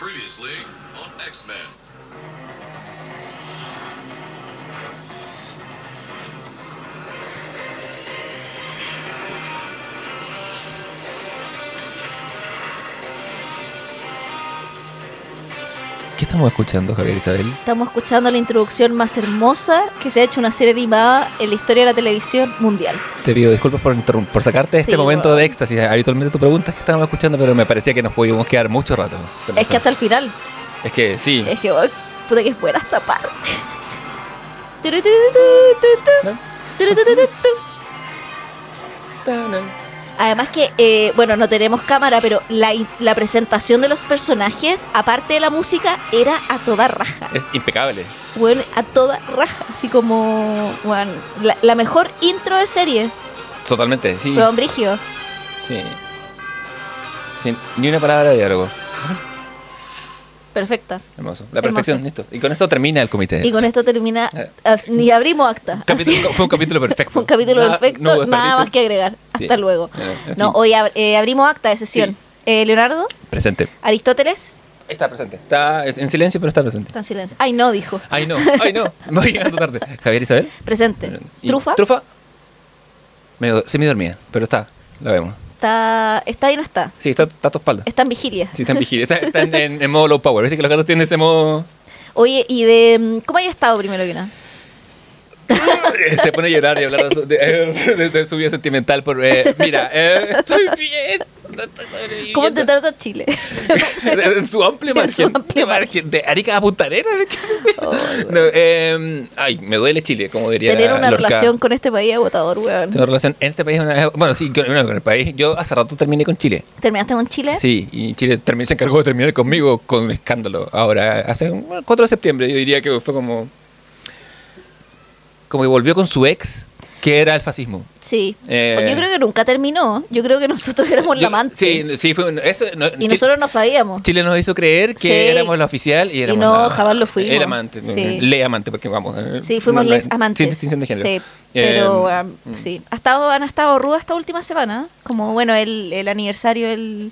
Previously on X-Men. ¿Qué estamos escuchando, Javier Isabel? Estamos escuchando la introducción más hermosa que se ha hecho una serie animada en la historia de la televisión mundial. Te pido disculpas por, por sacarte este momento de éxtasis. Habitualmente tu pregunta es que estábamos escuchando, pero me parecía que nos podíamos quedar mucho rato. Es que hasta el final. Es que sí. Es que, oh, puta que es buena esta parte. Además que, eh, bueno, no tenemos cámara, pero la, presentación de los personajes, aparte de la música, era a toda raja. Es impecable. Bueno, a toda raja. Así como, bueno, la, la mejor intro de serie. Totalmente, sí. Fue Brigio. sí. Sin ni una palabra de diálogo. Perfecta. Hermoso. La perfección, listo. Y con esto termina el comité. Y con esto termina. Eh. Ni abrimos acta. Capítulo- fue un capítulo perfecto. Fue un capítulo Nada- perfecto, no nada más que agregar. Sí. Hasta luego. Eh, No, hoy ab- eh, abrimos acta de sesión. Sí. Eh, Leonardo, Presente. Aristóteles, Está presente. Está en silencio, pero está presente. está en silencio. Ay, no, dijo. Ay, no. Ay, no. Voy llegando tarde. Javier Isabel. Presente. Y Trufa, Trufa. Medio semi dormida, pero está. La vemos. Está, está ahí no está. Sí, está, está a tu espalda. Está en vigilia. Sí, está en vigilia. Está, está en, en- en modo low power. ¿Viste que los gatos tienen ese modo. Oye, ¿y de mm, cómo hay estado primero que nada? Se pone a llorar y a hablar de su, de- de- de su vida sentimental. Por, eh, mira, eh, estoy bien. ¿Cómo te trata Chile? En su amplio En su margen. amplio margen. De Arica a Punta Arenas. No, eh, ay, me duele Chile, como diría Tener una Lorca. relación con este país agotador, weón. Tengo relación en este país. Una, bueno, sí, con, bueno, con el país. Yo hace rato terminé con Chile. ¿Terminaste con Chile? Sí, y Chile se encargó de terminar conmigo con un escándalo. Ahora, hace un 4 de septiembre, yo diría que fue como. Como que volvió con su ex, que era el fascismo. Sí. Eh, Yo creo que nunca terminó. Yo creo que nosotros éramos la amante. Sí, sí, fue un- eso, no, y nosotros no sabíamos. Chile nos hizo creer que Sí. éramos la oficial y éramos no, la- jamás lo fuimos. El amante, Sí. le amante, porque vamos. eh, Sí, fuimos no- les amantes. Sin distinción de género. Sí, Eh, pero um, sí. Ha estado, han estado rudas esta última semana. Como, bueno, el, el aniversario del,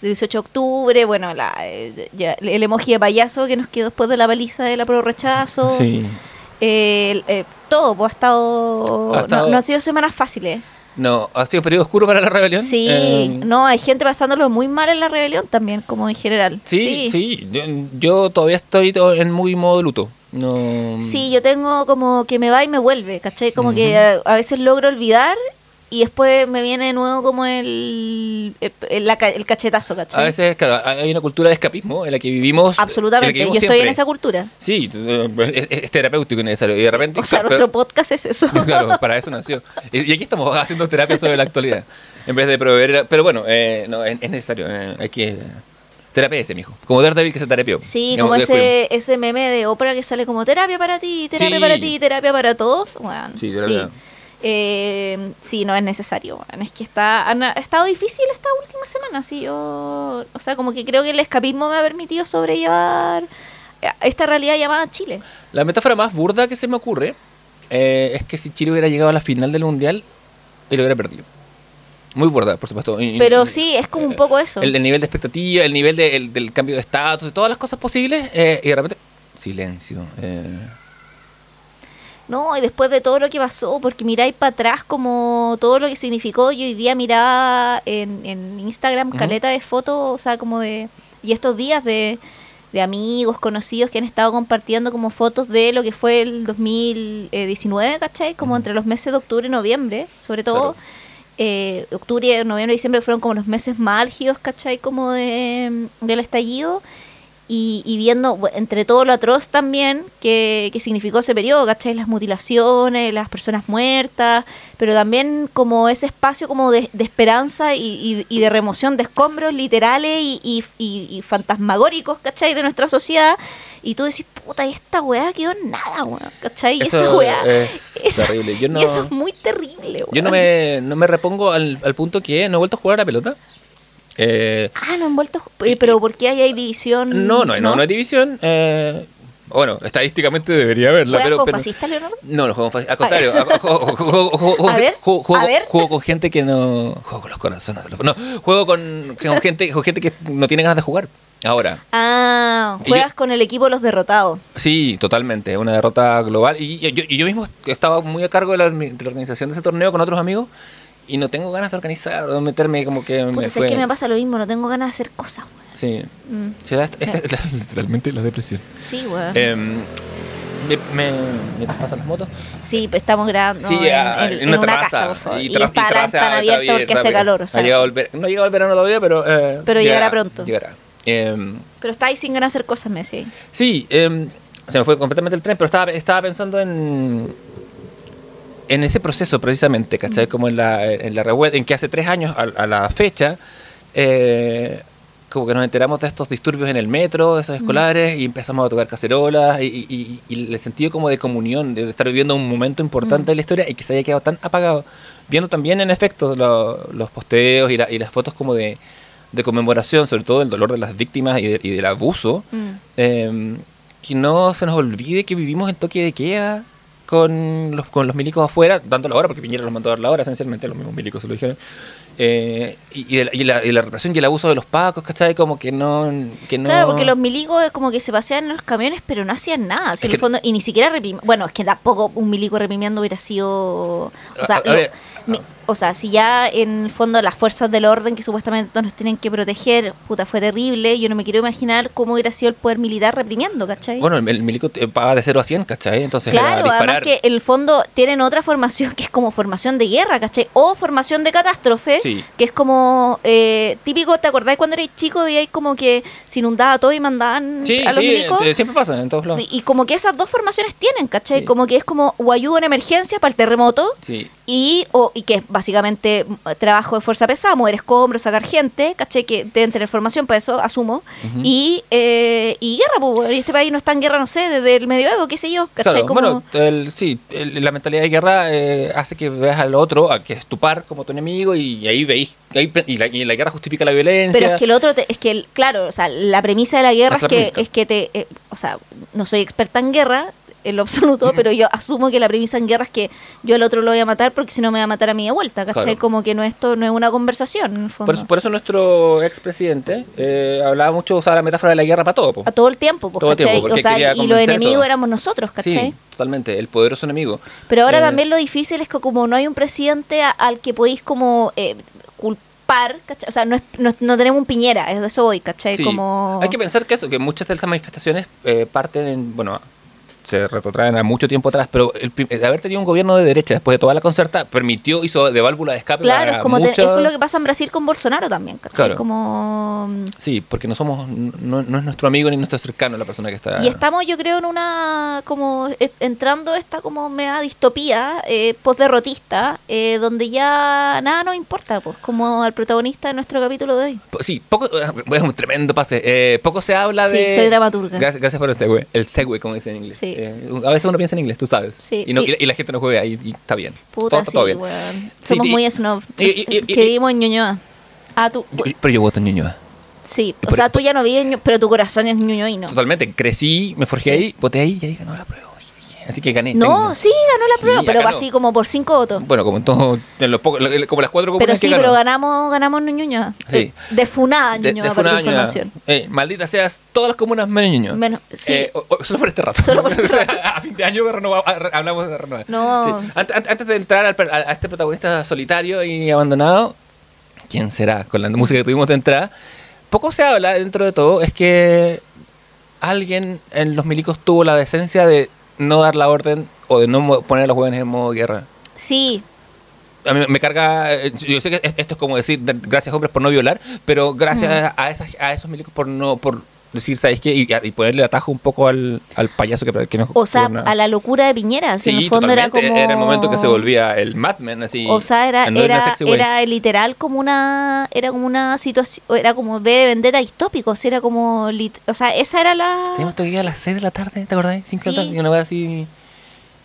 del 18 de octubre, bueno, la, eh, ya- el emoji de payaso que nos quedó después de la baliza de la pro rechazo. Sí. Eh, todo, pues ha estado, Ha no- estado- No, han sido semanas fáciles. No, ha sido un periodo oscuro para la rebelión. Sí, Eh, no, hay gente pasándolo muy mal en la rebelión también, como en general. Sí, sí, Yo, yo todavía estoy to- en muy modo luto. No. Sí, yo tengo como que me va y me vuelve, ¿cachai? Como que a, a veces logro olvidar y después me viene de nuevo como el, el, cachetazo, ¿cachai? A veces, claro, hay una cultura de escapismo en la que vivimos. Absolutamente, que yo estoy en esa cultura. Sí, eh, es, es terapéutico y necesario. Y de repente. O sea, pero- nuestro podcast es eso. claro, para eso nació. Y aquí estamos haciendo terapia sobre la actualidad. En vez de proveer. Pero bueno, eh, no, es, es necesario. eh, hay que. Terapia ese, mijo. Como Daredevil que se terapió. Sí, como ese, ese meme de Oprah que sale como terapia para ti, terapia Sí. para ti, terapia para todos. Bueno, Sí, terapia. Eh, sí, no es necesario. Es que está, han- ha estado difícil esta última semana. Sí, yo, o sea, como que creo que el escapismo me ha permitido sobrellevar esta realidad llamada Chile. La metáfora más burda que se me ocurre eh, es que si Chile hubiera llegado a la final del mundial, él hubiera perdido. Muy burda, por supuesto. Pero y- sí, es como un poco eso. El, el nivel de expectativa, el nivel de- el- del cambio de estatus, todas las cosas posibles, eh, y de repente, silencio. eh. No, y después de todo lo que pasó, porque miráis para atrás como todo lo que significó, yo hoy día miraba en, en Instagram Ujú. caleta de fotos, o sea, como de... Y estos días de, de amigos, conocidos que han estado compartiendo como fotos de lo que fue el 2019, ¿cachai? Como entre los meses de octubre y noviembre, sobre todo. Claro. Eh, octubre, noviembre y diciembre fueron como los meses más álgidos, ¿cachai? Como de, del estallido y, y viendo entre todo lo atroz también que, que significó ese periodo, ¿cachai? Las mutilaciones, las personas muertas, pero también como ese espacio como de, de esperanza y, y- y de remoción de escombros literales y, y- y- y fantasmagóricos, ¿cachai? De nuestra sociedad. Y tú decís, puta, y esta weá quedó en nada, weón, ¿cachai? Y Eso esa weá... es esa- terrible. Yo no- Y eso es muy terrible, weón. Yo no me, no me repongo al, al punto que no he vuelto a jugar a la pelota. Eh, Ah, no han vuelto... a ju- eh, pero ¿por qué ahí hay división? no, no, no, no hay división. eh, bueno, estadísticamente debería haberla, ¿Juegas pero... con Leonardo? No, no juego con fa- Al contrario, juego, con gente que no. Juego con los corazones. de los- No, juego con, con gente, con gente que no tiene ganas de jugar. Ahora, Ah, juegas yo- con el equipo Los Derrotados. sí, totalmente, una derrota global. Y yo, mismo estaba muy a cargo de la, de la organización de ese torneo con otros amigos y no tengo ganas de organizar o de meterme como que Puta, me ¿sabes fue... que me pasa lo mismo? No tengo ganas de hacer cosas, weón. Sí, Mm. esta es la- literalmente la depresión. Sí, weón. Em, me, me, pasan las motos. Sí, pues estamos grabando Sí, en, a- en- en en una terraza, casa, por favor. y Y, terraza ventana abierta porque hace calor. O Ha sea, llegado el ver- no ha llegado el verano todavía, pero... eh, Pero llegará pronto. Llegará. Em, pero está ahí sin ganas de hacer cosas, me sí. Sí, em, se me fue completamente el tren, pero estaba, estaba pensando en en ese proceso precisamente, ¿cachai? Mm. Como en la, en la revuelta, en que hace tres años a, a la fecha, eh, como que nos enteramos de estos disturbios en el metro, de estos Mm. escolares, y empezamos a tocar cacerolas, y, y- y- el sentido como de comunión, de estar viviendo un momento importante Mm. de la historia y que se haya quedado tan apagado. Viendo también en efecto lo- los posteos y, la- y las fotos como de, de conmemoración, sobre todo del dolor de las víctimas y, de- del abuso, Mm. eh, que no se nos olvide que vivimos en toque de queda con los, con los milicos afuera, dando la hora, porque Piñera los mandó a dar la hora, esencialmente, los mismos milicos se lo dijeron. Eh, y, y, el- y la, y la represión y el abuso de los pacos, ¿cachai? Como que no... Que no Claro, porque los milicos es como que se paseaban en los camiones, pero no hacían nada. así en el fondo, y ni siquiera reprimían. Bueno, es que tampoco un milico reprimiendo hubiera sido. O sea, A- a lo- ver, mi- o sea, si ya en el fondo las fuerzas del orden que supuestamente nos tienen que proteger, puta, fue terrible, yo no me quiero imaginar cómo hubiera sido el poder militar reprimiendo, ¿cachai? Bueno, el, el milico paga de 0 a 100, ¿cachai? Entonces era Claro, disparar. además que en el fondo tienen otra formación que es como formación de guerra, ¿cachai? O formación de catástrofe, Sí. que es como eh, típico, ¿te acordás cuando erais chico veíais como que se inundaba todo y mandaban Sí, a los sí, milicos? eh, siempre pasa en todos lados. Y como que esas dos formaciones tienen, ¿cachai? Como que es como o ayuda en emergencia para el terremoto y, o, y que es básicamente trabajo de fuerza pesada, mover escombros, sacar gente, ¿cachai? Que deben tener formación para eso, asumo. Ujú. y, eh, y guerra, pues, este país no está en guerra, no sé, desde el medioevo, qué sé yo. Claro, como... bueno, el- sí, el- la mentalidad de guerra eh, hace que veas al otro, a que es tu par como tu enemigo, y, ahí veis, ahí y, la, y la guerra justifica la violencia. Pero es que el otro, te- es que, el- claro, o sea, la premisa de la guerra Es es la que, premisa. es que te, eh, o sea, no soy experta en guerra en lo absoluto, pero yo asumo que la premisa en guerra es que yo al otro lo voy a matar porque si no me va a matar a mí de vuelta, ¿cachai? Claro. Como que no esto no es una conversación, en el fondo. Por eso, por eso nuestro expresidente eh, hablaba mucho, usaba la metáfora de la guerra para todo. po. a todo el tiempo, pues, Todo el tiempo, o sea, y los enemigos éramos nosotros, ¿cachai? Sí, totalmente, el poderoso enemigo. Pero ahora Eh, también lo difícil es que como no hay un presidente a- al que podéis como eh, culpar, ¿cachai? O sea, no, es, no, no tenemos un Piñera, es de eso hoy, ¿cachai? Sí, Como... Hay que pensar que eso, que muchas de estas manifestaciones eh, parten, en, bueno, se retrotraen a mucho tiempo atrás, pero el, haber tenido un gobierno de derecha después de toda la concerta permitió, hizo de válvula de escape Claro, para es como te- muchas- es lo que pasa en Brasil con Bolsonaro también, ¿cachai? Claro. Como... Sí, porque no somos, no, no es nuestro amigo ni nuestro cercano la persona que está... Y estamos, yo creo, en una, como, eh, entrando esta como mea distopía eh, postderrotista, eh, donde ya nada nos importa, pues, como al protagonista de nuestro capítulo de hoy. Sí, poco, es un tremendo pase. Eh, poco se habla Sí, de. soy dramaturga. Gracias, gracias por el segue. El segue, como dicen en inglés. Sí. Eh, a veces uno piensa en inglés, tú sabes. Sí, Y, no- y- y- y la gente no juega y, y está bien. Puta, todo, sí, todo bien. weón. Somos y- muy snob. y- y- y- que y- vivimos en Ñuñoa. Ah, tú... Yo, pero yo voto en Ñuñoa. Sí, y o por- sea, tú ya no vives, en pero tu corazón es ñuñoino. Totalmente. Crecí, me forjé ahí, voté ahí y ahí ganó la prueba. Así que gané. No, sí, ganó la prueba, pero ganó. así como por cinco votos. Bueno, como en todo, en los pocos- como las cuatro Pero sí, que pero ganamos, ganamos en Ñuñoa. Sí. Defunada De- Ñuñoa, de para tu Funada, Ñuñoa. información. Eh, maldita seas todas las comunas menos Ñuñoa. Menos- sí. Eh, o- o- solo por este rato. Solo por este rato. a fin de año hablamos de renovar. No. Sí. Ant- ant- Antes de entrar al a, a este protagonista solitario y abandonado, ¿quién será? Con la música que tuvimos de entrada, poco se habla dentro de todo, es que alguien en los milicos tuvo la decencia de no dar la orden o de no poner a los jóvenes en modo guerra. Sí, A mí me carga, eh, yo sé que es- esto es como decir de- gracias hombres por no violar, pero gracias a, esas, a esos milicos por no por decir, ¿sabes qué? Y, y ponerle atajo un poco al, al payaso que, que nos o sea, a la locura de Piñera. si en Sí, el fondo era totalmente. como. Era el momento que se volvía el Madman, así. O sea, era, en era, era literal como una, era como una situación, era como ve de vender a distópicos, era como, lit- o sea, esa era la... Teníamos que ir a las 6 de la tarde, ¿te acordás? 5 de la tarde, y una vez así.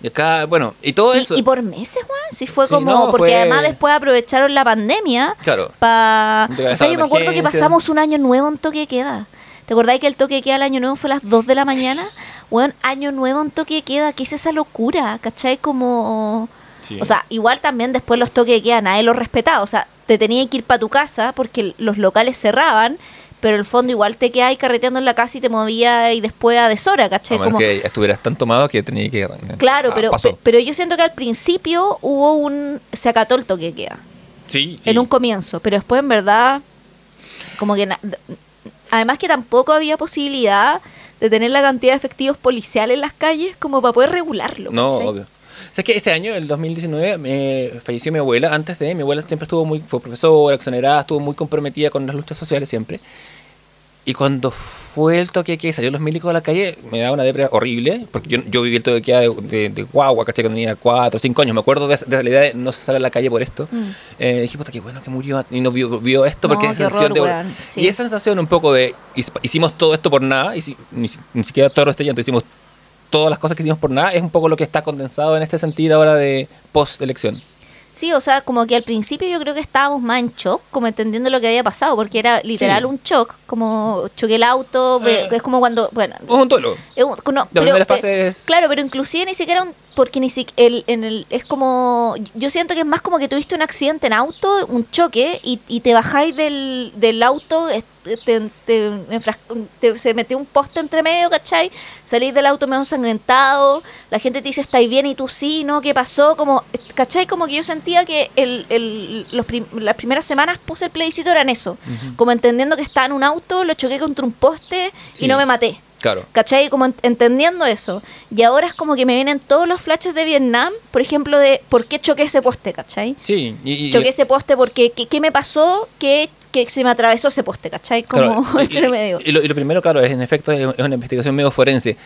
Y acá, bueno, y todo Y, eso. y por meses, weón, sí fue Sí, como, no, porque fue- además después aprovecharon la pandemia Claro. para... O sea, yo me acuerdo que pasamos un año nuevo en toque de queda. ¿Te acordás que el toque de queda el año nuevo fue a las 2 de la mañana? Weón, año nuevo en toque de queda, ¿qué es esa locura? ¿Cachai? Como... Sí. O sea, igual también después los toques de queda nadie los respetaba. O sea, te tenías que ir para tu casa porque los locales cerraban, pero el fondo igual te quedas ahí carreteando en la casa y te movía y después a deshora, ¿cachai? Como, que estuvieras tan tomado que tenía que... claro, Ah, pero, pasó. pero yo siento que al principio hubo un... se acató el toque de queda. Sí, sí. en un comienzo, pero después en verdad, como que... Además que tampoco había posibilidad de tener la cantidad de efectivos policiales en las calles como para poder regularlo. No, ¿cachai? obvio. O sea, que ese año, el 2019, me falleció mi abuela. Antes de, mi abuela siempre estuvo muy, fue profesora, exonerada, estuvo muy comprometida con las luchas sociales siempre. Y cuando fue el toque que salió los milicos a la calle, me daba una depresión horrible, porque yo, yo viví el toque que de, de, de guagua, ¿cachai? Cuando tenía 4 o 5 años. Me acuerdo de, de la idea de no se sale a la calle por esto. Mm. Eh, dije, puta, qué bueno que murió y no vio, vio esto, No, porque esa sensación horror, de. sí. Y esa sensación un poco de. hic- Hicimos todo esto por nada, y si- ni, ni siquiera todo este llanto, hicimos todas las cosas que hicimos por nada, es un poco lo que está condensado en este sentido ahora de post-elección. Sí, o sea, como que al principio yo creo que estábamos más en shock, como entendiendo lo que había pasado, porque era literal Sí. un shock, como choqué el auto, Eh. es como cuando, bueno, Es un es un- no, La primera fase es- Claro, pero inclusive ni siquiera un, porque ni siquiera el, en el, es como, yo siento que es más como que tuviste un accidente en auto, un choque, y, y te bajáis del, del auto, es- te, te te- se metió un poste entre medio, ¿cachai? Salís del auto medio ensangrentado, la gente te dice, ¿estáis bien? Y tú sí, ¿no? ¿Qué pasó? Como, ¿cachai? Como que yo sentía que el, el- los prim- las primeras semanas puse el plebiscito eran eso, como entendiendo que estaba en un auto, lo choqué contra un poste Sí. y no me maté. Claro. ¿Cachai? Como ent- entendiendo eso. Y ahora es como que me vienen todos los flashes de Vietnam, por ejemplo, de por qué choqué ese poste, ¿cachai? Sí. Y, y- Choqué ese poste porque ¿qué, qué me pasó? que que se me atravesó ese poste, ¿cachai? Como claro, entre medio. Y, lo, y lo primero, claro, es en efecto es, es una investigación medio forense.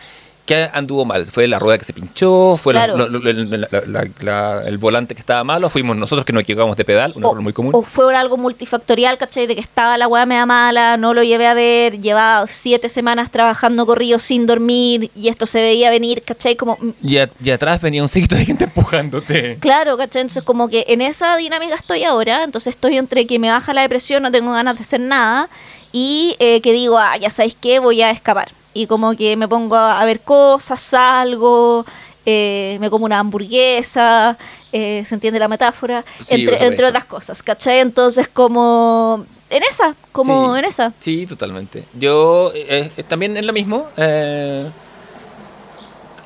¿Qué anduvo mal? ¿Fue la rueda que se pinchó? ¿Fue la- Claro. la- la- la- el volante que estaba malo? ¿Fuimos nosotros que nos equivocamos de pedal? Un error muy común. o fue algo multifactorial, ¿cachai? De que estaba la weá media mala, no lo llevé a ver, llevaba siete semanas trabajando corrido sin dormir y esto se veía venir, ¿cachai? Como mm, Y, a- y atrás venía un seguito de gente empujándote. Claro, ¿cachai? Entonces como que en esa dinámica estoy ahora, entonces estoy entre que me baja la depresión, no tengo ganas de hacer nada, y eh, que digo, ah, ya sabéis qué, voy a escapar. Y como que me pongo a, a ver cosas, salgo, eh, me como una hamburguesa, eh, ¿se entiende la metáfora? Sí, entre, otras cosas, ¿cachai? Entonces como en esa, como Sí. en esa. Sí, totalmente. Yo eh, eh, también es lo mismo.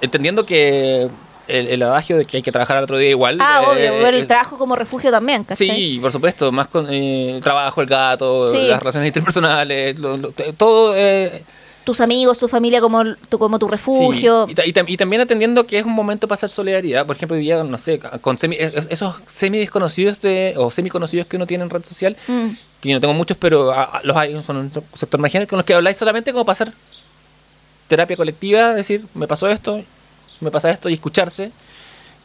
entendiendo que el, el adagio de que hay que trabajar al otro día igual. Ah, eh, obvio, ver el trabajo como refugio también, ¿cachai? Sí, por supuesto, más con eh, trabajo, el gato, Sí. las relaciones interpersonales, lo- todo. eh, Tus amigos, tu familia como tu, como tu sí. refugio. Y, ta- y tam- y también atendiendo que es un momento para hacer solidaridad. Por ejemplo, día, no sé, con semi- es- esos semi desconocidos de, o semi conocidos que uno tiene en red social, Mm. que yo no tengo muchos, pero a- a- los hay, son un sector marginal con los que habláis solamente como hacer terapia colectiva, decir, me pasó esto, me pasa esto, y escucharse,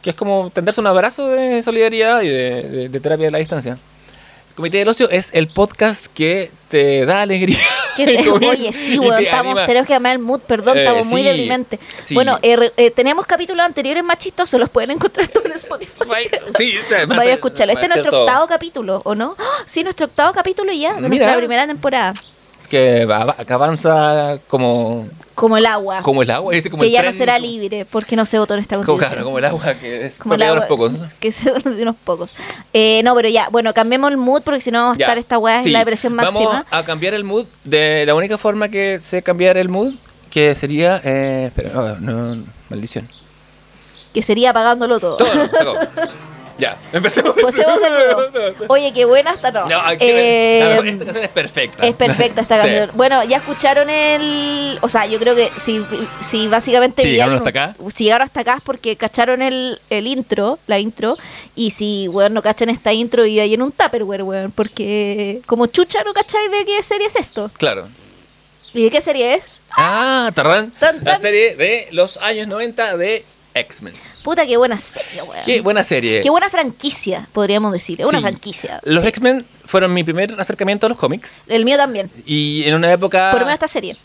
que es como tenderse un abrazo de solidaridad y de, de- de terapia de la distancia. Comité del Ocio es el podcast que te da alegría. Que te- oye, sí, weón, estamos, anima. tenemos que llamar el mood, perdón, Eh, estamos muy sí, deprimente. sí. Bueno, eh, eh, tenemos capítulos anteriores más chistosos, los pueden encontrar todos en Spotify. Sí, Vaya a escucharlo. Este es nuestro todo. octavo capítulo, ¿o no? ¡Ah! Sí, nuestro octavo capítulo ya, de Mira. nuestra primera temporada. Es que va- que avanza como, Como el agua. como el agua, como que el ya tren, no será como- libre, porque no se votó en esta Como, constitución. claro, como el agua que es Como el de unos pocos. que se de unos pocos. Eh, no, pero ya, bueno, cambiemos el mood porque si no vamos a estar esta weá Sí, en la depresión máxima. Vamos a cambiar el mood de la única forma que sé cambiar el mood, que sería. Eh, espera, oh, no, maldición. Que sería apagándolo todo. Todo, no. Ya, empecemos. Posemos de nuevo. Oye, qué buena esta no. No, aquí- Eh, esta canción es perfecta. Es perfecta esta Sí. canción. Bueno, ya escucharon el. O sea, yo creo que si, si básicamente. Si llegaron hasta acá. Si llegaron hasta acá es porque cacharon el, el intro, la intro. Y si, weón, no cachan esta intro y hay en un Tupperware, weón. Porque como chucha no cacháis de qué serie es esto. Claro. ¿Y de qué serie es? Ah, Tarrán. Tan, La serie de los años 90 de X-Men. Puta, qué buena serie, weón. Qué buena serie. Qué buena franquicia, podríamos decir. Es una Sí. franquicia. Los sí. X-Men fueron mi primer acercamiento a los cómics. El mío también. Y en una época. Por lo menos esta serie.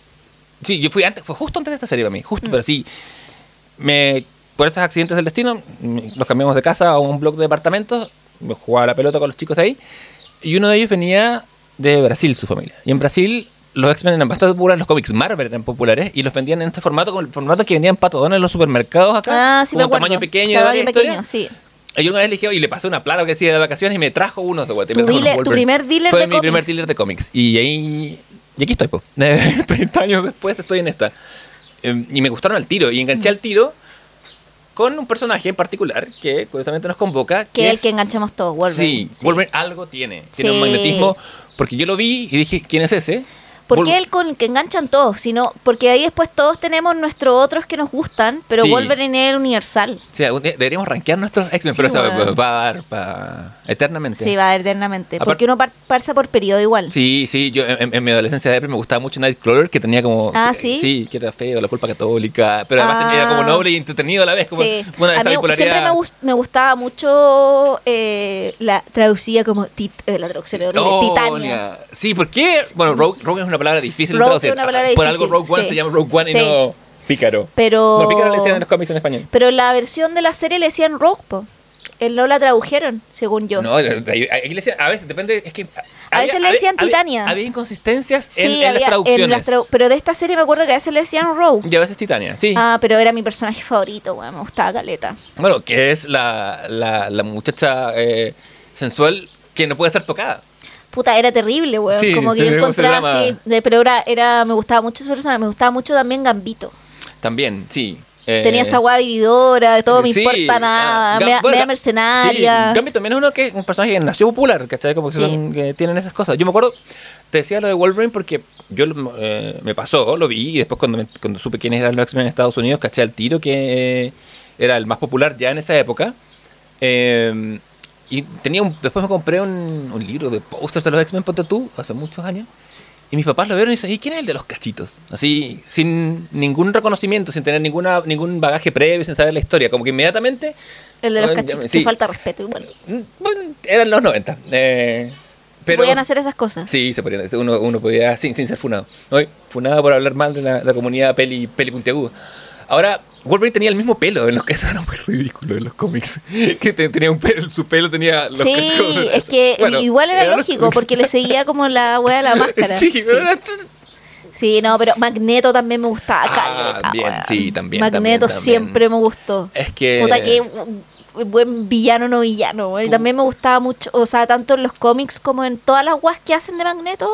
Sí, yo fui antes, fue justo antes de esta serie para mí, justo, pero sí. Me, por esos accidentes del destino, mm, nos cambiamos de casa a un blog de departamentos, me jugaba la pelota con los chicos de ahí, y uno de ellos venía de Brasil, su familia. Y en Brasil los X-Men eran bastante populares, los cómics Marvel eran populares, y los vendían en este formato, como el formato que vendían patodones en los supermercados acá, Ah, sí, me como acuerdo. tamaño pequeño. Tamaño pequeño, sí. Y yo una vez le dije, y le pasé una plata que decía de vacaciones y me trajo unos de me Tu dealer- tu primer dealer Fue de mi primer cómics. dealer de cómics. Y ahí Y aquí estoy, po. 30 años después estoy en esta. Eh, y me gustaron al tiro. Y enganché al tiro con un personaje en particular que curiosamente nos convoca. Que es el que enganchamos todos, Wolverine. Sí, Sí. Wolverine algo tiene. Tiene un Sí. magnetismo. Porque yo lo vi y dije, ¿quién es ese? Porque Wol- él con el que enganchan todos, sino porque ahí después todos tenemos nuestros otros que nos gustan, pero Sí. Wolverine es universal. Día deberíamos rankear nuestros X-Men, Sí, pero o sea, weón. va a dar para eternamente. Sí, va a eternamente. Apar- Porque uno pasa por periodo igual. Sí, sí, yo en, en mi adolescencia de me gustaba mucho Nightcrawler, que tenía como... Ah, ¿sí? Sí, que era feo, la culpa católica, pero además Ah. tenía, era como noble y entretenido a la vez, como Sí. una A mí siempre me, gust- me gustaba mucho eh, la traducida como tit- eh, la traducción era Oh, Titania. Sí, ¿por qué? Bueno, Rogue, Rogue es una palabra difícil de Rogue traducir. una palabra Por difícil, algo Rogue One sí. se llama Rogue One Sí. y no Pícaro. Pero No, Pícaro le decían en los cómics en español. pero la versión de la serie le decían Rogue, po. Él no la tradujeron, según yo. No, ahí le decían- a veces depende, es que... A veces le decían Titania. Había, inconsistencias en, sí, en había las traducciones. las pero de esta serie me acuerdo que a veces le decían Rogue. y a veces Titania, sí. Ah, pero era mi personaje favorito, me gustaba Caleta. Bueno, que es la, la, la muchacha eh, sensual que no puede ser tocada. Puta, era terrible, weón. Sí, como que yo encontraba así. de- pero era, era, me gustaba mucho ese personaje. Me gustaba mucho también Gambito. También, sí. Eh, Tenía esa guada vividora, de todo me sí, importa ah, nada, Gam- media, bueno, mercenaria. Sí, Gambit también es uno que un personaje que nació popular, ¿cachai? Como que, son- que tienen esas cosas. Yo me acuerdo, te decía lo de Wolverine porque yo eh, me pasó, lo vi y después cuando, me- cuando supe quiénes eran los X-Men en Estados Unidos, caché al tiro que eh, era el más popular ya en esa época. Eh, y tenía un, después me compré un, un libro de posters de los X-Men, ponte tú, hace muchos años. Y mis papás lo vieron y dicen, ¿y quién es el de los cachitos? Así, sin ningún reconocimiento, sin tener ninguna, ningún bagaje previo, sin saber la historia. Como que inmediatamente... El de los Ah, cachitos, sí. que falta respeto igual. Mm, Bueno, eran los 90. Eh, pero, Podían hacer esas cosas. Sí, se podían. Uno, uno podía, sin, sin ser funado. Hoy, funado por hablar mal de la, la comunidad peli, peli puntiaguda. Ahora, Wolverine tenía el mismo pelo, en los que eso era muy ridículo en los cómics. Que te- tenía un pelo, su pelo tenía los Sí, es que Bueno, igual era lógico, porque le seguía como la wea de la máscara. Sí, sí. era- Sí, no, pero Magneto también me gustaba. Ah, caleta, bien, sí, también, Magneto también, también. siempre me gustó. Es que. Puta que buen villano no villano. Y también me gustaba mucho, o sea, tanto en los cómics como en todas las guas que hacen de Magneto.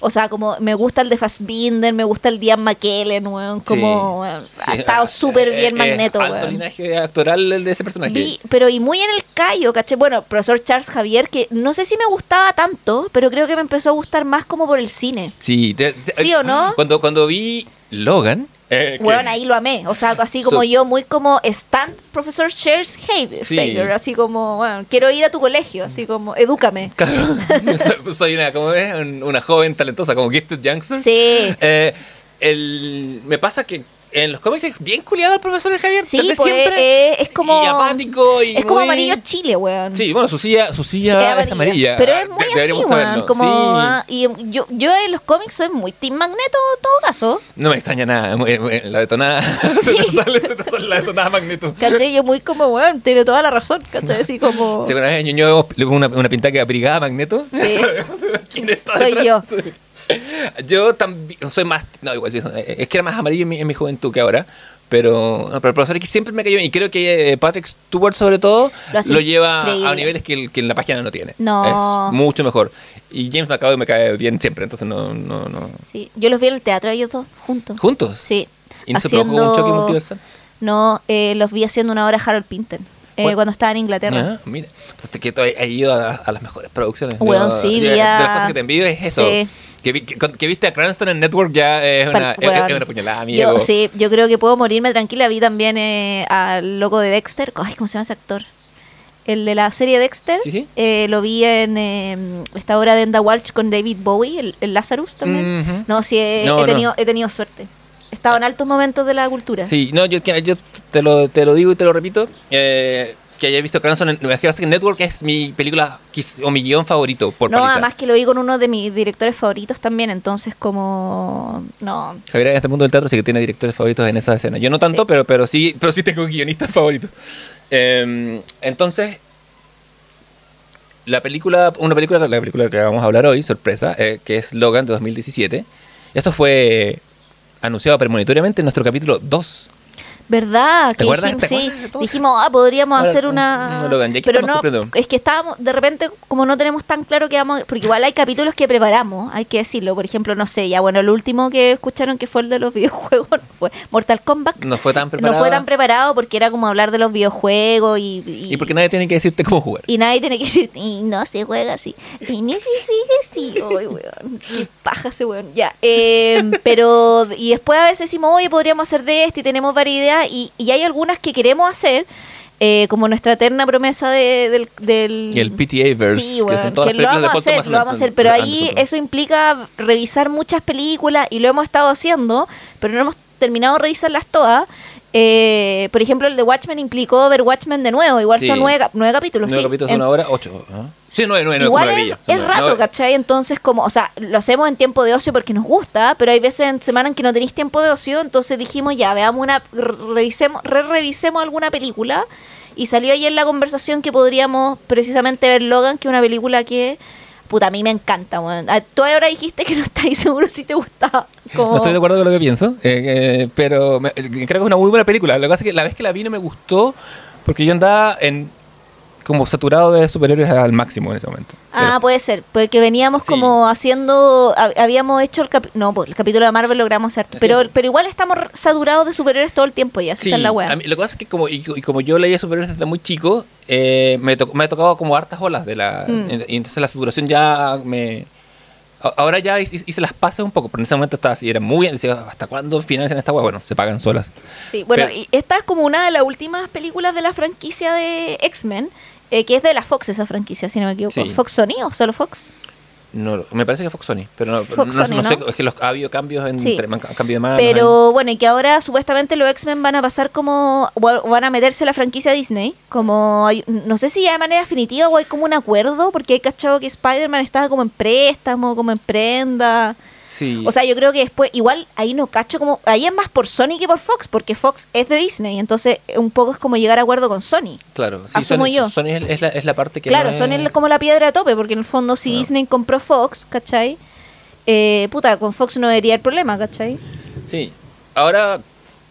O sea, como me gusta el de Fassbinder, me gusta el Diane McKellen, weón. Como Sí. weón, Sí, ha estado ah, súper eh, bien eh, Magneto, Alto weón. linaje actoral el de ese personaje. Pero y muy en el callo, caché. Bueno, profesor Charles Javier, que no sé si me gustaba tanto, pero creo que me empezó a gustar más como por el cine. Sí, te- te- ¿Sí o no? Cuando, cuando vi Logan. Eh, Bueno, ahí lo amé. O sea, así como So- yo, muy como stand profesor Charles Javier, Sí. Xavier, así como, bueno, quiero ir a tu colegio, así como, edúcame. Claro, soy- una, como es, Un- una joven talentosa, como Gifted Youngster. Sí. Eh, el, me pasa que en los cómics es bien culiado el profesor Javier. Sí, desde pues siempre. eh, es como. Y apático y es como muy- amarillo chile, weón. Sí, bueno, su silla, su silla Sí, es amarilla. Pero es muy De- así, weón. Como, Sí. ah, y yo, yo en los cómics soy muy Team Magneto, en todo caso. No me extraña nada. muy- muy- La detonada. se, Sí. te sale, se te sale la detonada magneto. ¿Cachai? Yo muy como, weón, tiene toda la razón, ¿cachai? Así como. Si alguna vez Ñoño le pongo una, una pinta que brigada magneto, Sí. quién está Soy detrás. yo. Yo también soy más. No, igual sí, es que era más amarillo en mi, en mi juventud que ahora. Pero, no, pero el profesor X siempre me cayó bien. Y creo que eh, Patrick Stewart, sobre todo, Lo lo, lleva increíble. a niveles que, que en la página no tiene. No. Es mucho mejor. Y James McAvoy me cae bien siempre. Entonces, no. no, no. Sí, yo los vi en el teatro ellos dos, juntos. ¿Juntos? Sí. ¿Y no se provocó un choque multiversal? No, eh, los vi haciendo una obra Harold Pinter. eh, Bueno. cuando estaba en Inglaterra. Ah, mira. Entonces, que has ido a, a las mejores producciones. Bueno, Yo- sí, yo- vi De las cosas que te envidio es eso. Sí. Que, vi- que, que viste a Cranston en Network ya es una, es, es una puñalada, Yo, amigo. sí, yo creo que puedo morirme tranquila. Vi también eh, al loco de Dexter. Ay, ¿cómo se llama ese actor? El de la serie Dexter. Sí, sí. Eh, lo vi en eh, esta obra de Enda Walsh con David Bowie, el, el Lazarus también. Ujú. No, sí, he, No, he no. tenido, he tenido suerte. Estado en altos momentos de la cultura. Sí, no, yo, yo te, lo, te lo digo y te lo repito. eh, que haya visto Cranston en, que pasa que Network es mi película o mi guion favorito por no, paliza. además que lo vi con uno de mis directores favoritos también, entonces como... No, Javier en este mundo del teatro sí que tiene directores favoritos en esa escena. Yo no tanto, Sí. pero, pero sí pero sí tengo guionistas favoritos. Eh, entonces, la película, una película, la película que vamos a hablar hoy, sorpresa, eh, que es Logan de 2017. Esto fue anunciado premonitoriamente en nuestro capítulo 2. ¿Verdad? ¿Te acuerdas? dijimos, ¿Te sí, acuerdas dijimos, ah, podríamos Ahora, hacer una... no, Logan, ya aquí pero no, es que estábamos, de repente, como no tenemos tan claro que vamos... Porque igual hay capítulos que preparamos, hay que decirlo. Por ejemplo, no sé, ya bueno, el último que escucharon que fue el de los videojuegos fue Mortal Kombat. No fue tan preparado. No fue tan preparado porque era como hablar de los videojuegos y... Y porque nadie tiene que decirte cómo jugar. Y nadie tiene que decir, y no se juega así. Y no se juega así. Ay, weón. Qué paja ese weón. Ya. eh, pero, y después a veces decimos, oye, podríamos hacer de este y tenemos varias ideas. Y, y hay algunas que queremos hacer, eh, como nuestra eterna promesa de- del, del. Y el PTA-verse, Sí, que weón, son todas que las lo vamos a hacer, lo vamos a hacer. Pero ahí eso implica revisar muchas películas y lo hemos estado haciendo, pero no hemos terminado de revisarlas todas. Eh, por ejemplo, el de Watchmen implicó ver Watchmen de nuevo. Igual Sí. son nueve, nueve capítulos. Nueve sí. capítulos de En- una hora, ocho. ¿no? Sí, nueve, nueve, nueve, Igual es, es rato, nueve. ¿cachai? Entonces, como, o sea, lo hacemos en tiempo de ocio porque nos gusta, pero hay veces en semana en que no tenéis tiempo de ocio, entonces dijimos, ya, veamos una, re- revisemos, re revisemos alguna película, y salió ayer la conversación que podríamos precisamente ver Logan, que es una película que, puta, a mí me encanta, weón. Ah, Tú ahora dijiste que no estáis seguro si te gustaba. No estoy de acuerdo con lo que pienso, eh, eh, pero me- creo que es una muy buena película. Lo que pasa es que la vez que la vi no me gustó porque yo andaba en como saturado de superhéroes al máximo en ese momento. Ah, Pero- puede ser, porque veníamos Sí. como haciendo, hab- habíamos hecho el capi- no, el capítulo de Marvel logramos hacer, pero, Sí. pero igual estamos saturados de superhéroes todo el tiempo y así Sí, es la mí- lo que pasa es que como, y, y como yo leía superhéroes desde muy chico, eh, me, to- me ha tocado como hartas olas de la... Mm. Y entonces la saturación ya me... Ahora ya hice, las pases un poco, pero en ese momento estaba así, era muy... Decía, ¿hasta cuándo financian esta wea? Bueno, se pagan solas. Sí, bueno, Pero- y esta es como una de las últimas películas de la franquicia de X-Men, eh, que es de la Fox esa franquicia, si no me equivoco. Sí. ¿Fox Sony o solo Fox? No, me parece que Fox Sony, pero no, Fox no- Sony, no sé, es que los, ha habido cambios en Sí. cambio de manos. Pero bueno, y que ahora supuestamente los X-Men van a pasar como, van a meterse a la franquicia Disney, como, hay- no sé si ya de manera definitiva o hay como un acuerdo, porque hay cachado que Spider-Man estaba como en préstamo, como en prenda. Sí. O sea, yo creo que después, igual ahí no cacho como, ahí es más por Sony que por Fox, porque Fox es de Disney, entonces un poco es como llegar a acuerdo con Sony. claro, sí, asumo Sony, yo. Sony es, es la, es la parte que Claro, no Sony es- es como la piedra a tope, porque en el fondo si. Disney compró Fox, ¿cachai? Eh, puta, con Fox no debería haber problema, ¿cachai? Sí. Ahora,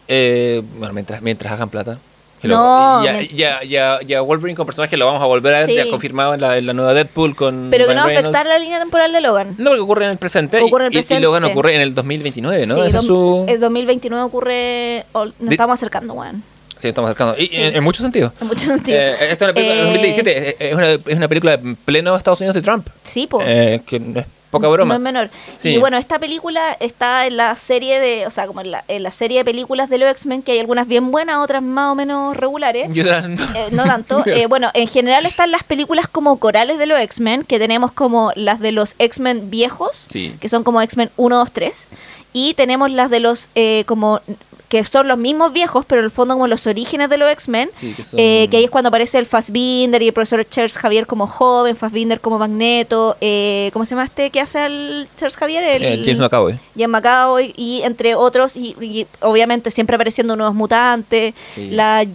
eh, bueno, mientras, mientras hagan plata. Lo- No, ya, ya, ya Wolverine con personaje lo vamos a volver a ver, Sí. ya confirmado en la, en la nueva Deadpool con Pero que no va a afectar la línea temporal de Logan. No, porque ocurre en el presente. y- Ocurre en el y, y presente. Logan ocurre en el 2029, ¿no? Sí, Ese es su... el 2029 ocurre, nos Di- estamos acercando, weón, Sí, estamos acercando. Y Sí. en, en muchos sentidos. en muchos sentidos. Eh, esta es una película de Eh, 2017. Es, es una, es una película en pleno Estados Unidos de Trump. Sí, po. Eh, que no es poca broma. No es menor. Sí. Y bueno, esta película está en la serie de, o sea, como en la, en la serie de películas de los X-Men, que hay algunas bien buenas, otras más o menos regulares. Yo Eh, no tanto. Eh, bueno, en general están las películas como corales de los X-Men, que tenemos como las de los X-Men viejos, Sí. que son como X-Men 1, 2, 3. Y tenemos las de los eh, como que son los mismos viejos, pero en el fondo como los orígenes de los X-Men. Sí, que son- eh, que ahí es cuando aparece el Fassbinder y el profesor Charles Javier como joven, Fassbinder como Magneto. Eh, ¿Cómo se llama este que hace el Charles Javier? El, Eh, James McAvoy. James McAvoy y entre otros, y, y obviamente siempre apareciendo nuevos mutantes. Sí. La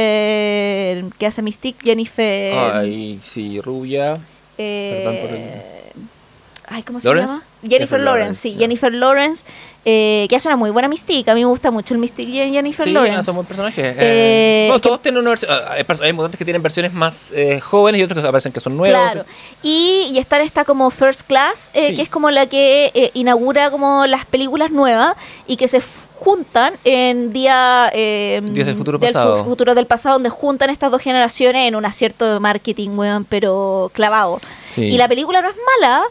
Jennifer, que hace Mystique, Jennifer. Ay, sí, rubia. eh, perdón por el- Ay, ¿cómo se ¿Lawrence? llama? Jennifer, Jennifer Lawrence, Lawrence, sí. Jennifer Lawrence, eh, que hace una muy buena Mystique. A mí me gusta mucho el Mystique de Jennifer sí, Lawrence. son buen personajes. Eh, Eh, bueno, que- todos tienen una versión. ah, Hay, mutantes que tienen versiones más eh, jóvenes y otros que aparecen que son nuevos. Claro. Y, y está en esta como First Class, eh, Sí. que es como la que eh, inaugura como las películas nuevas y que se juntan en día eh, Días del futuro fu- pasado. futuro del pasado donde juntan estas dos generaciones en un acierto de marketing weón pero clavado Sí. y la película no es mala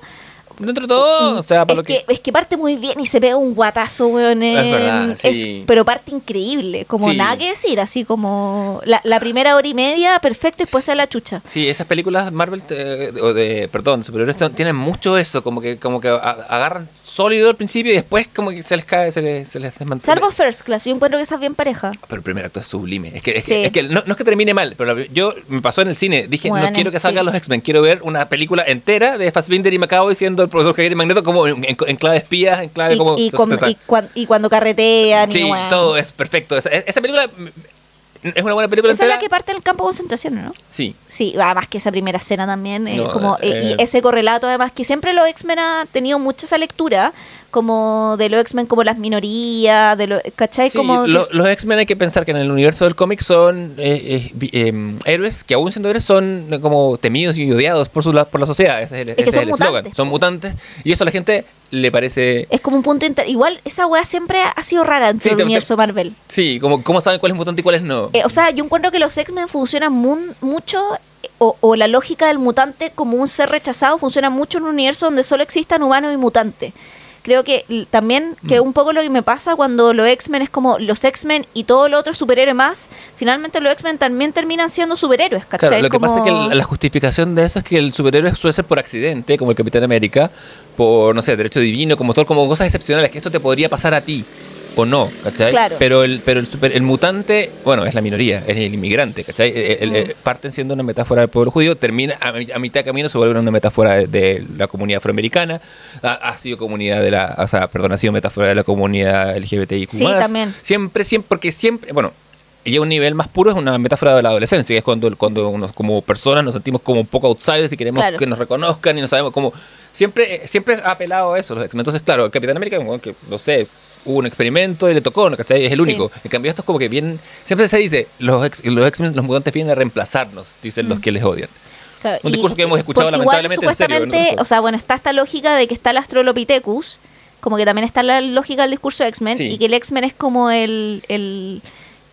Dentro de todo, o sea, para es lo que. que, es que parte muy bien y se pega un guatazo, weón. Es verdad, es- sí. pero parte increíble, como Sí. nada que decir, así como la, la primera hora y media, perfecto, y después sale la chucha. Sí, esas películas Marvel, eh, o de, perdón, superhéroes tienen mucho eso, como que como que agarran sólido al principio y después como que se les cae, se les, se les desmantela. Salvo First Class, yo encuentro que esa es bien pareja. Pero el primer acto es sublime. Es que, es Sí. que, es que no, no es que termine mal, pero la- yo me pasó en el cine. Dije, Bueno, no quiero que salgan los X-Men, quiero ver una película entera de Fassbinder y Macao siendo el profesor Javier y Magneto como en, en- en clave de espías, en clave Y, como... y, está- y cuan- y cuando carretean, y sí, weón. todo es perfecto. Esa, esa película Es una buena película Esa es la que parte del campo de concentración, ¿no? Sí. Sí, además que esa primera escena también, eh, No, como, eh, y ese correlato además, que siempre los X-Men ha tenido mucha esa lectura, como de los X-Men como las minorías, de lo, ¿cachai? Sí, como lo- que- los X-Men hay que pensar que en el universo del cómic son eh, eh, em, héroes que aún siendo héroes son eh, como temidos y odiados por, su, la- por la sociedad. Ese es el, que ese es son el eslogan. mutantes, Son mutantes y eso la gente le parece... es como un punto inter- Igual esa weá siempre ha sido rara dentro Sí, te- universo Marvel. Sí, como cómo saben cuál es mutante y cuál es no. Eh, o sea, yo encuentro que los X-Men funcionan mun- mucho, o, o la lógica del mutante como un ser rechazado funciona mucho en un universo donde solo existan humanos y mutantes. Creo que también, Mm. que un poco lo que me pasa cuando los X-Men es como los X-Men y todo lo otro superhéroe más, finalmente los X-Men también terminan siendo superhéroes, ¿cachai? Claro, lo que pasa es que el- la justificación de eso es que el superhéroe suele ser por accidente, como el Capitán América, por, no sé, derecho divino, como todo, como cosas excepcionales, que esto te podría pasar a ti, o no, ¿cachai? Claro. Pero el, pero el, super- el mutante, bueno, es la minoría, es el inmigrante, ¿cachai? El- el- parten siendo una metáfora del pueblo judío, termina a, a mitad de camino se vuelve una metáfora de, de la comunidad afroamericana, ha, ha sido comunidad de la, o sea, perdón, ha sido metáfora de la comunidad LGBTIQ+. Sí, también. Siempre, siempre, porque siempre, bueno, y a un nivel más puro es una metáfora de la adolescencia, que es cuando, cuando unos, como personas nos sentimos como un poco outsiders y queremos Claro. que nos reconozcan y no sabemos cómo... Siempre, siempre ha apelado a eso los. Entonces, claro, el Capitán América, que, no sé, hubo un experimento y le tocó, ¿no? ¿cachai? Es el Sí. único. En cambio, esto es como que bien... Siempre se dice, los ex- los X-Men, los mutantes vienen a reemplazarnos, dicen Mm. los que les odian. Claro, Un discurso que hemos escuchado porque igual, lamentablemente en serio, supuestamente, ¿no? o sea, bueno, está esta lógica de que está el Astrolopithecus, como que también está la lógica del discurso de X-Men, Sí. y que el X-Men es como el, el,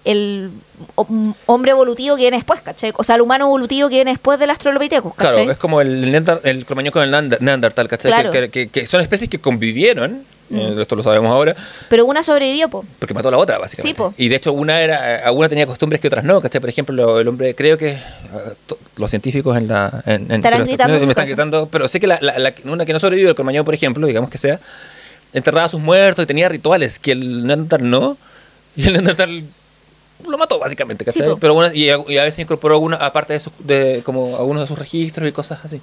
el hom- hombre evolutivo que viene después, ¿cachai? O sea, el humano evolutivo que viene después del Astrolopithecus, ¿cachai? Claro, es como el, el cromañón con el Neander- Neandertal, ¿cachai? Claro. Que, que- que son especies que convivieron, Mm. eh, esto lo sabemos ahora, Pero una sobrevivió, po. Porque mató a la otra, básicamente. Sí, po. Y de hecho, una era, una tenía costumbres que otras no, ¿cachai? Por ejemplo, lo- el hombre, creo que los científicos en la. En, en- gritando me están gritando, pero sé que la, la- la- una que no sobrevivió, el cromañón, por ejemplo, digamos que sea, enterraba a sus muertos y tenía rituales que el Neandertal no, y el Neandertal lo mató, básicamente, ¿cachai? Sí, pero una- y, a, y a veces incorporó alguna, aparte de, sus, de como algunos de sus registros y cosas así.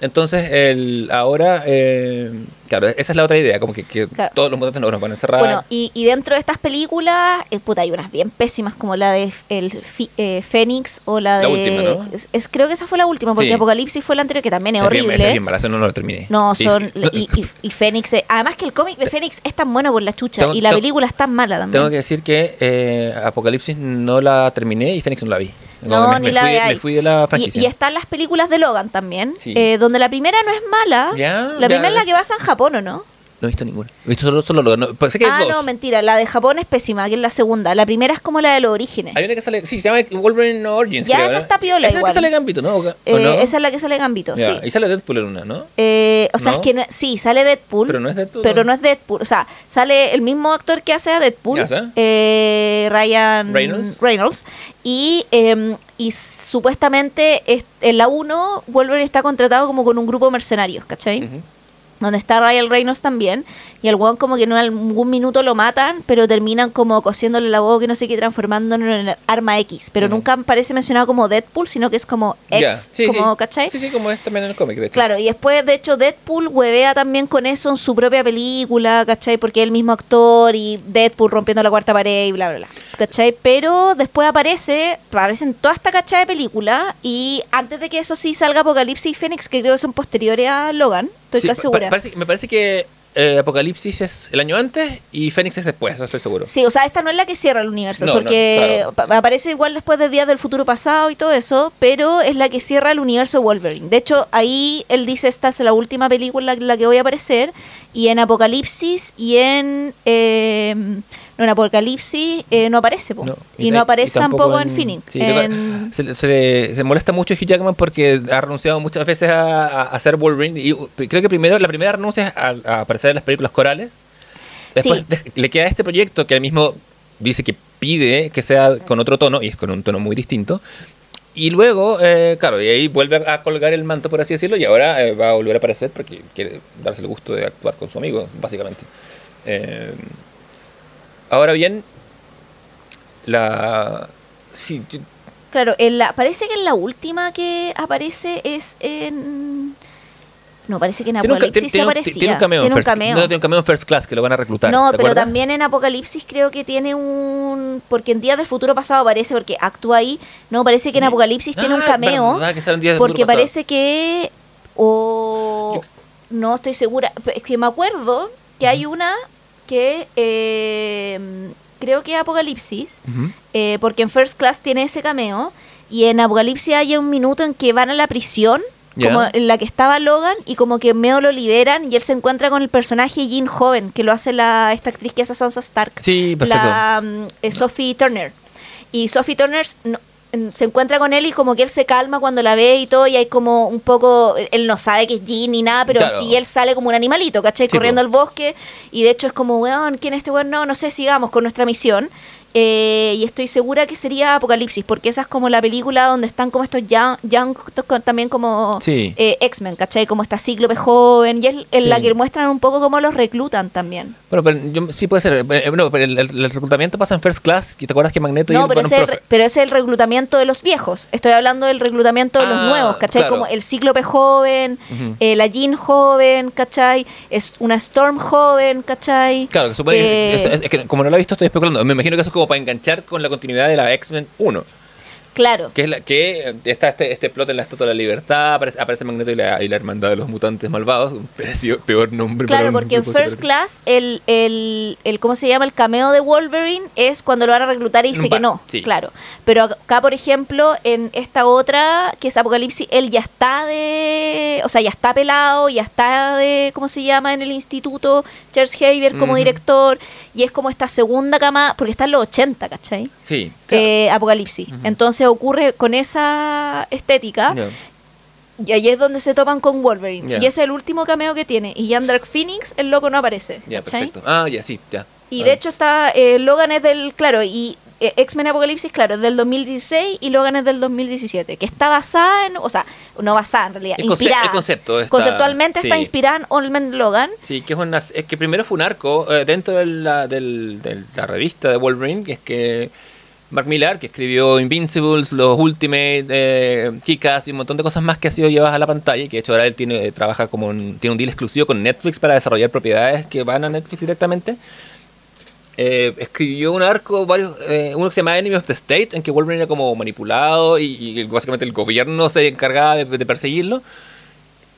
Entonces, el, ahora, eh, claro, esa es la otra idea, como que, que Claro. todos los mutantes nos nos van a encerrar. Bueno, y, y dentro de estas películas, eh, puta, hay unas bien pésimas como la de el Fi- eh, Fénix o la de... La última, ¿no? es, es- creo que esa fue la última, porque Sí. Apocalipsis fue la anterior, que también es bien- horrible. esa es bien mala, esa no, no lo terminé. No, son. Y, y, y Fénix. eh, además que el cómic de Fénix es tan bueno por la chucha. Tengo- y la película es tan mala también. Tengo que decir que eh, Apocalipsis no la terminé y Fénix no la vi. No, me, ni me la fui, de- me fui de la y, franquicia. y están las películas de Logan también. Sí. eh, donde la primera no es mala. Ya, la ya, primera es la que basa en Japón, ¿o no? No he visto ninguna. He visto solo, solo Logan. No, pensé que hay Ah, dos. no, mentira. La de Japón es pésima, que es la segunda. La primera es como la de los orígenes. Hay una que sale, sí, se llama Wolverine Origins. Ya, creo, esa ¿no? está piola Esa es la que sale Gambito, ¿no? ¿O Eh, no? Esa es la que sale Gambito, Ya, sí. Y sale Deadpool en una, ¿no? Eh, o sea, es que sí, sale Deadpool. Pero no es Deadpool, Pero ¿no? es Deadpool. O sea, sale el mismo actor que hace a Deadpool, Ya sé. eh, Ryan Reynolds. y, eh, y supuestamente es- en la 1 Wolverine está contratado como con un grupo de mercenarios, ¿cachai? Ujú. Donde está Ryan Reynolds también, y al weón como que en algún minuto lo matan, pero terminan como cosiéndole la boca y no sé qué, transformándolo en el arma X, pero nunca parece mencionado como Deadpool, sino que es como X, sí, como, sí. ¿cachai? Sí, sí, como es también en el cómic, de hecho. Claro, y después, de hecho, Deadpool huevea también con eso en su propia película, ¿cachai? Porque es el mismo actor y Deadpool rompiendo la cuarta pared y bla, bla, bla. ¿cachai? Pero después aparece, aparecen toda esta cachada de película y antes de que eso sí salga Apocalipsis y Fénix, que creo que son posteriores a Logan, estoy Sí, casi pa- segura. parece- me parece que eh, Apocalipsis es el año antes y Fénix es después, eso estoy seguro. Sí, o sea, esta no es la que cierra el universo, No, porque no, claro. pa- aparece igual después de Días del Futuro Pasado y todo eso, pero es la que cierra el universo de Wolverine. De hecho, ahí él dice, esta es la última película en la que voy a aparecer, y en Apocalipsis y en... eh, en Apocalipsis eh, no aparece, po. No, y, no aparece tampoco, en Phoenix. sí, En- se, le- se le- se molesta mucho Hugh Jackman porque ha renunciado muchas veces a, ser Wolverine. Y uh, creo que primero la primera renuncia es a, a aparecer en las películas corales. Después Sí. de- le queda este proyecto que él mismo dice que pide que sea con otro tono, y es con un tono muy distinto. Y luego, eh, claro, y ahí vuelve a, a colgar el manto, por así decirlo, y ahora eh, va a volver a aparecer porque quiere darse el gusto de actuar con su amigo, básicamente. Eh, ahora bien, la... Sí, Claro, en la, parece que en la última que aparece es en... No, parece que en Tiene un, ca- Apocalipsis tiene- se aparecía. tiene un cameo. en Tiene un First- cameo. No, tiene un cameo en First Class que lo van a reclutar. No, ¿te pero acuerdas? también en Apocalipsis creo que tiene un... Porque en Días del Futuro Pasado aparece, porque actúa ahí. No, parece que en Sí. Apocalipsis tiene un Ah, cameo. verdad que sale en Días del Porque Futuro Pasado. parece que... O... No estoy segura. Es que me acuerdo que hay una que... eh, creo que es Apocalipsis. Eh, porque en First Class tiene ese cameo. Y en Apocalipsis hay un minuto en que van a la prisión, como en la que estaba Logan, y como que Meo lo liberan y él se encuentra con el personaje Jean Joven, que lo hace la, esta actriz que hace Sansa Stark. Sí, perfecto. La mm, eh, Sophie Turner. Y Sophie Turner no- se encuentra con él y como que él se calma cuando la ve y todo, y hay como un poco, él no sabe que es Jean ni nada, pero Claro. y él sale como un animalito, ¿cachai? Sí, Corriendo po. al bosque, y de hecho es como, weón, ¿quién es este weón? No, no sé, sigamos con nuestra misión. Eh, y estoy segura que sería Apocalipsis, porque esa es como la película donde están como estos young, young también como Sí. eh, X-Men, ¿cachai? Como esta cíclope joven, y es en Sí. la que muestran un poco cómo los reclutan también. Bueno, pero yo- sí puede ser. Eh, bueno, pero el, el- el reclutamiento pasa en First Class. ¿y ¿Te acuerdas que Magneto y No, él pero ese, profe? pero es el reclutamiento de los viejos. Estoy hablando del reclutamiento de los Ah, nuevos, ¿cachai? claro. Como el cíclope joven, Ujú. eh, la Jean joven, ¿cachai? Es una Storm joven, ¿cachai? Claro, que supone Eh, es, es que como no lo he visto estoy especulando. Me imagino que eso es como para enganchar con la continuidad de la X-Men 1. Claro. Que es la que eh, está este, este plot en la Estatua de la Libertad, aparece, aparece Magneto y la, y la Hermandad de los Mutantes Malvados, un peor nombre. para Claro, un porque en First Class, el, el, el, ¿cómo se llama? El cameo de Wolverine es cuando lo van a reclutar y dice que no. sí. Claro. Pero acá, por ejemplo, en esta otra, que es Apocalipsis, él ya está de. O sea, ya está pelado, ya está de. ¿Cómo se llama? En el instituto, Charles Xavier como Ujú. director. Y es como esta segunda cama, porque está en los 80, ¿cachai? Sí. o sea, Eh, Apocalipsis. Entonces ocurre con esa estética. Y ahí es donde se topan con Wolverine. Ya. Y ese es el último cameo que tiene. Y ya en Dark Phoenix, el loco no aparece. Ya, ¿cachai? perfecto. Ah, ya, sí, ya. Y Ah. de hecho está. eh, Logan es del. Claro, y eh, X-Men Apocalipsis, claro, es del 2016 y Logan es del 2017. Que está basada en. O sea, no basada en realidad. El inspirada. el concepto está- Conceptualmente está inspirada en Old Man Logan. Sí, que es, una, es que primero fue un arco eh, dentro de la, del- de la revista de Wolverine, que es que Mark Millar, que escribió Invincibles, los Ultimate, eh, y un montón de cosas más que ha sido llevadas a la pantalla, y que de hecho ahora él tiene, eh, trabaja como un, tiene un deal exclusivo con Netflix para desarrollar propiedades que van a Netflix directamente. Eh, escribió un arco, varios, eh, uno que se llama Enemy of the State, en que Wolverine era como manipulado y, y básicamente el gobierno se encargaba de, de perseguirlo.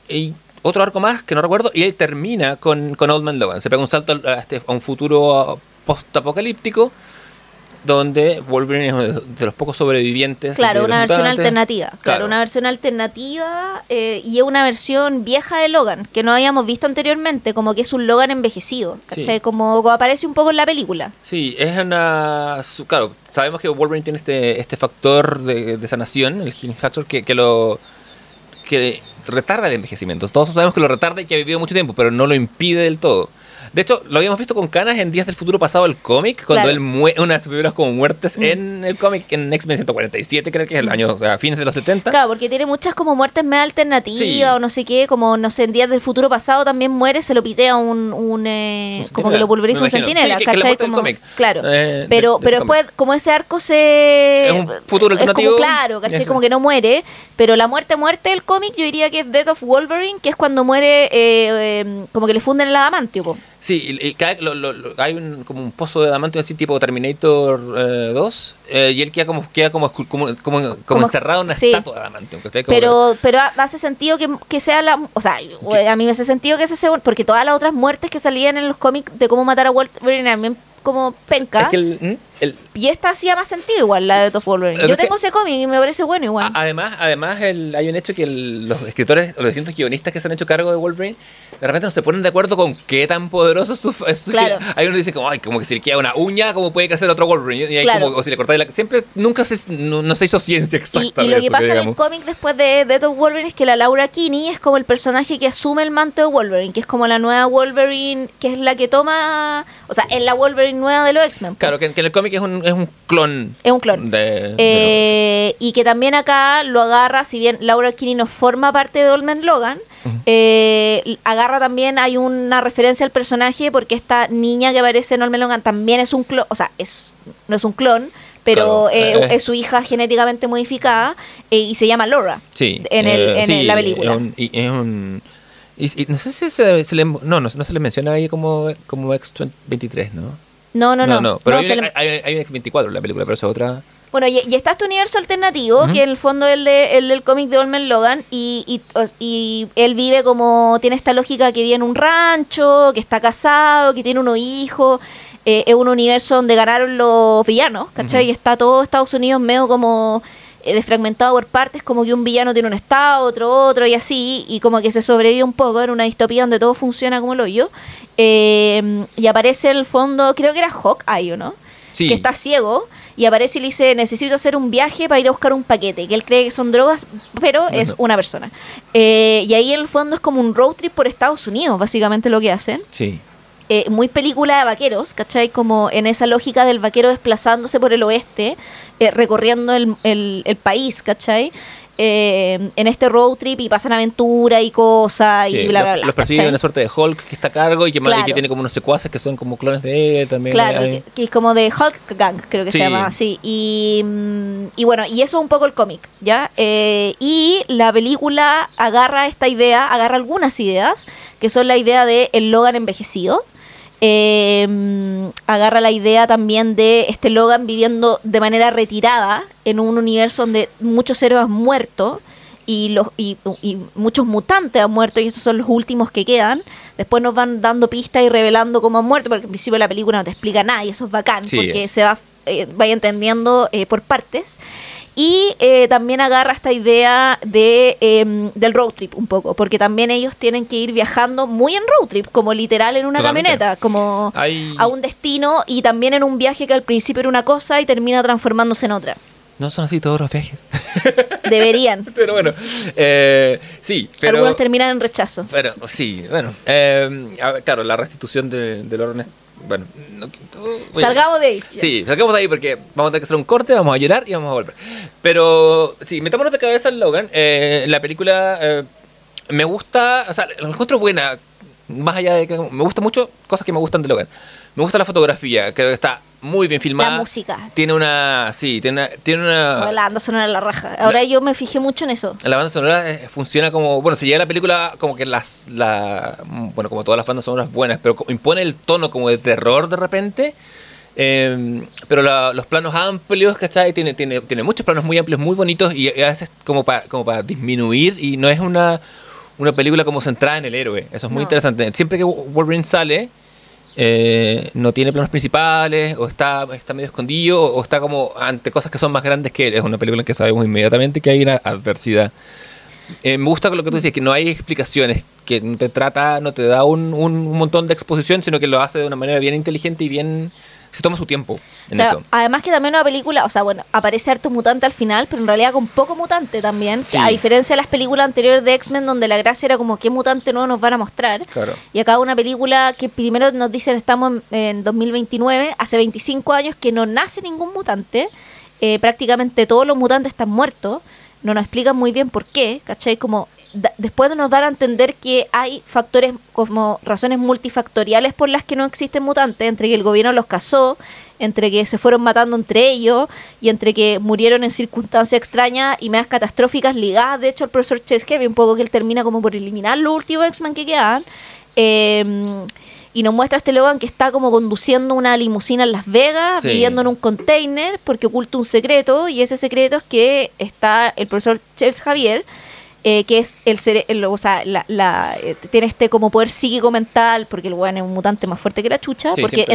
Y otro arco más que no recuerdo, y él termina con, con Old Man Logan. Se pega un salto al- a, este- a un futuro post-apocalíptico donde Wolverine es uno de los pocos sobrevivientes. Claro, una versión mutantes. alternativa. Claro, una versión alternativa eh, y es una versión vieja de Logan, que no habíamos visto anteriormente, como que es un Logan envejecido, ¿cachai? Sí. Como, como aparece un poco en la película. Sí, es una... su- Claro, sabemos que Wolverine tiene este, este factor de, de sanación, el healing factor, que, que lo... que retarda el envejecimiento. Todos sabemos que lo retarda y que ha vivido mucho tiempo, pero no lo impide del todo. De hecho, lo habíamos visto con Canas en Días del Futuro Pasado, el cómic, cuando Claro. él muere, una de sus primeras como muertes Mm. en el cómic, en X-Men 147, creo que es el año, o sea, fines de los 70. Claro, porque tiene muchas como muertes medio alternativas Sí. o no sé qué, como no sé, en días del futuro pasado también muere, se lo pitea un, un eh, Un como que lo pulveriza un imagino. centinela, Sí, que ¿cachai? Como- claro. Eh, pero de pero después, como ese arco se... Es un futuro es como alternativo. claro, ¿cachai? Eso. Como que no muere, pero la muerte muerte del cómic yo diría que es Death of Wolverine, que es cuando muere, eh, eh, como que le funden el adamantio, po. Sí, y, y cada- lo- lo- lo- hay un, como un pozo de adamantio así tipo Terminator eh, 2 eh, y él queda como queda como, como, como, encerrado en una sí. estatua de. Como Pero, pero ha- hace sentido que, que sea la. O sea, a mí me hace sentido que ese sea. Porque todas las otras muertes que salían en los cómics de cómo matar a Wolverine eran bien como que- penca. es que el- el- Y esta hacía más sentido igual, la de Top Wolverine. Pero Yo que- tengo ese cómic y me parece bueno igual. a- además, además el- hay un hecho que los escritores, los distintos guionistas que se han hecho cargo de Wolverine, de repente no se ponen de acuerdo con qué tan poderoso es su, Claro. Hay unos que dicen como, ay, como que si le queda una uña, como puede crecer otro Wolverine. Y hay Claro. como, o si le cortáis la... Siempre, nunca se, no, no se hizo ciencia exacta y lo eso, que pasa en el cómic después de Death of Wolverine es que la Laura Kinney es como el personaje que asume el manto de Wolverine, que es como la nueva Wolverine, que es la que toma. O sea, es la Wolverine nueva de los X-Men. po. Claro, que, que en el cómic es un, es un clon. Es un clon. De, de Eh, y que también acá lo agarra, si bien Laura Kinney no forma parte de Olman Logan, eh, agarra también, hay una referencia al personaje porque esta niña que aparece en Olman Logan también es un clon, o sea, es, no es un clon, pero Claro, eh, eh, es su hija genéticamente modificada eh, y se llama Laura Sí, en, el, eh, en sí, la película. Es un, y es un- Y, y no sé si se, se le, no, no, no se le menciona ahí como, como X-23, ¿no? No, no, no. pero No, hay, se un- le- hay, hay un X-24 en la película, pero eso es otra... Bueno, y, y está este universo alternativo, que en el fondo es el, de, el del cómic de Olmen Logan, y, y, y él vive como, tiene esta lógica que vive en un rancho, que está casado, que tiene unos hijos, eh, es un universo donde ganaron los villanos, ¿cachai? Ujú. Y está todo Estados Unidos medio como eh, desfragmentado por partes, como que un villano tiene un estado, otro otro, y así, y como que se sobrevive un poco en una distopía donde todo funciona como lo yo. Eh, y aparece en el fondo, creo que era Hawkeye, ¿no? Sí. que está ciego y aparece y le dice necesito hacer un viaje para ir a buscar un paquete que él cree que son drogas pero es no. una persona Eh, y ahí en el fondo es como un road trip por Estados Unidos básicamente lo que hacen Sí. Eh, muy película de vaqueros ¿cachai? como en esa lógica del vaquero desplazándose por el oeste eh, recorriendo el, el- el país ¿cachai? Eh, en este road trip y pasan aventura y cosas Sí, y bla bla bla Los persigue ¿cachai? una suerte de Hulk que está a cargo y que, y tiene como unos secuaces que son como clones de él también. Claro, que, que es como de Hulk Gang, creo que Sí. se llama así. Y, mm, y bueno, y eso es un poco el cómic, ¿ya? Eh, y la película agarra esta idea, agarra algunas ideas, que son la idea de el Logan envejecido. Eh, agarra la idea también de este Logan viviendo de manera retirada en un universo donde muchos héroes han muerto y, los, y, y muchos mutantes han muerto y estos son los últimos que quedan. Después nos van dando pistas y revelando cómo han muerto, porque al principio la película no te explica nada y eso es bacán, Sí. porque se va eh, vaya entendiendo eh, por partes. Y eh, también agarra esta idea de, em, del road trip un poco, porque también ellos tienen que ir viajando muy en road trip, como literal en una Totalmente. camioneta, como Hay- a un destino y también en un viaje que al principio era una cosa y termina transformándose en otra. No son así todos los viajes. Deberían. pero bueno, eh, sí, pero... Algunos terminan en rechazo. Pero sí, bueno. eh, ver, claro, la restitución de, del orden. Bueno, no, a- Salgamos de ahí. Sí, salgamos de ahí porque vamos a tener que hacer un corte, vamos a llorar y vamos a volver. Pero sí, metámonos de cabeza en Logan. Eh, la película eh, me gusta, o sea, la encuentro buena. Más allá de que me gusta mucho cosas que me gustan de Logan. Me gusta la fotografía, creo que está muy bien filmada. La música. Tiene una, sí, tiene una, tiene una, La banda sonora de la raja. Ahora yo me fijé mucho en eso. la banda sonora eh, funciona como, bueno, se llega a la película como que las, la, bueno, como todas las bandas sonoras buenas, pero impone el tono como de terror de repente. eh, pero la- los planos amplios, ¿cachai? Tiene, tiene, tiene muchos planos muy amplios, muy bonitos y a veces como para como para disminuir y no es una, una película como centrada en el héroe. Eso es muy No. interesante. Siempre que Wolverine sale, eh, no tiene planos principales o está, está medio escondido o, está como ante cosas que son más grandes que él. Es una película en que sabemos inmediatamente que hay una adversidad. Eh, me gusta lo que tú decías, que no hay explicaciones, que no te trata, no te da un, un- un montón de exposición, sino que lo hace de una manera bien inteligente y bien... Se toma su tiempo en Pero, eso. además que también una película, o sea, bueno, aparece harto mutante al final, pero en realidad con poco mutante también. Sí. A diferencia de las películas anteriores de X-Men, donde la gracia era como qué mutante nuevo nos van a mostrar. Claro. Y acá una película que primero nos dicen estamos en, en 2029, hace 25 años que no nace ningún mutante. eh, prácticamente todos los mutantes están muertos. No nos explican muy bien por qué, ¿cachai? Como después de nos dar a entender que hay factores como razones multifactoriales por las que no existen mutantes, entre que el gobierno los casó, entre que se fueron matando entre ellos y entre que murieron en circunstancias extrañas y más catastróficas ligadas, de hecho, al profesor Chesky, un poco que él termina como por eliminar los últimos X-Men que quedan. Eh, y nos muestra este Logan que está como conduciendo una limusina en Las Vegas, Sí. viviendo en un container, porque oculta un secreto, y ese secreto es que está el profesor Charles Javier, eh, que es el, el- o sea, la, la- eh, tiene este como poder psíquico mental, porque el weón es un mutante más fuerte que la chucha, Sí, porque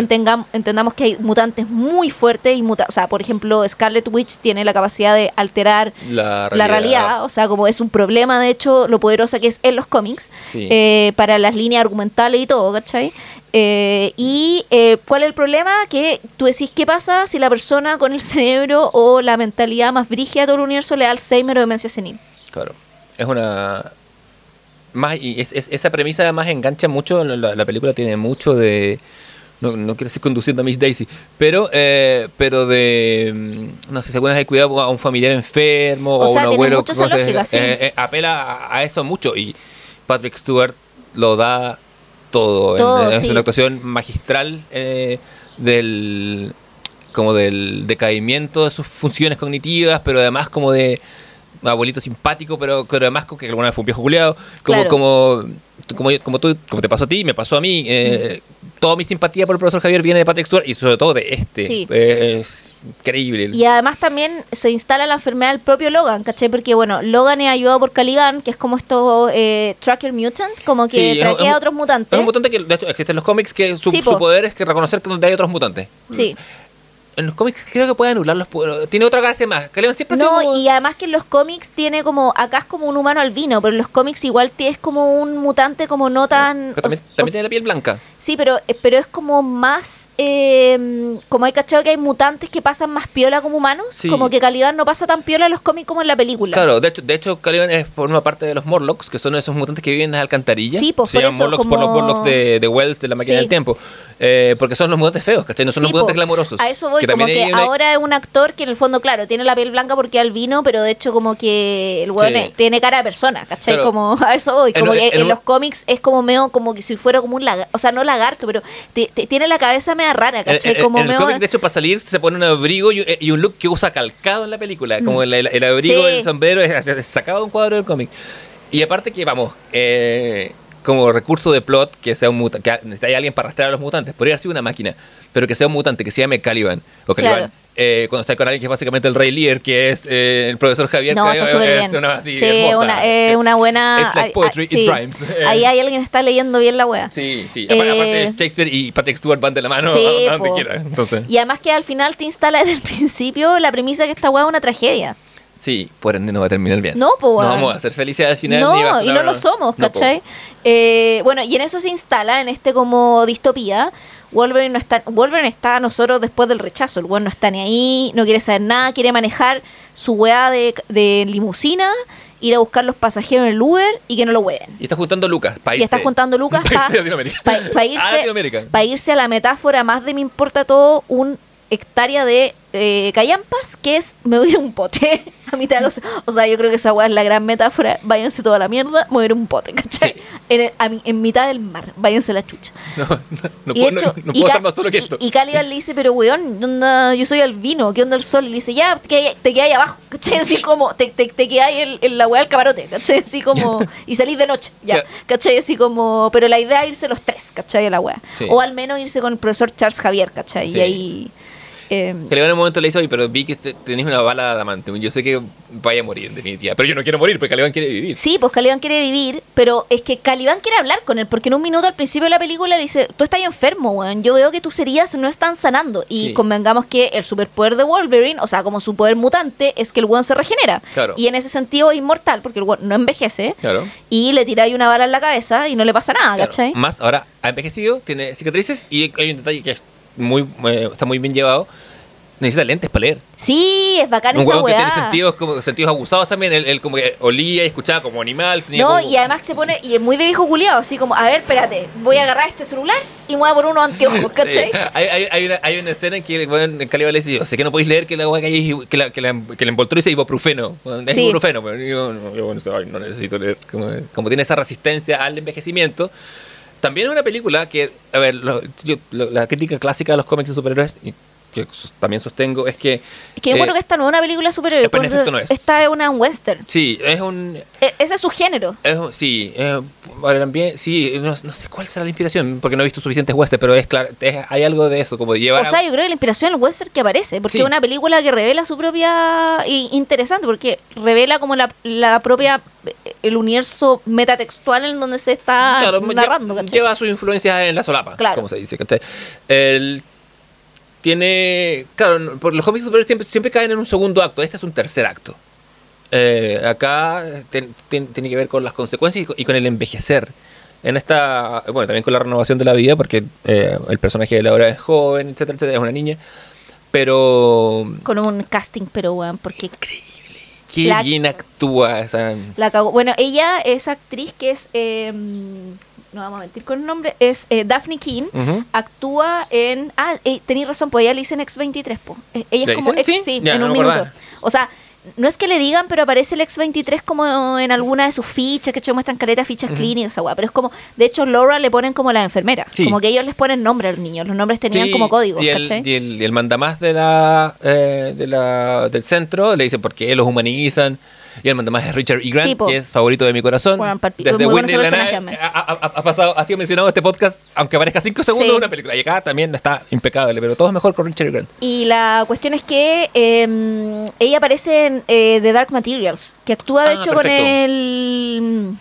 entendamos que hay mutantes muy fuertes, y muta- o sea, por ejemplo, Scarlet Witch tiene la capacidad de alterar La la realidad, o sea, como es un problema, de hecho, lo poderosa que es en los cómics, Sí. eh, para las líneas argumentales y todo, ¿cachai? Eh, y eh, cuál es el problema? Que tú decís, ¿qué pasa si la persona con el cerebro o la mentalidad más brígida de todo el universo le da Alzheimer o demencia senil? Claro. Es una. Más, y es, es- esa premisa además engancha mucho. La, la película tiene mucho de. No, no quiero decir conduciendo a Miss Daisy, pero, eh, pero de. mm, No sé, según hay cuidado a un familiar enfermo o, O sea, un abuelo. mucho esa no sé, lógica, sí. eh, eh, apela a, eso mucho y Patrick Stewart lo da todo. en- es una actuación magistral eh, del como del decaimiento de sus funciones cognitivas, pero además como de abuelito simpático, pero, pero además que alguna vez fue un viejo culiado. Como, Claro. como, como, como, tú, como te pasó a ti, me pasó a mí. eh, Toda mi simpatía por el profesor Javier viene de Patrick Stewart y sobre todo de este. Sí. Eh, es increíble. Y además también se instala la enfermedad del propio Logan, ¿cachai? Porque, bueno, Logan es ayudado por Caliban, que es como estos eh, Tracker Mutant, como que Sí, traquea es a otros mutantes. Es un mutante que, de hecho, existe en los cómics que su, Sí, su po. poder es que reconocer que donde hay otros mutantes. Sí. En los cómics creo que puede anular los poderes. Tiene otra gracia más. Caliban siempre No, como- y además que en los cómics tiene como, acá es como un humano albino, pero en los cómics igual es como un mutante como no tan... Pero también, tiene la piel blanca. Sí, pero, eh, pero es como más, eh, como hay cachado que hay mutantes que pasan más piola como humanos, Sí. como que Caliban no pasa tan piola en los cómics como en la película. Claro, de hecho, de hecho Caliban es forma parte de los Morlocks, que son esos mutantes que viven en las alcantarillas. Sí, pues, Se por llaman eso, Morlocks por los Morlocks de, de Wells, de la máquina Sí. del tiempo. Eh, porque son los mutantes feos, ¿cachai? No son Sí, los mutantes po. glamorosos. A eso voy, Que como que una- ahora es un actor que en el fondo, claro, tiene la piel blanca porque es albino, pero de hecho como que el weón tiene cara de persona, ¿cachai? Pero- como a eso voy, en- como que en en, un- los cómics es como medio como que si fuera como un lagarto, o sea, no lagarto, pero te- te- tiene la cabeza media rara, ¿cachai? en- como en el medio... cómic, de hecho, para salir se pone un abrigo y, y un look que usa calcado en la película. Como el, el- el abrigo, Mm. Sí. el sombrero, es, es sacado de un cuadro del cómic. Y aparte que, vamos, eh, como recurso de plot, que sea un mutante, que necesita alguien para arrastrar a los mutantes. Podría haber sido una máquina, pero que sea un mutante, que se llame Caliban. O Caliban. Claro. Eh, cuando está con alguien que es básicamente el Rey Lear, que es eh, el profesor Javier. No, está súper es bien. una así sí, hermosa. una, es una buena... It's like poetry, it sí. rhymes. Ahí hay alguien que está leyendo bien la wea. Sí, sí. Apa- Eh, Aparte, Shakespeare y Patrick Stewart van de la mano Sí, a, donde quiera. Entonces, Y además que al final te instala desde el principio la premisa que esta weá es una tragedia. sí, por ende no va a terminar bien. No, po, No vamos a hacer felicidad al final. ni va a No, ser y no una- lo somos, no. ¿cachai? Eh, bueno, y en eso se instala, en este como distopía. Wolverine no está, Wolverine está a nosotros después del rechazo. El weón no está ni ahí, no quiere saber nada, quiere manejar su weá de, de limusina, ir a buscar los pasajeros en el Uber y que no lo hueven. Y está juntando lucas para irse. Y está juntando lucas para A Latinoamérica. irse a la metáfora más de me importa todo un hectárea de eh, callampas, que es me voy a ir a un pote a mitad de los... O sea, yo creo que esa weá es la gran metáfora. Váyanse toda la mierda, me voy a ir a un pote, ¿cachai? Sí. En, el- a en mitad del mar, váyanse a la chucha. No, no, no puedo, hecho, no, puedo estar más solo que esto. Y, y Caliban le dice, pero weón, ¿qué onda? yo soy albino, ¿qué onda el sol? Y le dice, ya, te quedáis te quedáis abajo, ¿cachai? Así como, te, te, te quedáis en, en la weá del camarote, ¿cachai? Así como, y salís de noche, ya, Ya. ¿cachai? Así como, pero la idea es irse los tres, ¿cachai? A la weá. Sí. O al menos irse con el profesor Charles Javier, ¿cachai? Sí. Y ahí... eh, Que le en un momento le dice, oye, pero vi que te- tenés una bala de adamante. Yo sé que vaya a morir en definitiva. Pero yo no quiero morir porque Caliban quiere vivir. Sí, pues Caliban quiere vivir, pero es que Caliban quiere hablar con él, porque en un minuto al principio de la película le dice, tú estás enfermo, weón, yo veo que tus heridas no están sanando. Y Sí. convengamos que el superpoder de Wolverine, o sea, como su poder mutante, es que el weón se regenera. Claro. Y en ese sentido es inmortal, porque el weón no envejece. Claro. Y le tiráis una bala en la cabeza y no le pasa nada, Claro. ¿cachai? Más ahora ha envejecido, tiene cicatrices y hay un detalle que es muy, eh, está muy bien llevado. Necesita lentes para leer. Sí, es bacán Un esa que tiene sentidos, como, sentidos abusados también. Él, él como que olía y escuchaba como animal. No, como- y además se pone, y es muy de viejo culiado, así como, a ver, espérate, voy a agarrar este celular y me voy a poner unos anteojos, ¿cachai? Sí. Hay, hay, hay, una, hay una escena en que bueno, el Caliban le dice, yo sé que no podéis leer que la, hueá que, hay, que la, que la, que la envoltura dice ibuprofeno. Es Sí. ibuprofeno, pero yo, no, yo, bueno, no necesito leer. Como, como tiene esa resistencia al envejecimiento. También es una película que, a ver, lo- la crítica clásica de los cómics de superhéroes, que también sostengo, es que... Es que yo eh, creo que esta no es una película superhéroe, no es. esta es una western. Sí, es un... E- ese es su género. Es sí, eh, ambiente, sí, no, no sé cuál será la inspiración, porque no he visto suficientes westerns, pero es claro, es- hay algo de eso, como llevar... O sea, yo creo que la inspiración es el western que aparece, porque Sí. es una película que revela su propia... y interesante, porque revela como la, la propia... el universo metatextual en donde se está Claro, narrando, lle- ¿cachai? lleva sus influencias en la solapa, Claro. como se dice. ¿cachai? El- tiene. Claro, por los cómics superhéroes siempre, siempre caen en un segundo acto. Este es un tercer acto. Eh, acá ten- ten- tiene que ver con las consecuencias y con, y con el envejecer. En esta. Bueno, también con la renovación de la vida, porque eh, el personaje de Laura es joven, etcétera, etcétera, es una niña. Pero. Con un casting, pero bueno, porque Qué La- bien actúa esa. la. Bueno, ella es actriz que es... eh, no vamos a mentir con el nombre, es eh, Daphne King. Actúa en. Ah, eh, tenéis razón, pues ella le dicen X23, po. Eh, Ella ¿Le es como. ex- Sí. sí, Ya, en no un minuto. O sea, no es que le digan, pero aparece el X23 como en alguna de sus fichas, que hecho muestran caretas, fichas clínicas, esa weá. Pero es como. De hecho, Laura le ponen como la enfermera. Sí. Como que ellos les ponen nombre a los niños. Los nombres tenían Sí, como códigos, y el, ¿cachai? y el, y el mandamás de la, eh, de la, del centro le dice porque los humanizan. Y el mandamás es Richard E. Grant, Sí, que es favorito de mi corazón. Bueno, Desde Whitney ha, ha- ha- pasado, ha sido mencionado en este podcast, aunque aparezca cinco segundos Sí. de una película. Y acá también está impecable, pero todo es mejor con Richard E. Grant. Y la cuestión es que eh, ella aparece en eh, The Dark Materials, que actúa de Ah, hecho con el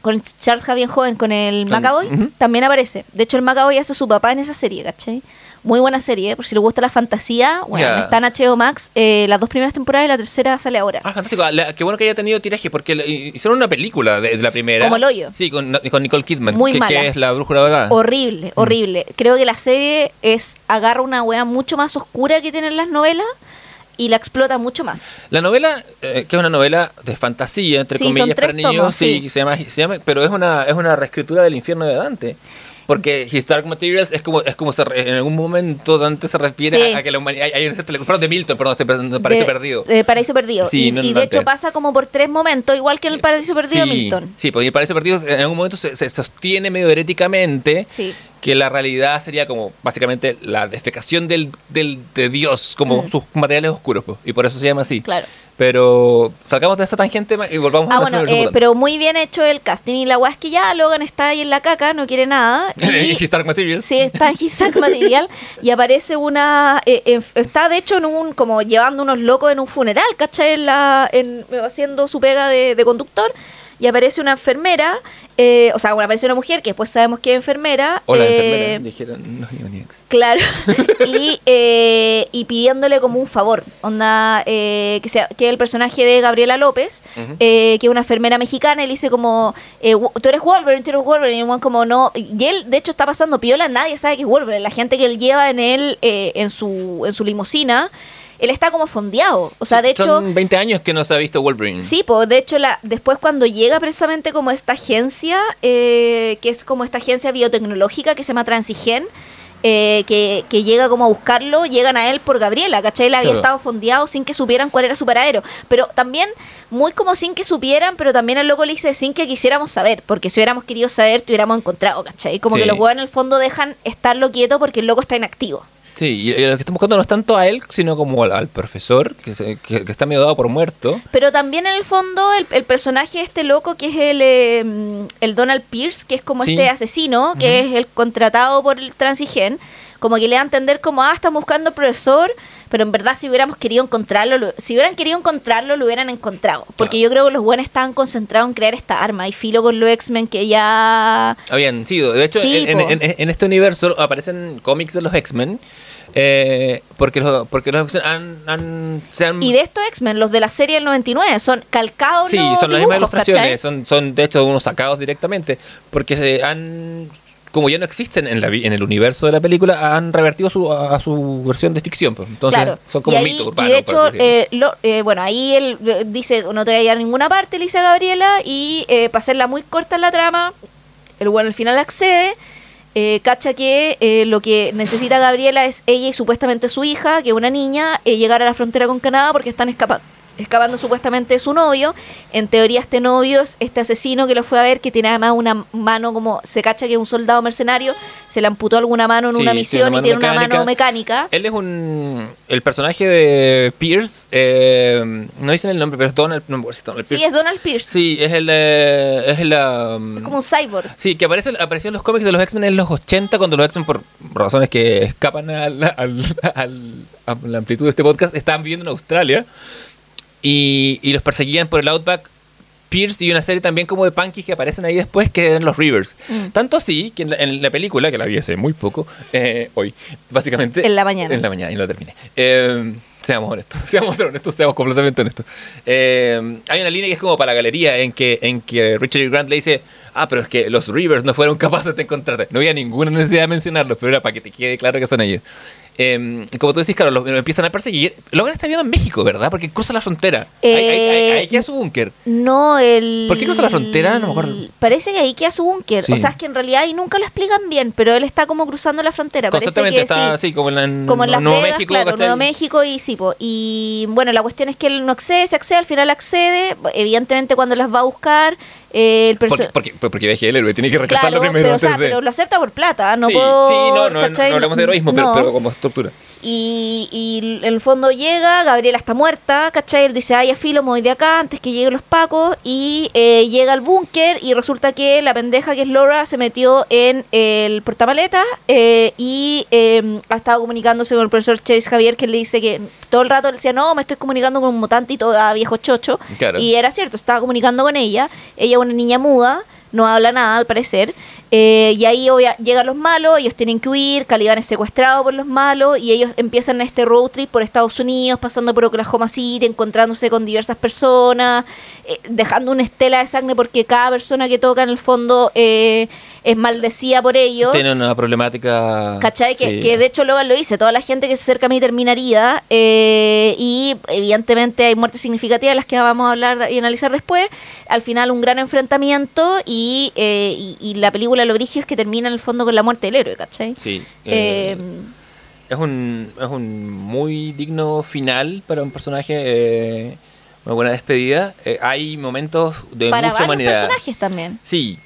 con Charles Javier joven, con el Con- McAvoy, ujú. también aparece. De hecho, el McAvoy hace su papá en esa serie, ¿cachai? Muy buena serie, por si le gusta la fantasía. Bueno, Ya. está en HBO Max. eh, las dos primeras temporadas y la tercera sale ahora. Ah, fantástico. La- qué bueno que haya tenido tiraje, porque le- hicieron una película de, de la primera. Como el hoyo. Sí, con, con Nicole Kidman, Muy que, mala. que es la brújula vagada. Horrible, horrible. Creo que la serie es agarra una weá mucho más oscura que tienen las novelas y la explota mucho más. La novela, eh, que es una novela de fantasía, entre Sí, comillas, para niños, tomos, sí, sí. Se, llama, se llama, pero es una, es una reescritura del infierno de Dante. Porque His Dark Materials es como, es como se re- en algún momento Dante se refiere Sí. a, a que la humanidad. Hay, un perdón, de Milton, perdón, estoy Paraíso De- Perdido. de Paraíso Perdido. Sí, y no, y de hecho pasa como por tres momentos, igual que en el Paraíso Perdido de Milton. Sí, porque el Paraíso Perdido en algún momento se, se sostiene medio heréticamente que la realidad sería como básicamente la defecación del, del, de Dios, como Mm. sus materiales oscuros, pues, y por eso se llama así. Claro. Pero sacamos de esta tangente y volvamos Ah, a la bueno, eh, pero muy bien hecho el casting. Y la weá es que ya Logan está ahí en la caca, no quiere nada. Y, His Dark Materials. Sí, está en His Dark Material y aparece una... eh, eh, está de hecho en un... como llevando unos locos en un funeral, ¿cachai? En la, en, haciendo su pega de, de conductor y aparece una enfermera, eh, o sea, bueno, aparece una mujer que después sabemos que es enfermera. Hola, eh, enfermera. Dijeron los Ionics. Claro, y, eh, y pidiéndole como un favor, onda, eh, que, sea, que el personaje de Gabriela López, eh, que es una enfermera mexicana, y le dice como, eh, "Wo- tú eres Wolverine, tú eres Wolverine, y el como no, y él de hecho está pasando piola, nadie sabe que es Wolverine, la gente que él lleva en él, eh, en, su, en su limusina, él está como fondeado, o sea, de hecho... Son 20 años que no se ha visto Wolverine. Sí, pues de hecho la, después cuando llega precisamente como esta agencia, eh, que es como esta agencia biotecnológica que se llama Transigen, eh, que, que llega como a buscarlo, llegan a él por Gabriela, ¿cachai? Él había Claro. estado fondeado sin que supieran cuál era su paradero. Pero también, muy como sin que supieran, pero también el loco le dice sin que quisiéramos saber, porque si hubiéramos querido saber, te hubiéramos encontrado, ¿cachai? Como Sí. que los huevos en el fondo dejan estarlo quieto porque el loco está inactivo. Sí, y, lo que están buscando no es tanto a él, sino como al, al profesor, que, se- que- que está medio dado por muerto. Pero también en el fondo el, el personaje de este loco que es el, eh, el Donald Pierce, que es como Sí. este asesino, que es el contratado por el Transigen, como que le da a entender como, ah, están buscando al profesor, pero en verdad si hubiéramos querido encontrarlo, lo- si hubieran querido encontrarlo, lo hubieran encontrado. Porque Claro. yo creo que los buenos estaban concentrados en crear esta arma. Y filo con los X-Men que ya... Habían sido. De hecho, Sí, en, po. en- en- en este universo aparecen cómics de los X-Men. Eh, porque, los, porque los X-Men han, han- se han... Y de estos X-Men, los de la serie del 99, son calcados Sí, los son las mismas ilustraciones, son, son de hecho unos sacados directamente, porque se han, como ya no existen en, la, en el universo de la película, han revertido su, a, a su versión de ficción, pues. entonces Claro. son como y mitos urbanos. Y de hecho, eh, lo- eh, bueno, ahí él eh, dice, no te voy a llevar a ninguna parte, le dice a Gabriela, y eh, para hacerla muy corta en la trama, el bueno al final accede, eh, cacha que eh, lo que necesita Gabriela es ella y supuestamente su hija, que es una niña, eh, llegar a la frontera con Canadá porque están escapando escapando supuestamente de su novio. En teoría este novio es este asesino que lo fue a ver, que tiene además una mano como, se cacha que es un soldado mercenario, se le amputó alguna mano en Sí, una tiene misión una y tiene una mano mecánica. Él es un. El personaje de Pierce, eh, no dicen el nombre, pero es Donald. No es Donald Sí, Pierce. es Donald Pierce. Sí, es el. eh, es el. um, Es como un cyborg. Sí, que aparece, apareció en los cómics de los X-Men en los 80, cuando los X-Men, por razones que escapan al- al- al- a la amplitud de este podcast, estaban viviendo en Australia y, y los perseguían por el Outback. Pierce y una serie también como de punkies que aparecen ahí después, que eran los Rivers. Mm. Tanto así que en la, en la película, que la vi hace muy poco, eh, hoy, básicamente. En la mañana. En la mañana, y la terminé. Eh, seamos honestos, seamos honestos, seamos completamente honestos. Eh, hay una línea que es como para la galería en que, en que Richard E. Grant le dice, ah, pero es que los Rivers no fueron capaces de encontrarte. No había ninguna necesidad de mencionarlos, pero era para que te quede claro que son ellos. Eh, como tú decís, claro, lo, lo empiezan a perseguir. Logan está viendo en México, ¿verdad? Porque cruza la frontera. ahí, ahí- ahí- Eh, ahí queda su búnker. No, el... ¿Por qué cruza la frontera? No me acuerdo. Parece que ahí queda su búnker. Sí. O sea, es que en realidad ahí nunca lo explican bien, pero él está como cruzando la frontera. Parece Constantemente que está sí. así, como en, la- en Como en Las Nuevo Vegas, México. claro. Nuevo México y sí, po. Y bueno, la cuestión es que él no accede, se accede, al final accede. Evidentemente cuando las va a buscar, Eh, el Porque, porque, porque viaje el héroe, tiene que rechazarlo Claro, primero. pero, o sea, antes de- pero lo acepta por plata, no sí, puedo... sí, no, no, ¿cachai? no hablemos de heroísmo, pero, No. pero como estructura. Y, y en el fondo llega, Gabriela está muerta, ¿cachai? Él dice, ay, a filo, me voy de acá antes que lleguen los pacos. Y eh, llega al búnker y resulta que la pendeja que es Laura se metió en el portamaletas eh, y eh, ha estado comunicándose con el profesor Chase Javier que le dice que todo el rato le decía, no, me estoy comunicando con un mutante y todo a viejo chocho. Claro. Y era cierto, estaba comunicando con ella. Ella es una niña muda, no habla nada al parecer. Eh, y ahí llegan los malos, ellos tienen que huir, Caliban es secuestrado por los malos y ellos empiezan este road trip por Estados Unidos, pasando por Oklahoma City, encontrándose con diversas personas, eh, dejando una estela de sangre porque cada persona que toca en el fondo eh, es maldecida por ellos. Tiene una problemática. ¿Cachai? Que, sí. que de hecho Logan lo dice, toda la gente que se acerca a mí terminaría eh, y evidentemente hay muertes significativas, las que vamos a hablar y analizar después. Al final un gran enfrentamiento y, eh, y, y la película lo grigio es que termina en el fondo con la muerte del héroe, ¿cachai? Sí. Eh, es, un, es un muy digno final para un personaje. eh, una buena despedida. Eh, hay momentos de para mucha varios humanidad. personajes también. Sí,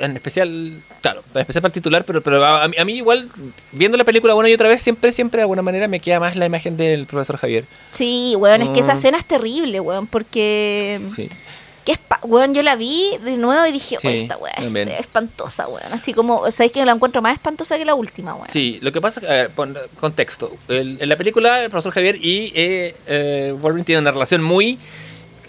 en especial, claro, en especial para el titular, pero, pero a, mí, a mí igual, viendo la película una y otra vez, siempre, siempre de alguna manera me queda más la imagen del profesor Javier. Sí, weón, es que esa Mm. escena es terrible, weón, porque... Sí. Que weón, yo la vi de nuevo y dije, Sí, "Oye, esta weá es espantosa, weón. Así como, ¿sabéis que la encuentro más espantosa que la última, weón? Sí, lo que pasa, a ver, pon contexto. El- en la película, el profesor Javier y eh, eh, Wolverine tienen una relación muy...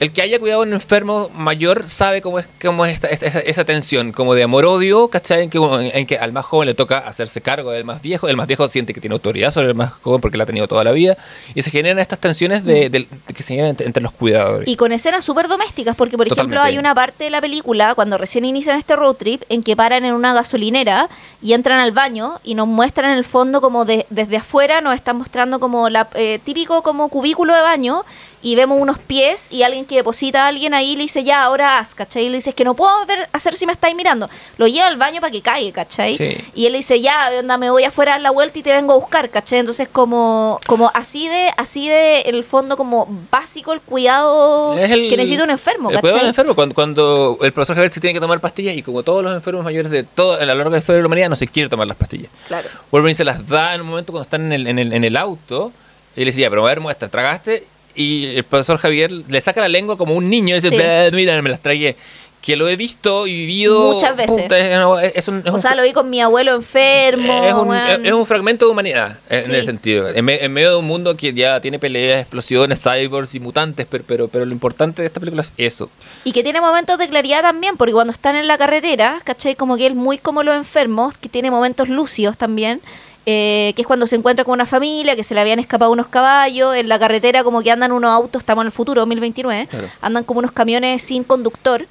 El que haya cuidado a un enfermo mayor sabe cómo es, cómo es esta- esta- esa, esa tensión, como de amor-odio, ¿cachai? En que, en, que al más joven le toca hacerse cargo del más viejo, el más viejo siente que tiene autoridad sobre el más joven porque la ha tenido toda la vida, y se generan estas tensiones de, de- de que se llevan entre, entre los cuidadores. Y con escenas súper domésticas, porque por ejemplo hay una parte de la película, cuando recién inician este road trip, en que paran en una gasolinera y entran al baño y nos muestran en el fondo como de- desde afuera, nos están mostrando como la eh, típico como cubículo de baño y vemos unos pies y alguien que deposita a alguien ahí le dice ya, ahora haz, ¿cachai? Y le dice, es que no puedo ver, hacer si me estáis mirando. Lo lleva al baño para que caiga, ¿cachai? Sí. Y él le dice, ya, onda, me voy afuera a dar la vuelta y te vengo a buscar, ¿cachai? Entonces como, como así de, así de, en el fondo como básico el cuidado el- que necesita un enfermo, El cuidado ¿cachai? del enfermo, cuando, cuando el profesor Javier se tiene que tomar pastillas y como todos los enfermos mayores de todo, a lo largo de la historia de la humanidad no se quiere tomar las pastillas. Claro. Wolverine se las da en un momento cuando están en el, en el, en el auto y le dice, ya, pero a ver, muestra, tragaste. Y el profesor Javier le saca la lengua como un niño y dice, Sí. "Blah, mira, me las tragué. Que lo he visto y vivido. Muchas veces. puta, es, es un, es O un sea, lo vi con mi abuelo enfermo. es un, es un fragmento de humanidad, en Sí. ese sentido. En, me- en medio de un mundo que ya tiene peleas, explosiones, cyborgs y mutantes, pero, pero, pero lo importante de esta película es eso. Y que tiene momentos de claridad también, porque cuando están en la carretera, ¿cachai? Como que él muy como los enfermos, que tiene momentos lúcidos también, eh, que es cuando se encuentra con una familia, que se le habían escapado unos caballos, en la carretera como que andan unos autos, estamos en el futuro, 2029, Claro. andan como unos camiones sin conductor.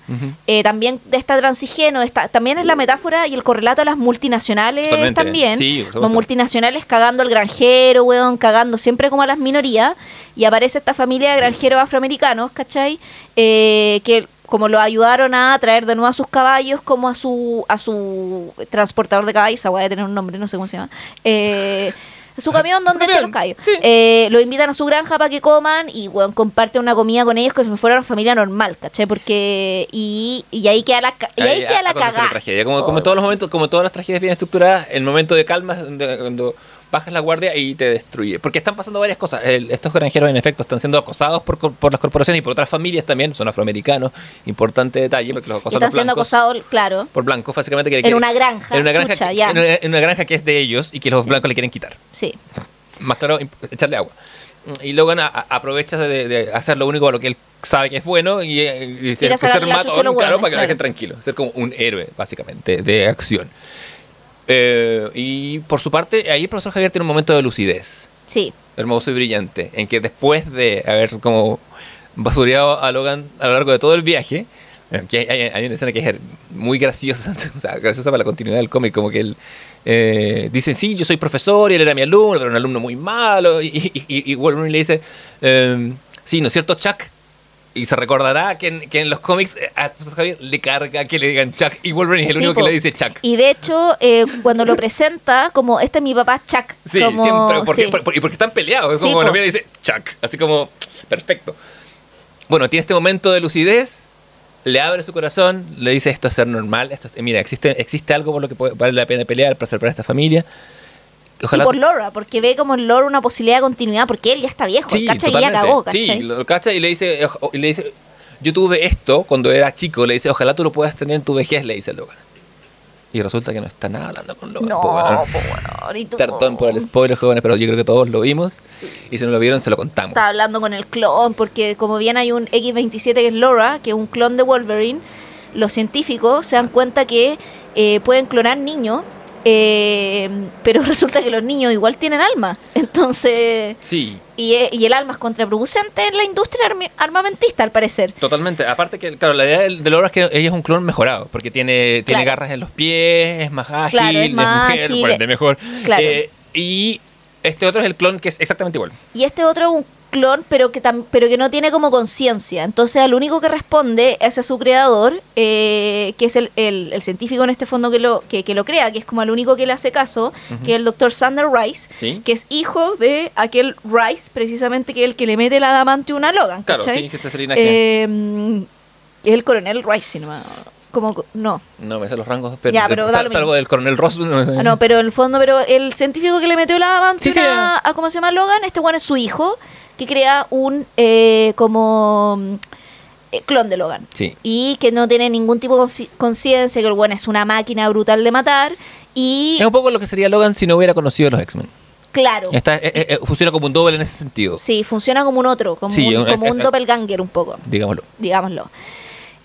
Eh, también de esta transigeno, esta, también es la metáfora y el correlato a las multinacionales Totalmente. también. Sí. Los multinacionales cagando al granjero, weón, cagando siempre como a las minorías. Y aparece esta familia de granjeros afroamericanos, ¿cachai? Eh, que como lo ayudaron a traer de nuevo a sus caballos, como a su a su transportador de caballos, esa weá de tener un nombre, no sé cómo se llama. Eh, su camión donde echan los caballos. sí. Eh, lo invitan a su granja para que coman y weón, comparte una comida con ellos que se me fuera una familia normal, ¿cachai? Porque y, y ahí queda la, y ahí Ahí queda la acontece cagada. tragedia. Como, como en todos los momentos, como todas las tragedias bien estructuradas, el momento de calma es donde- cuando bajas la guardia y te destruye. Porque están pasando varias cosas. El- estos granjeros, en efecto, están siendo acosados por, por las corporaciones y por otras familias también. Son afroamericanos. Importante detalle, porque los acosan están siendo acosados, claro. Por blancos, básicamente. Que, En que- una granja, En una granja, chucha, que, ya. en una- en una granja que es de ellos y que los blancos le quieren quitar. Sí. Más claro, echarle agua. Y Logan a- a- aprovecha de, de hacer lo único a lo que él sabe que es bueno y, eh, y, y ser matón, claro, para que claro. dejen tranquilo. Ser como un héroe, básicamente, de acción. Eh, y por su parte, ahí el profesor Javier tiene un momento de lucidez, Sí. hermoso y brillante, en que después de haber como basureado a Logan a lo largo de todo el viaje, eh, que hay, hay- hay una escena que es muy graciosa, o sea, graciosa para la continuidad del cómic, como que él eh, dice, sí, yo soy profesor y él era mi alumno, pero un alumno muy malo, y, y, y- Wolverine le dice, eh, sí, ¿no es cierto, Chuck? Y se recordará que en, que en los cómics eh, a Javier le carga que le digan Chuck y Wolverine es el Sí, único que le dice Chuck. Y de hecho, eh, cuando lo presenta, como este es mi papá Chuck. Sí, como, siempre, porque, sí. por- por- y porque están peleados. Es como po. la mira y dice Chuck, así como, perfecto. Bueno, tiene este momento de lucidez le abre su corazón, le dice esto es ser normal, esto es- mira, existe, existe algo por lo que puede- vale la pena pelear para salvar a esta familia. Ojalá y por Laura, porque ve como en Laura una posibilidad de continuidad, porque él ya está viejo, Sí, ¿cachai? Y ya cagó, ¿cachai? Sí, lo cacha y le dice, y le dice, yo tuve esto cuando era chico, le dice, ojalá tú lo puedas tener en tu vejez, le dice Logan. Y resulta que no está nada hablando con Logan. no, po, bueno, Perdón por el spoiler, jóvenes, pero yo creo que todos lo vimos. Y si no lo vieron, se lo contamos. Está hablando con el clon, porque como bien hay un X-27 que es Laura, que es un clon de Wolverine, los científicos se dan cuenta que eh, pueden clonar niños, eh, pero resulta que los niños igual tienen alma. Entonces, Sí, y, e- y el alma es contraproducente en la industria armamentista, al parecer. totalmente. Aparte que, claro, la idea de de Laura es que ella es un clon mejorado, porque tiene, tiene Claro. garras en los pies, es más ágil, Claro, es mujer, ágil, por ende mejor. claro. Eh, y este otro es el clon que es exactamente igual. Y este otro es un clon, pero que, pero que no tiene como conciencia. Entonces, al único que responde es a su creador, eh, que es el, el- el científico en este fondo que lo, que, que lo crea, que es como el único que le hace caso, que es el doctor Sander Rice, Sí. que es hijo de aquel Rice, precisamente que es el que le mete el adamante a Logan. Claro, sí, que es linaje. Eh, mm, el coronel Rice, si no me- como no. No me sé los rangos, pero, Ya, sal- salvo del coronel Ross. no sé. Ah, no, pero en el fondo, pero el científico que le metió la adamante Sí, sí, a, a, ¿cómo se llama? Logan, este bueno es su hijo, que crea un eh, como mm, eh, clon de Logan. Sí. Y que no tiene ningún tipo de conciencia, que el bueno es una máquina brutal de matar. Y Es un poco lo que sería Logan si no hubiera conocido a los X-Men. claro, Está- eh, eh, funciona como un doble en ese sentido, sí, funciona como un otro, como Sí, un, como es- un es- doppelganger un poco. digámoslo. digámoslo.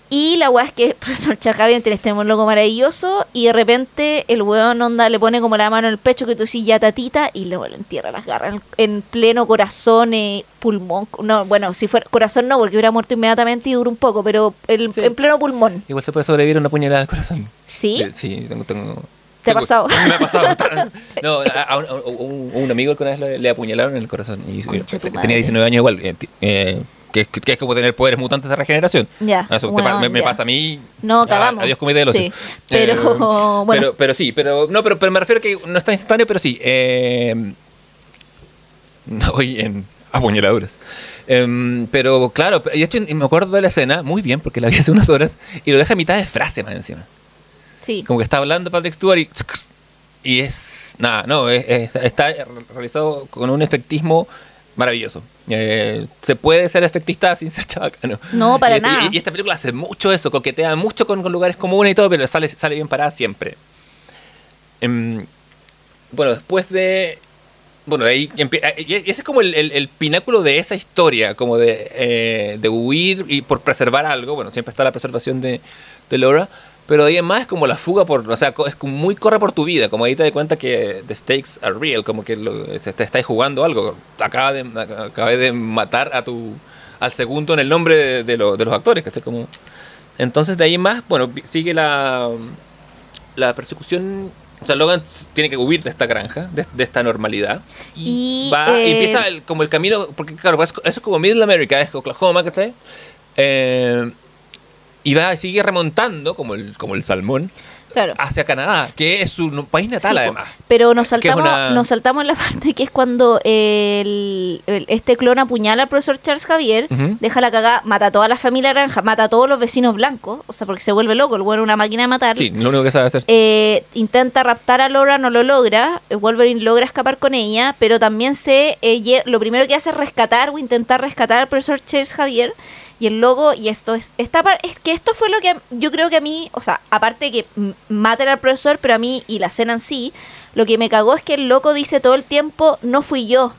Y la weá es que el profesor Charjavier tiene este loco maravilloso y de repente el weón onda le pone como la mano en el pecho que tú decís ya tatita y luego le entierra las garras en pleno corazón, eh, pulmón. No, bueno, si fuera corazón no, porque hubiera muerto inmediatamente y dura un poco, pero el- Sí. en pleno pulmón. Igual se puede sobrevivir a una puñalada al corazón. ¿Sí? Eh, Sí, tengo... tengo ¿Te ha pasado? Me ha pasado. no, a, a un, a un- un amigo que una vez le, le apuñalaron en el corazón. Y, tenía madre. 19 años igual. eh, que, es- que es como tener poderes mutantes de regeneración. Ya, Eso te bueno, pa- me, me ya. pasa a mí. No, a- cagamos. Adiós, comité del ocio. Sí, pero, Eh, bueno. pero, pero sí, pero, no, pero, pero me refiero que no está instantáneo, pero sí. Eh, hoy en apuñaladuras. Em, pero claro, y de hecho me acuerdo de la escena muy bien, porque la vi hace unas horas, y lo deja a mitad de frase más encima. Sí. Como que está hablando Patrick Stewart y, y es. Nada, no, es- es- está realizado con un efectismo maravilloso. Eh, se puede ser efectista sin ser chabacano. No, para y, nada. Y, y esta película hace mucho eso, coquetea mucho con, con lugares comunes y todo, pero sale, sale bien parada siempre. Em, bueno, después de. Bueno, de ahí eh, y ese es como el, el- el pináculo de esa historia, como de, eh, de huir y por preservar algo. Bueno, siempre está la preservación de, de Laura, pero de ahí en más es como la fuga por. O sea, es muy corre por tu vida. Como ahí te das cuenta que the stakes are real, como que lo, te, te estáis jugando algo. Acaba de, acabé de matar a tu al segundo en el nombre de, de lo- de los actores, ¿cachai? Como, entonces de ahí en más, bueno, sigue la, la persecución. O sea, Logan tiene que huir de esta granja, de, de esta normalidad. Y, Y, va, y eh, empieza el- como el camino, porque claro, es- eso es como Middle America, es Oklahoma, ¿cachai? Eh, y va sigue remontando, como el, como el salmón, Claro. hacia Canadá, que es su país natal Sí, además. Pero nos saltamos, una- nos saltamos en la parte que es cuando el, el- este clon apuñala al profesor Charles Javier, Ujú. deja la cagada, mata a toda la familia naranja, mata a todos los vecinos blancos, o sea, porque se vuelve loco, el bueno una máquina de matar. Sí, lo único que sabe hacer. Eh, intenta raptar a Laura, no lo logra. eh, Wolverine logra escapar con ella, pero también se eh, lo primero que hace es rescatar o intentar rescatar al profesor Charles Javier. Y el logo, y esto es, esta par- es que esto fue lo que yo creo que a mí, o sea, aparte de que maten al profesor, pero a mí y la escena en sí, lo que me cagó es que el loco dice todo el tiempo, no fui yo.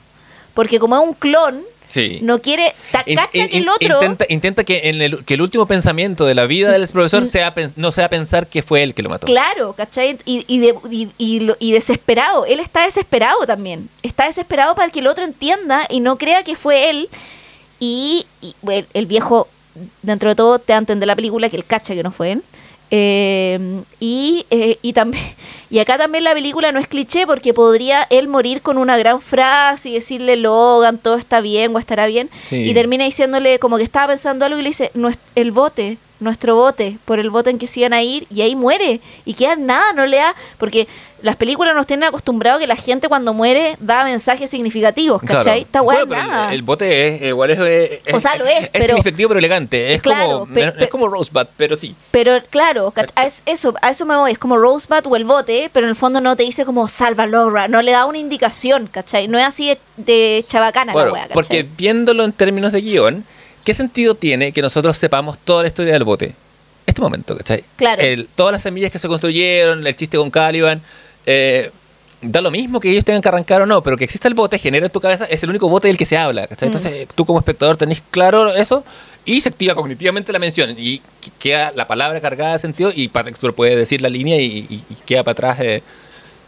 Porque como es un clon, Sí. no quiere, In- in- que el otro... Intenta, intenta que, en el, que el último pensamiento de la vida del profesor sea no sea pensar que fue él que lo mató. Claro, ¿cachai? Y, y, de- y- y desesperado. Él está desesperado también. Está desesperado para que el otro entienda y no crea que fue él. Y, y, bueno, el viejo, dentro de todo, te da a entender la película que él cacha que no fue él. Eh, y, eh, y también y acá también la película no es cliché porque podría él morir con una gran frase y decirle Logan todo está bien o estará bien Sí. y termina diciéndole como que estaba pensando algo y le dice no es el bote nuestro bote por el bote en que se iban a ir y ahí muere y queda nada, no le da, porque las películas nos tienen acostumbrado que la gente cuando muere da mensajes significativos, ¿cachai? Claro. Esta weá Bueno, el- nada. El, bote es igual es, es- O sea, lo es, es pero- significativo pero elegante. Es Claro, como es como Rosebud, pero sí. Pero claro, ¿cach- a es- eso, a eso me voy, es como Rosebud o el bote, pero en el fondo no te dice como salva Laura, no le da una indicación, ¿cachai? No es así de, de chabacana la wea, ¿cachai? porque viéndolo en términos de guion, ¿qué sentido tiene que nosotros sepamos toda la historia del bote? Este momento, ¿cachai? Claro. El- todas las semillas que se construyeron, el chiste con Caliban, eh, da lo mismo que ellos tengan que arrancar o no, pero que exista el bote genera en tu cabeza, es el único bote del que se habla, Mm. ¿cachai? Entonces eh, tú como espectador tenés claro eso y se activa cognitivamente la mención y qu- queda la palabra cargada de sentido y Patrick Stewart puede decir la línea y, y- y queda para atrás. eh,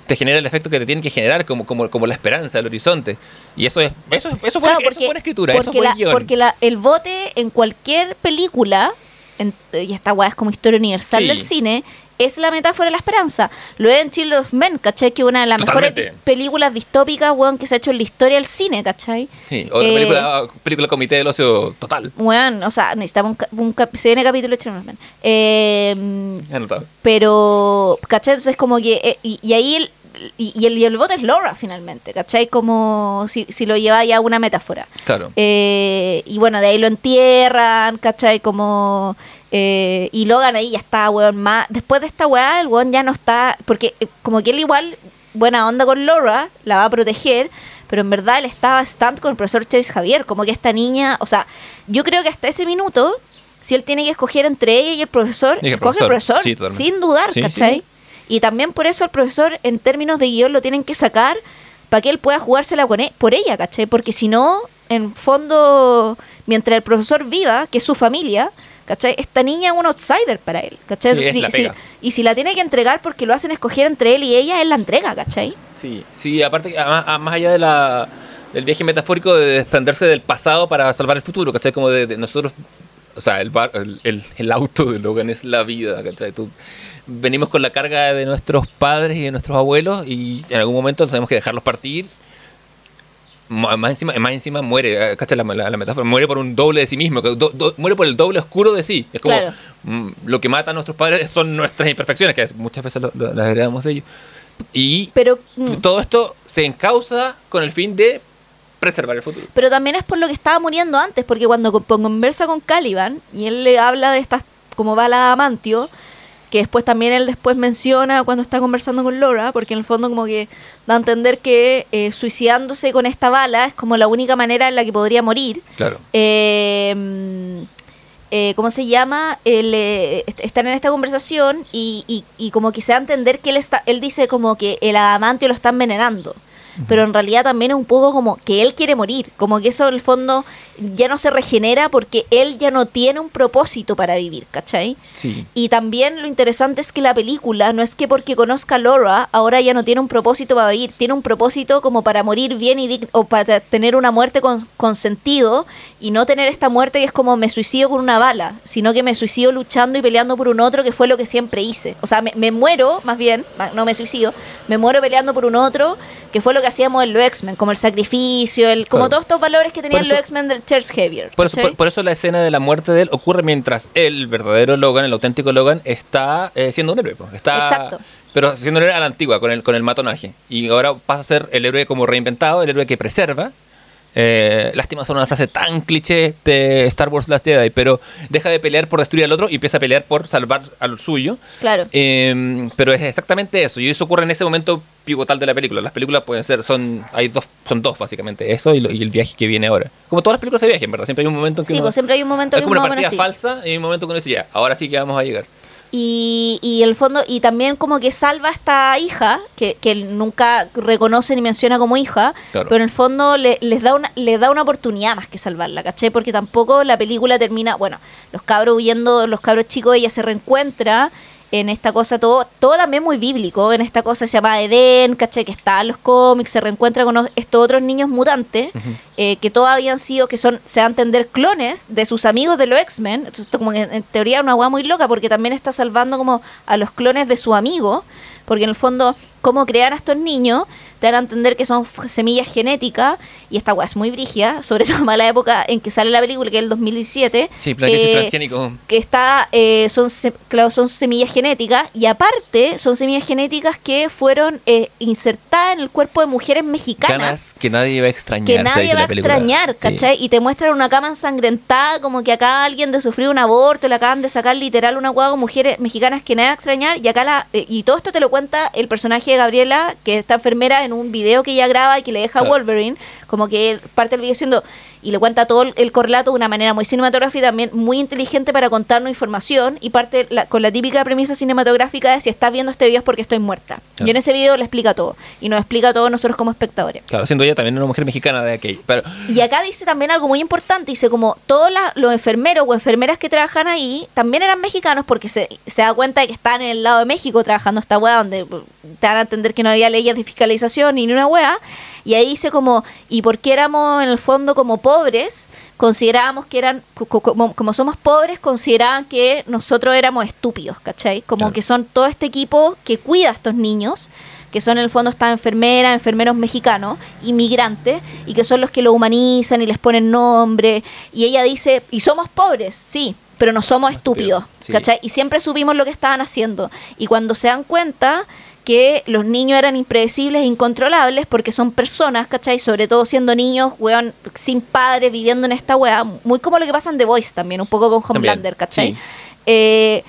te genera el efecto que te tiene que generar como, como, como la esperanza, el horizonte. Y eso es eso, es- eso fue, Claro, eso fue buena escritura, eso porque fue la- guion. porque la- el bote en cualquier película, en- y esta weá es como historia universal Sí. del cine, es la metáfora de la esperanza. Lo es en Children of Men, ¿cachai? Que es una de las Totalmente. mejores películas distópicas, weón, que se ha hecho en la historia del cine, ¿cachai? Sí, otra Eh, película, película comité del ocio total. Weón, o sea, necesitamos un, un cap- se viene capítulo de Children of Men. Eh, Anotado. pero, ¿cachai? Entonces como que, eh, y, y ahí el, y, y el, y el bote es Laura finalmente, ¿cachai? Como si, si lo lleva ya a una metáfora. Claro. Eh, y bueno, de ahí lo entierran, ¿cachai? Como... eh, y Logan ahí ya está, weón, más... Después de esta weá, el weón ya no está... Porque eh, como que él igual, buena onda con Laura, la va a proteger, pero en verdad él estaba stand con el profesor Chase Javier, como que esta niña... O sea, yo creo que hasta ese minuto, si él tiene que escoger entre ella y el profesor, Y el escoge el profesor, profesor, sí, totalmente. sin dudar, Sí, ¿cachai? sí. Y también por eso el profesor, en términos de guion, lo tienen que sacar para que él pueda jugársela con e- por ella, ¿cachai? Porque si no, en fondo, mientras el profesor viva, que es su familia, ¿cachai? Esta niña es un outsider para él, ¿cachai? Sí, Entonces, si- si- y si la tiene que entregar porque lo hacen escoger entre él y ella, él la entrega, ¿cachai? Sí, sí, aparte, a- a- más allá de la, del viaje metafórico de desprenderse del pasado para salvar el futuro, ¿cachai? Como de, de nosotros, o sea, el, bar- el, el- el auto de Logan es la vida, ¿cachai? Tú- venimos con la carga de nuestros padres y de nuestros abuelos y en algún momento tenemos que dejarlos partir. Más encima, más encima muere, eh, ¿cachai? La, la- la metáfora, muere por un doble de sí mismo, do- do- muere por el doble oscuro de sí. Es como Claro. mm, lo que mata a nuestros padres son nuestras imperfecciones, que muchas veces lo- lo- las heredamos de ellos. Y Pero, mm, todo esto se encausa con el fin de preservar el futuro. pero también es por lo que estaba muriendo antes, porque cuando co- conversa con Caliban y él le habla de estas como bala de amantio, que después también él después menciona cuando está conversando con Laura, porque en el fondo como que da a entender que eh, suicidándose con esta bala es como la única manera en la que podría morir. Claro. Eh, mm, eh, ¿Cómo se llama? Él, eh, est- están en esta conversación y, y- y como que se da a entender que él está, él dice como que el adamantio lo está envenenando. Pero en realidad también es un poco como que él quiere morir, como que eso en el fondo ya no se regenera porque él ya no tiene un propósito para vivir, ¿cachai? Sí. Y también lo interesante es que la película no es que porque conozca a Laura ahora ya no tiene un propósito para vivir, tiene un propósito como para morir bien y digno, o para tener una muerte con, con sentido y no tener esta muerte que es como me suicido con una bala, sino que me suicido luchando y peleando por un otro que fue lo que siempre hice. O sea, me, me muero, más bien, no me suicido, me muero peleando por un otro que fue lo que hacíamos en los X-Men, como el sacrificio, el, como Claro. todos estos valores que tenían eso- los X-Men del Charles Xavier. Por eso, por, por eso la escena de la muerte de él ocurre mientras el verdadero Logan, el auténtico Logan, está eh, siendo un héroe. Está, Exacto. Pero siendo un héroe a la antigua, con el, con el matonaje. Y ahora pasa a ser el héroe como reinventado, el héroe que preserva. Eh, lástima son una frase tan cliché de Star Wars Last Jedi, pero deja de pelear por destruir al otro y empieza a pelear por salvar al suyo. Claro. Eh, pero es exactamente eso, y eso ocurre en ese momento pivotal de la película. Las películas pueden ser, son, hay dos, son dos básicamente, eso y, lo- y el viaje que viene ahora. Como todas las películas de viaje, en verdad, siempre hay un momento en que Sí, uno- pues siempre hay un momento es que como una partida así. falsa y hay un momento que uno dice, ya, ahora sí que vamos a llegar. Y, y el fondo, y también como que salva a esta hija, que, que él nunca reconoce ni menciona como hija, Claro. pero en el fondo le, les da una, le da una oportunidad más que salvarla, ¿caché? Porque tampoco la película termina, bueno, los cabros huyendo, los cabros chicos, ella se reencuentra en esta cosa, todo, todo también muy bíblico, en esta cosa se llama Edén, ¿caché? Que está en los cómics, se reencuentra con os- estos otros niños mutantes, eh, que todos habían sido, que son, se dan a entender clones de sus amigos de los X-Men, entonces como en, en teoría es una hueá muy loca, porque también está salvando como a los clones de su amigo, porque en el fondo, cómo crean a estos niños, te dan a entender que son semillas genéticas, y esta weá es muy brigia, sobre todo en la época en que sale la película, que es el 2017. Sí, plan que es eh, transgénico. que está eh, son claro, son semillas genéticas y aparte son semillas genéticas que fueron eh, insertadas en el cuerpo de mujeres mexicanas que nadie va a extrañar. que nadie va a extrañar, Sí. ¿cachai? Y te muestran una cama ensangrentada, como que acá alguien de sufrir un aborto, le acaban de sacar literal una hueá con mujeres mexicanas que nadie va a extrañar, y acá la, eh, y todo esto te lo cuenta el personaje de Gabriela, que está enfermera en un video que ella graba y que le deja a Claro. Wolverine, como que parte del video diciendo, y le cuenta todo el- el correlato de una manera muy cinematográfica, también muy inteligente para contarnos información, y parte la- con la típica premisa cinematográfica de si estás viendo este video es porque estoy muerta. Claro. Y en ese video le explica todo, y nos explica todo nosotros como espectadores. Claro, siendo ella también una mujer mexicana de aquella. Pero Y acá dice también algo muy importante, dice como todos la- los enfermeros o enfermeras que trabajan ahí también eran mexicanos porque se, se da cuenta de que están en el lado de México trabajando esta weá donde uh, te dan a entender que no había leyes de fiscalización ni una weá. Y ahí dice como, y porque éramos en el fondo como pobres, considerábamos que eran, co- co- como, como somos pobres, consideraban que nosotros éramos estúpidos, ¿cachai? Como Claro. que son todo este equipo que cuida a estos niños que son en el fondo estas enfermeras, enfermeros mexicanos, inmigrantes, y que son los que lo humanizan y les ponen nombre. Y ella dice, y somos pobres, sí, pero no somos estúpidos, sí. ¿cachai? Y siempre supimos lo que estaban haciendo. Y cuando se dan cuenta que los niños eran impredecibles e incontrolables porque son personas, ¿cachai? Sobre todo siendo niños, weón, sin padres, viviendo en esta weá, muy como lo que pasa en The Voice también, un poco con Homelander, ¿cachai? sí. Eh,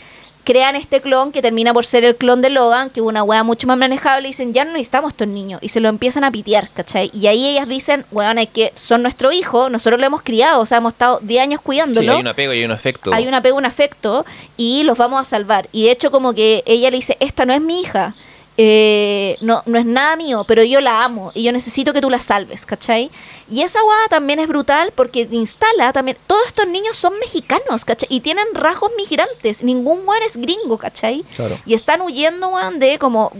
crean este clon que termina por ser el clon de Logan, que es una weá mucho más manejable, y dicen, ya no necesitamos estos niños, y se lo empiezan a pitear, ¿cachai? Y ahí ellas dicen, weón, hay que, son nuestro hijo, nosotros lo hemos criado, o sea, hemos estado 10 años sí, cuidándolo. hay un apego y hay un afecto. Hay un apego, un afecto, y los vamos a salvar. Y de hecho, como que ella le dice, esta no es mi hija, eh, no, no es nada mío, pero yo la amo y yo necesito que tú la salves, ¿cachai? Y esa guada también es brutal porque instala también, todos estos niños son mexicanos, ¿cachai? Y tienen rasgos migrantes, ningún weón es gringo, ¿cachai? Claro. Y están huyendo, weón, de como,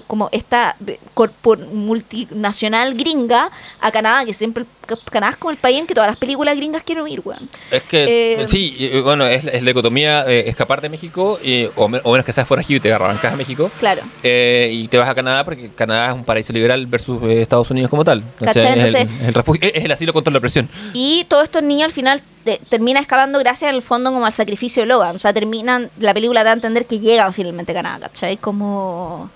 como esta de- corpor- multinacional gringa a Canadá, que siempre, Canadá es como el país en que todas las películas gringas quieren huir, weón. Es que, Eh, sí, bueno, es, es la dicotomía eh, escapar de México, o, me- o menos que seas forajido y te arrancas a México. Claro. eh, y te vas a Canadá porque Canadá es un paraíso liberal versus eh, Estados Unidos como tal. ¿Cachai? Es el, Entonces- es el refugio- es el asilo contra la opresión. Y todos estos niños al final te- terminan escapando gracias el fondo como al sacrificio de Logan. O sea, terminan, la película da a entender que llegan finalmente a Canadá, ¿cachai? Como...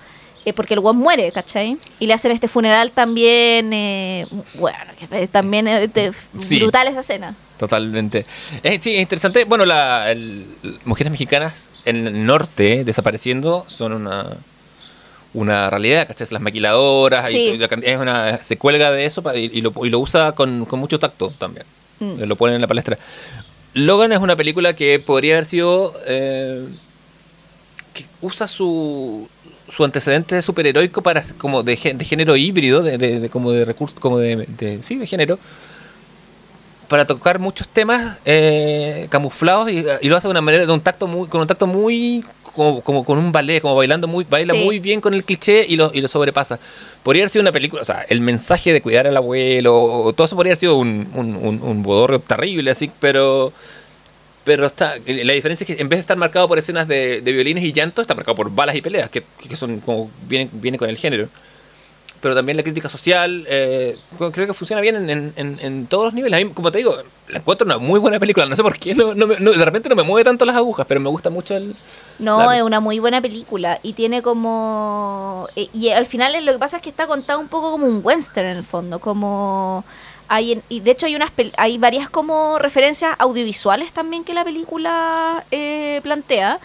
eh, porque el guan muere, ¿cachai? Y le hacen este funeral también, eh, bueno, es también Sí. brutal esa escena. Totalmente. Eh, sí, es interesante. Bueno, la, el- mujeres mexicanas en el norte desapareciendo son una una realidad, ¿cachai? Las maquiladoras, Sí. y es una, se cuelga de eso y, y lo, y lo usa con, con mucho tacto también. Mm. Lo pone en la palestra. Logan es una película que podría haber sido... eh, que usa su, su antecedente superheroico para como de, de género híbrido, de, de- de- como de recurso, como de, de- sí, de género, para tocar muchos temas eh, camuflados y, y lo hace de una manera, de un tacto muy, con un tacto muy como, como con un ballet, como bailando muy, baila Sí. muy bien con el cliché y lo, y lo sobrepasa. Podría haber sido una película, o sea, el mensaje de cuidar al abuelo, o todo eso podría haber sido un, un, un, un bodorrio terrible, así, pero pero está la diferencia es que en vez de estar marcado por escenas de, de violines y llanto, está marcado por balas y peleas, que, que son como vienen, vienen con el género. Pero también la crítica social, eh, creo que funciona bien en, en- en- todos los niveles. A mí, como te digo, la encuentro una muy buena película. No sé por qué, no, no no- de repente no me mueve tanto las agujas, pero me gusta mucho el... No, la- es una muy buena película y tiene como... eh, Y al final lo que pasa es que está contado un poco como un western en el fondo, como... Hay en- y de hecho hay unas hay varias como referencias audiovisuales también que la película eh, plantea.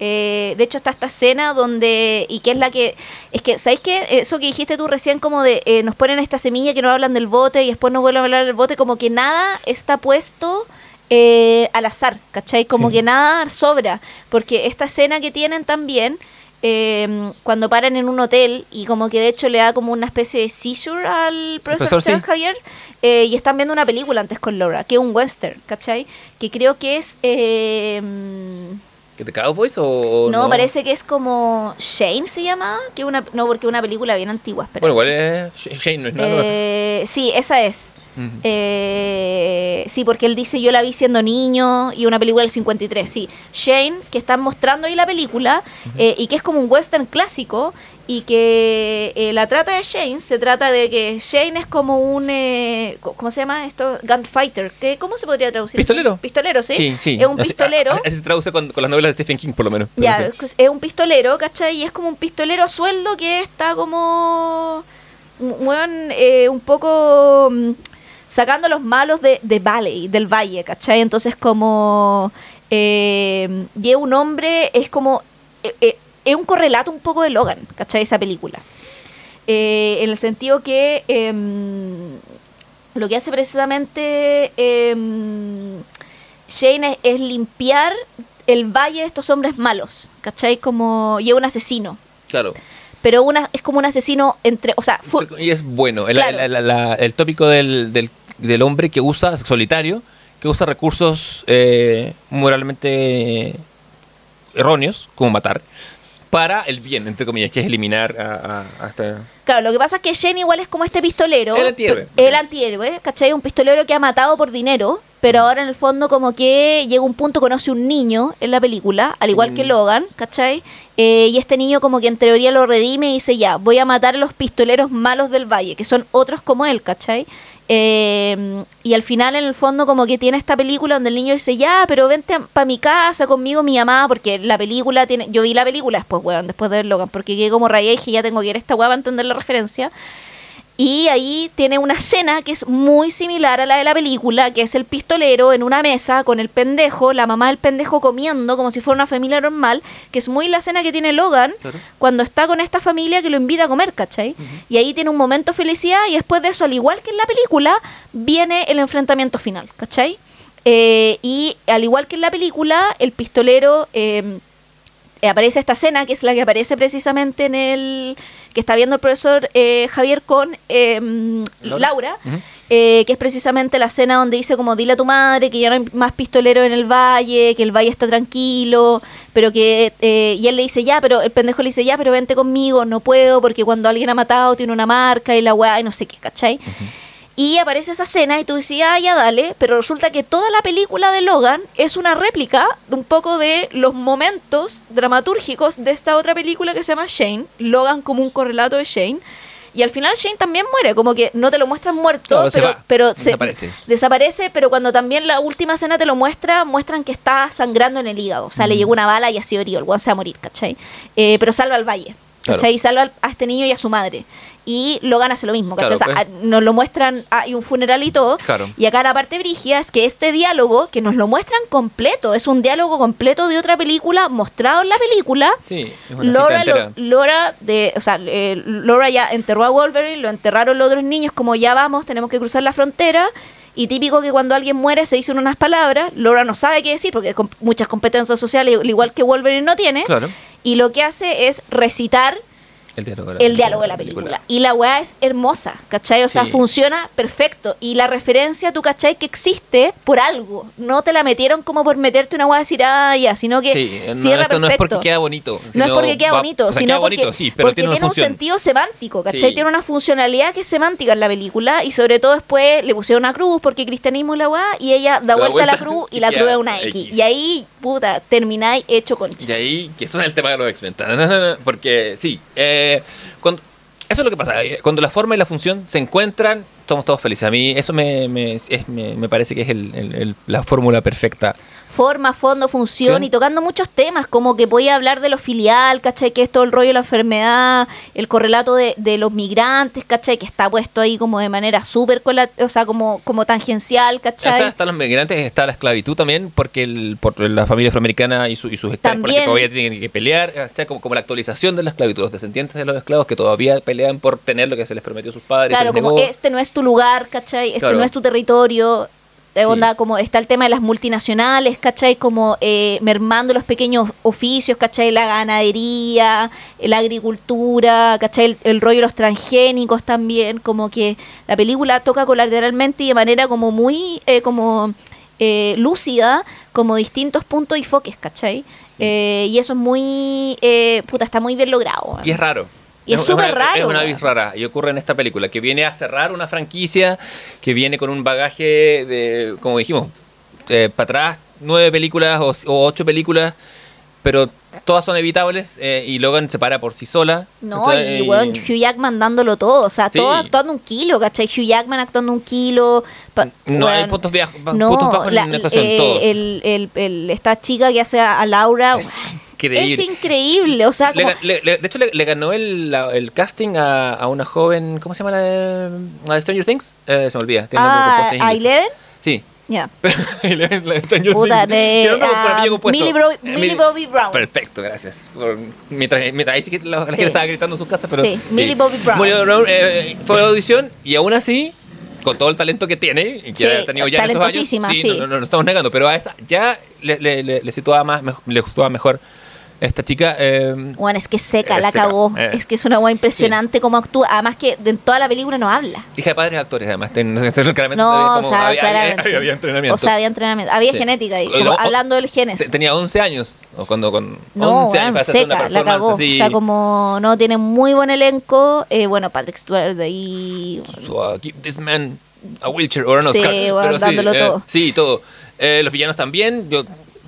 Eh, de hecho está esta escena donde y que es la que es que sabéis que eso que dijiste tú recién como de eh, nos ponen esta semilla que no hablan del bote y después no vuelven a hablar del bote como que nada está puesto eh, al azar, ¿cachai? Como Sí. que nada sobra, porque esta escena que tienen también, eh, cuando paran en un hotel y como que de hecho le da como una especie de seizure al profesor, profesor, sí. Javier, eh, y están viendo una película antes con Laura, que es un western, ¿cachai? Que creo que es... eh, ¿Que te Cowboys o, no, parece que es como Shane se llama, que una no porque es una película bien antigua, espera. Bueno, igual es Sh- Shane, no es nada nuevo. Eh, sí, esa es. Eh, sí, porque él dice yo la vi siendo niño y una película del 53. Sí, Shane, que están mostrando ahí la película eh, y que es como un western clásico y que eh, la trata de Shane se trata de que Shane es como un ¿cómo se llama esto? Gunfighter. ¿Qué, ¿Cómo se podría traducir? ¿Pistolero? Pistolero, sí. Sí, sí. Es un Así- pistolero. a- Así se traduce con, con las novelas de Stephen King, por lo menos. Ya, es un pistolero, ¿cachai? Y es como un pistolero a sueldo que está como. eh, un poco. Sacando a los malos de, de Valley, del valle, ¿cachai? Entonces, como. Eh, y es un hombre, es como. eh, eh, es un correlato un poco de Logan, ¿cachai? Esa película. Eh, en el sentido que. em, lo que hace precisamente em, Shane es, es limpiar el valle de estos hombres malos, ¿cachai? Como, y es un asesino. Claro. Pero una, es como un asesino entre, o sea, Y es bueno. El, Claro. la- el tópico del, del, del hombre que usa, solitario, que usa recursos eh, moralmente erróneos, como matar, para el bien, entre comillas, que es eliminar a, a- a esta- claro, lo que pasa es que Shane igual es como este pistolero. El antihéroe, El sí. antihéroe, ¿cachai? Un pistolero que ha matado por dinero, pero ahora en el fondo como que llega un punto, conoce un niño en la película, al igual que Mm. Logan, ¿cachai? Eh, y este niño como que en teoría lo redime y dice, ya, voy a matar a los pistoleros malos del valle, que son otros como él, ¿cachai? Eh, y al final en el fondo como que tiene esta película donde el niño dice, ya, pero vente para mi casa conmigo, mi mamá, porque la película tiene, yo vi la película después, weón, después de ver Logan, porque quedé como rayé y dije, ya tengo que ir a esta weá para entender la referencia. Y ahí tiene una escena que es muy similar a la de la película, que es el pistolero en una mesa con el pendejo, la mamá del pendejo comiendo como si fuera una familia normal, que es muy la escena que tiene Logan Claro. cuando está con esta familia que lo invita a comer, ¿cachai? Y ahí tiene un momento de felicidad y después de eso, al igual que en la película, viene el enfrentamiento final, ¿cachai? Eh, y al igual que en la película, el pistolero... eh, aparece esta escena, que es la que aparece precisamente en el que está viendo el profesor eh, Javier con eh, Laura. Eh, que es precisamente la escena donde dice como dile a tu madre que ya no hay más pistoleros en el valle, que el valle está tranquilo, pero que eh, y él le dice ya, pero el pendejo le dice ya, pero vente conmigo, no puedo porque cuando alguien ha matado tiene una marca y la weá y no sé qué, ¿cachai? Y aparece esa escena y tú decías, ah, ya dale, pero resulta que toda la película de Logan es una réplica de un poco de los momentos dramatúrgicos de esta otra película que se llama Shane, Logan como un correlato de Shane. Y al final Shane también muere, como que no te lo muestran muerto, pero, va, pero se desaparece. desaparece, pero cuando también la última escena te lo muestra, muestran que está sangrando en el hígado. O sea, le llegó una bala y ha sido herido, el weón se va a morir, ¿cachai? Eh, pero salva al valle, Claro. ¿cachai? Y salva al- a este niño y a su madre. Y Logan hace lo mismo, ¿cachai? Claro, o sea, pues. nos lo muestran, hay un funeral y todo. Claro. Y acá la parte brígida es que este diálogo, que nos lo muestran completo, es un diálogo completo de otra película, mostrado en la película. Sí, es una Laura, lo- Laura, de, o sea, eh, Laura ya enterró a Wolverine, lo enterraron los otros niños, como ya vamos, tenemos que cruzar la frontera. Y típico que cuando alguien muere se dicen unas palabras, Laura no sabe qué decir porque con muchas competencias sociales, al igual que Wolverine no tiene. Claro. Y lo que hace es recitar El diálogo de la, el diálogo de la película. Y la weá es hermosa, ¿cachai? O sea, funciona perfecto. Y la referencia, tú, ¿cachai? Que existe por algo. No te la metieron como por meterte una weá decir, ah, ya, sino que Sí, no, esto no es porque queda bonito. No es porque queda va- bonito, o sea, sino queda porque, bonito, sí, pero porque tiene una un función. sentido semántico, ¿cachai? Sí. Tiene una funcionalidad que es semántica en la película y sobre todo después le pusieron una cruz porque cristianismo es la weá y ella da Da vuelta, a la cruz y y la cruz es una X. X. Y ahí, puta, termináis hecho concha. Y ahí, que suena el tema de los X-Men. Porque sí, eh, cuando, eso es lo que pasa. eh, Cuando la forma y la función se encuentran, somos todos felices. A mí eso me, me, parece que es el- la fórmula perfecta. Forma, fondo, función Sí. y tocando muchos temas, como que voy a hablar de lo filial, ¿cachai? Que es todo el rollo de la enfermedad, el correlato de, de los migrantes, ¿cachai? Que está puesto ahí como de manera súper, o sea, como, como tangencial, O ¿cachai? sea, están los migrantes, está la esclavitud también, porque el, por la familia afroamericana y, su- y sus hectáreas, porque todavía tienen que pelear, ¿cachai? como, como la actualización de la esclavitud, los descendientes de los esclavos que todavía pelean por tener lo que se les prometió a sus padres. Claro, como negó. este no es tu lugar, ¿cachai? Este Claro. no es tu territorio. Sí. onda, como está el tema de las multinacionales, ¿cachai? Como eh, mermando los pequeños oficios, ¿cachai? La ganadería, la agricultura, ¿cachai? El, el rollo de los transgénicos también, como que la película toca colateralmente y de manera como muy, eh, como eh, lúcida, como distintos puntos y foques, ¿cachai? Eh, y eso es muy, eh, puta, está muy bien logrado. Y es raro. Y es súper raro, Es una vis rara y ocurre en esta película, que viene a cerrar una franquicia, que viene con un bagaje de, como dijimos, para atrás, nueve películas o, o ocho películas, pero todas son evitables eh, y Logan se para por sí sola. No, Entonces, y weón, Hugh Jackman dándolo todo, o sea, Sí. todo actuando un kilo, ¿cachai? Hugh Jackman actuando un kilo. pa- No hay weón, puntos, no, puntos bajos la- en la actuación, eh, todos. el- el- el- esta chica que hace a, a Laura, Es weón, increíble. es increíble, o sea, como- le- le- de hecho, le, le ganó el, la- el casting a, a una joven. ¿Cómo se llama la de, la de Stranger Things? Eh, se me olvida. tiene ah, a. Eleven, Sí. ya. Stranger Puta, de, compuesto. Millie Bro- Eh, Millie Bobby Brown. Perfecto, gracias. Por- mientras, mientras ahí sí que la, la Sí. gente estaba gritando en sus casas, pero. Sí, Millie Bobby Brown. Millie Brown, eh, fue a la audición y aún así. Con todo el talento que tiene, que Sí, ha tenido ya en esos años, sí, sí. No, no, no lo estamos negando, pero a esa ya le, le, le, le situaba más, le gustaba mejor esta chica. eh, Bueno, es que seca, Eh, la seca, cagó. eh. Es que es una weá impresionante cómo actúa. Además que en toda la película no habla. Hija de padres actores, además. Ten- claramente No, o sea, había, claramente. había- había entrenamiento. O sea, había entrenamiento. Había Sí. genética ahí. O- como o- hablando del genes. Te- Tenía 11 años. O cuando con No, 11 años weón, para hacer una seca, la cagó. así. O sea, como no tiene muy buen elenco. Eh, bueno, Patrick Stewart de ahí. So, uh, give this man a wheelchair or an Sí, Oscar. bueno, Pero sí, dándolo eh, todo. Sí, todo. Eh, los villanos también. Yo,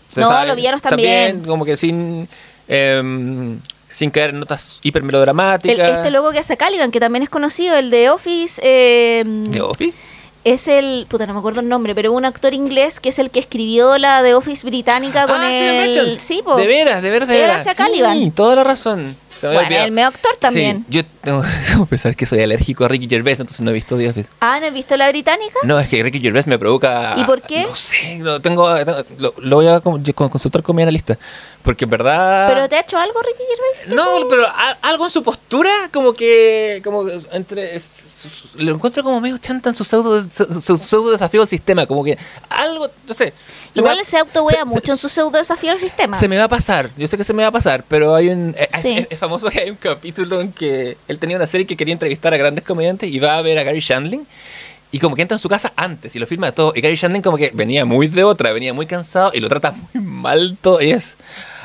se No, sabe, los villanos también. Como que sin... em, sin caer en notas hiper melodramáticas. El- este logo que hace Caliban, que también es conocido, el de Office. eh, ¿De Office? es el. Puta, no me acuerdo el nombre, pero un actor inglés que es el que escribió la de Office británica con ah, el. Sí, po. De veras, de veras, de veras. a Caliban. Sí, toda la razón. Se me había Bueno, olvidado. el medio actor también. Sí, yo tengo, que pensar que soy alérgico a Ricky Gervais, entonces no he visto The Office. Ah, ¿no has visto la británica? No, es que Ricky Gervais me provoca... ¿Y por qué? No sé, lo, tengo, lo, lo voy a consultar con mi analista. Porque en verdad... ¿Pero te ha hecho algo Ricky Gervais? No, pero a- algo en su postura, como que... Como entre... su- su- Lo encuentro como medio chanta en su pseudo, su, pseudo desafío al sistema. Como que algo, no sé. Igual se autowea mucho se- en su pseudo desafío al sistema. Se me va a pasar, yo sé que se me va a pasar, pero hay un... eh, Es, Sí. es- es famoso que hay un capítulo en que él tenía una serie que quería entrevistar a grandes comediantes y va a ver a Gary Shandling y como que entra en su casa antes y lo firma todo. Y Gary Shandling como que venía muy de otra, venía muy cansado y lo trata muy mal todo. Y es...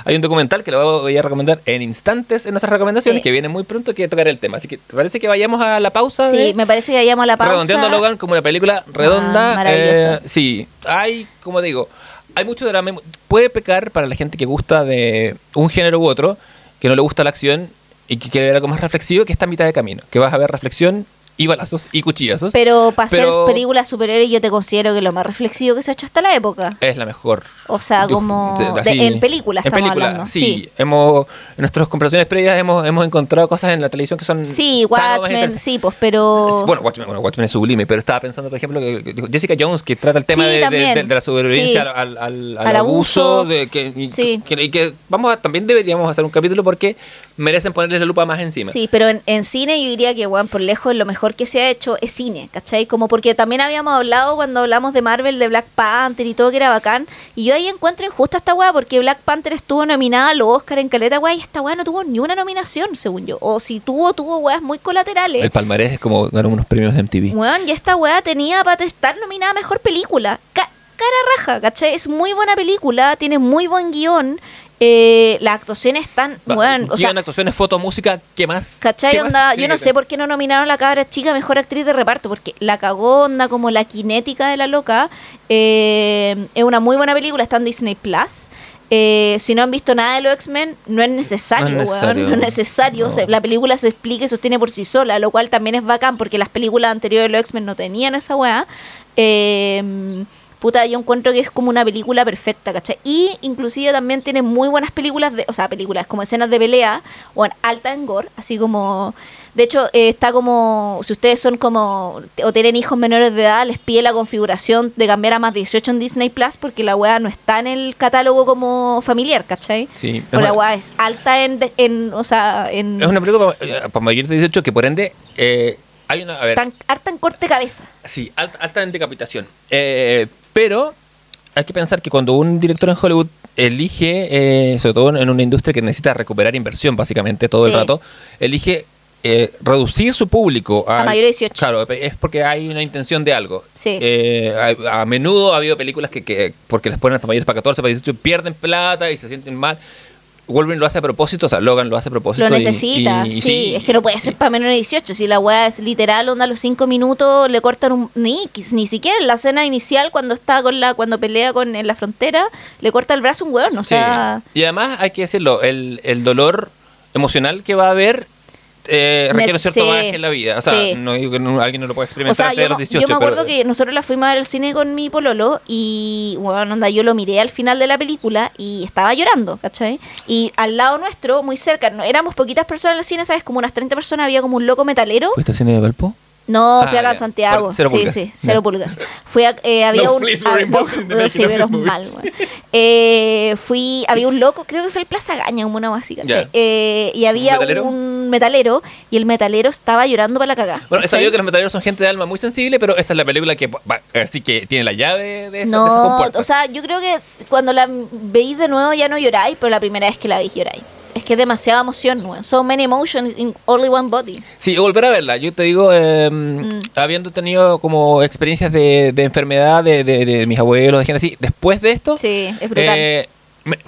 Hay un documental que lo voy a recomendar en instantes en nuestras recomendaciones Sí. que viene muy pronto que tocar el tema. Así que ¿te parece que vayamos a la pausa? Sí, de- me parece que vayamos a la pausa. Redondeando a Logan como una película redonda. Ah, maravillosa. eh, sí, hay, como digo, hay mucho drama. Puede pecar para la gente que gusta de un género u otro, que no le gusta la acción y que quiere ver algo más reflexivo, que está a mitad de camino. Que vas a ver reflexión y balazos y cuchillazos. Pero para hacer Pero- películas superhéroes yo te considero que lo más reflexivo que se ha hecho hasta la época. es la mejor. O sea, como de- de- así- en películas en película, hablando. Sí, Sí. hemos en nuestras comparaciones previas hemos, hemos encontrado cosas en la televisión que son Sí, Watchmen, sí, pues, pero... Bueno, Watchmen, bueno, Watchmen es sublime, pero estaba pensando, por ejemplo, que, Jessica Jones, que trata el tema Sí, de, la sobrevivencia Sí. al, al- al Al abuso, abuso. de que, y, Sí. que- y que vamos a, también deberíamos hacer un capítulo porque merecen ponerles la lupa más encima. Sí, pero en, en cine yo diría que, bueno, por lejos lo mejor que se ha hecho es cine, ¿cachai? Como porque también habíamos hablado cuando hablamos de Marvel, de Black Panther y todo que era bacán. Y yo ahí encuentro injusta esta weá porque Black Panther estuvo nominada a los Oscar en caleta, weá, y esta weá no tuvo ni una nominación, según yo. O si tuvo, tuvo weas muy colaterales. El palmarés es como ganar unos premios de MTV. Weón, y esta weá tenía para estar nominada a mejor película. Ca- cara raja, ¿cachai? Es muy buena película, tiene muy buen guion. Eh, las actuaciones están, weón, o sea, actuaciones, foto, música, ¿qué más? ¿Cachai? ¿Qué más Onda, yo no sé por qué no nominaron a la cabra chica mejor actriz de reparto, porque la cagó, onda como la kinética de la loca. Eh, es una muy buena película, está en Disney Plus. Eh, si no han visto nada de los X-Men, no es necesario, No es weón, necesario. no es necesario. O sea, la película se explica y sostiene por sí sola, lo cual también es bacán, porque las películas anteriores de los X-Men no tenían esa weá. Eh, puta, yo encuentro que es como una película perfecta, ¿cachai? Y inclusive también tiene muy buenas películas, de, o sea, películas como escenas de pelea, o en alta en gore, así como... De hecho, eh, está como, si ustedes son como, o tienen hijos menores de edad, les pide la configuración de cambiar a más 18 en Disney Plus, porque la weá no está en el catálogo como familiar, ¿cachai? Sí, O la weá es alta en, en o sea, en... Es una película para, para mayores de 18 que por ende eh, hay una... A ver, tan, harta en corte cabeza. Sí, alta, alta en decapitación. Eh, pero hay que pensar que cuando un director en Hollywood elige, eh, sobre todo en una industria que necesita recuperar inversión básicamente todo el rato, elige eh, reducir su público A al- mayor de 18. Claro, es porque hay una intención de algo. Sí. Eh, a, a menudo ha habido películas que, que porque les ponen para mayores para 14, para 18, pierden plata y se sienten mal. Wolverine lo hace a propósito, o sea, Logan lo hace a propósito. Lo necesita, y- y sí, es que no puede ser para menos de 18. Si la weá es literal, onda a los 5 minutos le cortan un. Ni, ni siquiera en la escena inicial, cuando está con la cuando pelea con en la frontera, le corta el brazo un weón. O Sí. sea, Y además hay que decirlo, el, el dolor emocional que va a haber eh, requiere un cierto Sí, bagaje en la vida. O sea, sí. no digo que no- alguien no lo pueda o experimentar sea antes yo, de los me- 18. yo me acuerdo pero- que nosotros la fuimos a ver al cine con mi pololo y, bueno, onda, yo lo miré al final de la película y estaba llorando, ¿cachai? Y al lado nuestro, muy cerca, no, éramos poquitas personas en el cine, ¿sabes? Como unas 30 personas, había como un loco metalero. ¿Fuiste al cine de Valpo? No, Ah, fui acá ya. en Santiago. Cero sí, pulgas. sí, cero pulgas. Fui a, eh, había No, un. ah, no, important to no, sí, mal, weón. Eh, fui, había un loco, creo que fue el Plaza Gaña, como una así. Ya. Eh, y había metalero? un metalero y el metalero estaba llorando para la cagada. Bueno, he sabido que los metaleros son gente de alma muy sensible, pero esta es la película que va- así que tiene la llave de, esa, de No, compuertas. o sea, yo creo que cuando la veis de nuevo ya no lloráis, pero la primera vez que la veis lloráis. Es que es demasiada emoción, weón. So many emotions in only one body. Sí, volver a verla. Yo te digo, eh, Mm. habiendo tenido como experiencias de, de enfermedad de, de- de mis abuelos, de gente así, después de esto, Sí, es brutal. eh,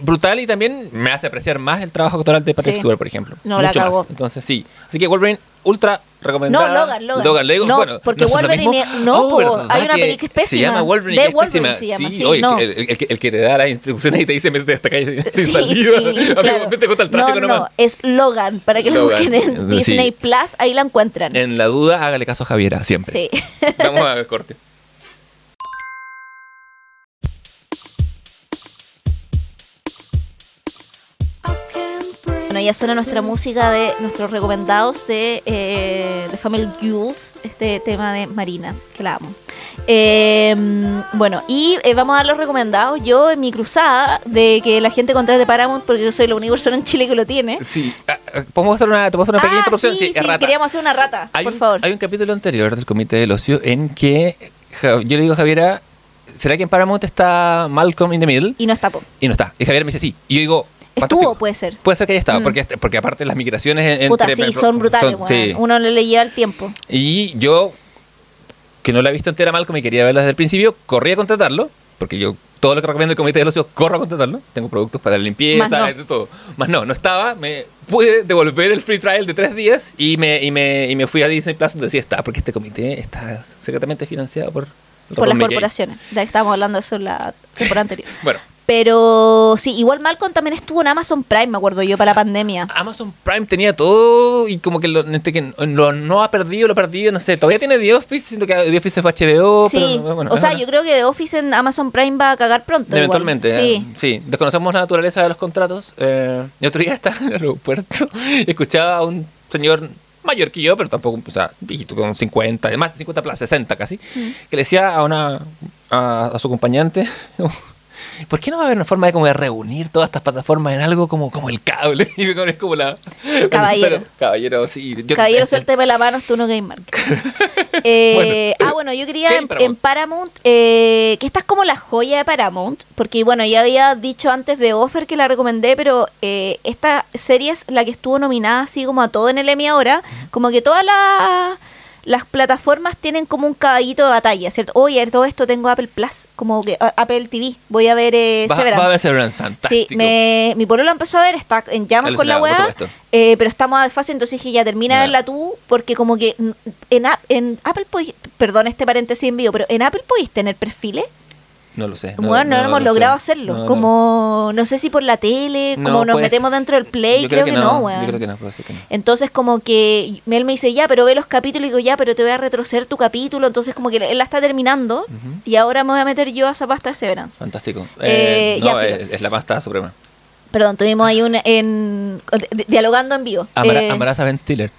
brutal y también me hace apreciar más el trabajo actoral de Patrick Sí. Stewart, por ejemplo. No, la Mucho cagó. más. Entonces, sí. Así que Wolverine, ultra recomendada. No, Logan, Logan. le digo, No, bueno, porque ¿no lo Wolverine no, Oh, po, ¿verdad hay una que peli que es Se llama Wolverine, es Wolverine se llama, sí, sí, oye, no. el, el- el que, el que te da las instrucciones y te dice métete hasta acá y sin Sí, salida. y- claro. vete contra el tráfico no, nomás. no, es Logan, para que lo Logan, busquen en. Disney Plus, ahí la encuentran. En la duda, hágale caso a Javiera, siempre. Sí. Vamos a ver corte. Ya suena nuestra música de nuestros recomendados de, eh, de Family Jewels, este tema de Marina, que la amo. Eh, bueno, y eh, vamos a dar los recomendados. Yo en mi cruzada de que la gente contrate Paramount, porque yo soy la única persona en Chile que lo tiene. Sí. ah, ah, ¿Podemos hacer una, ¿te puedo hacer una pequeña Ah, interrupción? sí, queríamos hacer una rata, Hay por un, favor. Hay un capítulo anterior del Comité del Ocio en que yo le digo a Javiera, ¿será que en Paramount está Malcolm in the Middle? Y no está, po. Y no está. Y Javiera me dice sí. Y yo digo, Estuvo, puede ser. Puede ser que haya estado, Mm. porque, este- porque aparte las migraciones en- Puta, entre... sí, son brutales, son- sí. Uno le, le lleva el tiempo. Y yo, que no la he visto entera Malcolm y quería verla desde el principio, corrí a contratarlo, porque yo todo lo que recomiendo el Comité del Ocio, corro a contratarlo. Tengo productos para la limpieza, Más no. de todo. Más no, no estaba. Me pude devolver el free trial de tres días y me, y me, y me fui a Disney Plus donde sí está, porque este comité está secretamente financiado por... Por las Mickey. corporaciones. Ya estábamos hablando de eso en la temporada anterior. Bueno, Pero sí, igual Malcolm también estuvo en Amazon Prime, me acuerdo yo, para la pandemia. Amazon Prime tenía todo y como que lo, este que lo no ha perdido, lo ha perdido, no sé. Todavía tiene The Office, siento que The Office fue HBO, sí, pero bueno, o sea, bueno. yo creo que The Office en Amazon Prime va a cagar pronto. igual. Eventualmente, Sí. eh, sí. Desconocemos la naturaleza de los contratos. Eh, el otro día estaba en el aeropuerto y escuchaba a un señor mayor que yo, pero tampoco, o sea, viejito, con 50, más de 50 plus, 60 casi, Mm. que le decía a una a, a su acompañante, ¿por qué no va a haber una forma de como de reunir todas estas plataformas en algo como, como el cable? Es como la... Caballero. Caballero, sí. yo- Caballero, suélteme la mano, tú no Game Market. Eh, ah, bueno, yo quería en Paramount, eh, que esta es como la joya de Paramount, porque bueno, ya había dicho antes de Offer que la recomendé, pero eh, esta serie es la que estuvo nominada así como a todo en el Emmy ahora, como que todas las las plataformas tienen como un caballito de batalla, ¿cierto? Oye, todo esto tengo Apple Plus, como que Apple TV, voy a ver eh, Va, Severance. va a ver Severance, fantástico. Sí, me, mi pololo empezó a ver, está en llamas con la weá, supuesto. eh, pero estamos a desfase, entonces dije, ya termina de verla tú, porque como que mm, en, en Apple, perdón este paréntesis en vivo, pero en Apple podéis tener perfiles. No lo sé. bueno, no, hemos lo logrado sé. hacerlo. No, no. como, no. sé si por la tele, No, como nos pues, metemos dentro del Play, yo creo, que, no, weón. Yo creo que no, puede ser que no. Entonces como que él me dice, ya, pero ve los capítulos, y digo, ya, pero te voy a retroceder tu capítulo, entonces como que él la está terminando, y ahora me voy a meter yo a esa pasta de Severance. Fantástico. Eh, Eh, no, filo. es, es la pasta suprema. Perdón, tuvimos ahí un, en, di- dialogando en vivo. Amara- Eh, a Ben Stiller.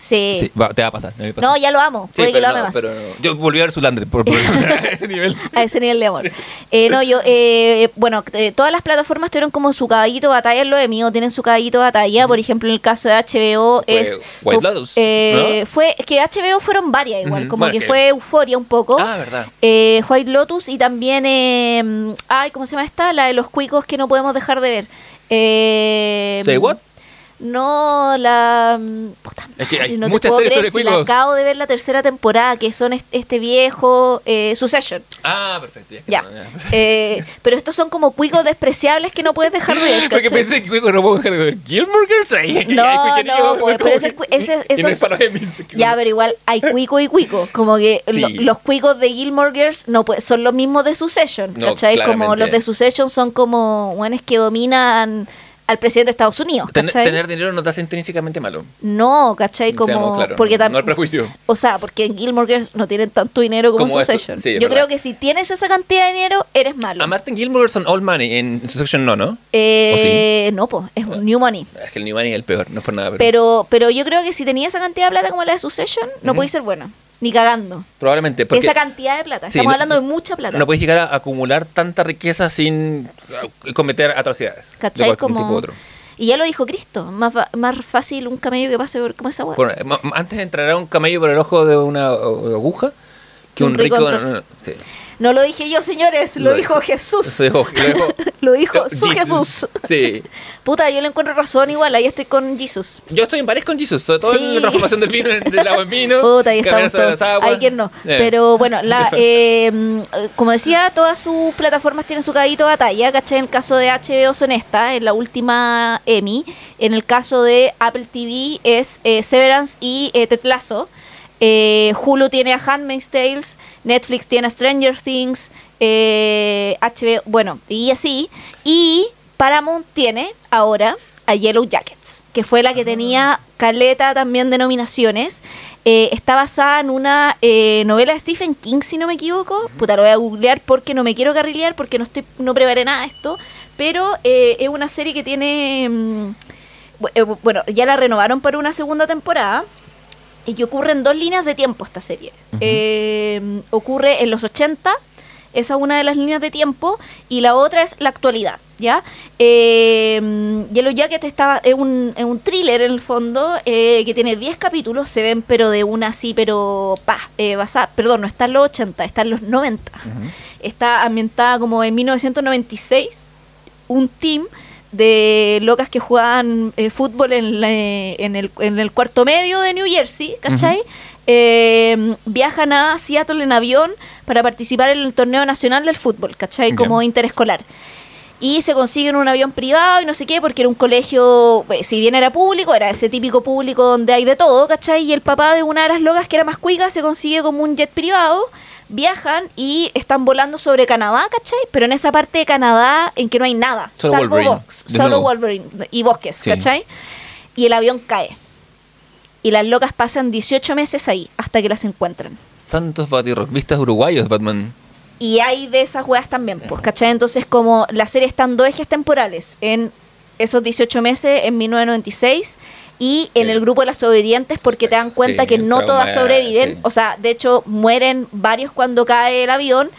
Sí. Sí, va, te va a pasar. me pasa. No, ya lo amo, Sí, puede que lo ame no, más. pero no. Yo volví a ver su Landry por, por a ese nivel. a ese nivel de amor. Eh, no, yo, eh, bueno, eh, todas las plataformas tuvieron como su caballito de batalla, lo de mío tienen su caballito de batalla, por ejemplo, en el caso de HBO Fue es... White Lotus, eh, ¿no? Fue, es que HBO fueron varias igual, como bueno, que, que- fue Euforia un poco. Ah, verdad. Eh, White Lotus y también, eh, ay, ¿cómo se llama esta? La de los cuicos que no podemos dejar de ver. Eh, Say what? No, la. mm, Puta Es que hay no te muchas puedo series creer sobre si la cuicos. acabo de ver la tercera temporada, que son est- este viejo eh, Succession. Ah, perfecto. Ya. Ya. Eh, pero estos son como cuicos despreciables que no puedes dejar de ver. Porque pensé que Cuico no puedo dejar de ver Gilmore Girls. No, no, es pues, como pero ese ese- no esos es Ya, pero igual hay cuico y cuico. Como que Sí. lo- los cuicos de Gilmore Girls no pues, son los mismos de Succession. No, ¿Cachai? Como claramente. los de Succession son como buenos que dominan al presidente de Estados Unidos. Tener dinero no te hace intrínsecamente malo. No, ¿cachai? Como. Seamos porque no, no el prejuicio. O sea, porque en Gilmore Girls no tienen tanto dinero como, Como en Succession. sí, Yo verdad. creo que si tienes esa cantidad de dinero, eres malo. A Martin Gilmore son All Money, en Succession no, ¿no? Eh, No, pues, es un New Money. Es que el New Money es el peor, no es por nada. Pero, Pero, pero yo creo que si tenía esa cantidad de plata como la de Succession, no podéis ser bueno. Ni cagando. probablemente. Porque esa cantidad de plata. Sí, Estamos no- hablando de mucha plata. no puedes llegar a acumular tanta riqueza sin uh, cometer atrocidades. de ¿Cachai? cualquier Como... tipo otro. Y ya lo dijo Cristo. Más, más fácil un camello que pase por como esa ma- antes entrará un camello por el ojo de una aguja que un, Un rico rico. en no, no, sí. No lo dije yo, señores. Lo, Lo dijo Jesús. Lo dijo- lo su. Jesús. Sí. Puta, yo le encuentro razón igual. Ahí estoy con Jesús. Yo estoy en París con Jesus, sobre todo en Sí. la transformación del vino, en- del agua en vino. Puta, ahí estamos todos. Hay quien no. Eh. Pero bueno, la, eh, mm, como decía, todas sus plataformas tienen su caballito de batalla. ¿Cachai? En el caso de HBO son esta, en la última Emmy. En el caso de Apple TV es eh, Severance y eh, Ted Lasso. Eh, Hulu tiene a Handmaid's Tales, Netflix tiene a Stranger Things, eh, HBO, bueno, y así. Y Paramount tiene ahora a Yellow Jackets, que fue la que tenía caleta también de nominaciones. Eh, está basada en una eh, novela de Stephen King, si no me equivoco. Puta, lo voy a googlear porque no me quiero carrilear, porque no estoy no preparé nada de esto. Pero eh, es una serie que tiene... mm, bu- eh, bu- bueno, ya la renovaron para una segunda temporada y que ocurre en dos líneas de tiempo esta serie. Eh, ocurre en los 80, esa es una de las líneas de tiempo, y la otra es la actualidad, ¿ya? Eh, Yellow Jacket está, es, un, es un thriller en el fondo, eh, que tiene 10 capítulos, se ven pero de una así, pero pa, eh, basada, perdón, no está en los 80, está en los 90. Está ambientada como en 1996 un team de locas que jugaban eh, fútbol en, la- en, el, en el cuarto medio de New Jersey, ¿cachai? Eh, viajan a Seattle en avión para participar en el torneo nacional del fútbol, ¿cachai? Como interescolar. Y se consiguen un avión privado y no sé qué, porque era un colegio, eh, si bien era público, era ese típico público donde hay de todo, ¿cachai? Y el papá de una de las locas, que era más cuica, se consigue como un jet privado, viajan y están volando sobre Canadá, ¿cachai? Pero en esa parte de Canadá en que no hay nada, Solo salvo Wolverine, box, solo. Wolverine y bosques, Sí. ¿cachai? Y el avión cae. Y las locas pasan 18 meses ahí hasta que las encuentran. Santos batirrockvistas uruguayos, Batman. Y hay de esas weas también, pues, ¿cachai? Entonces, como la serie está en dos ejes temporales, en esos 18 meses, en 1996, y en Sí. el grupo de las sobrevivientes, porque te dan cuenta sí, que no todas sobreviven. sí. O sea, de hecho, mueren varios cuando cae el avión,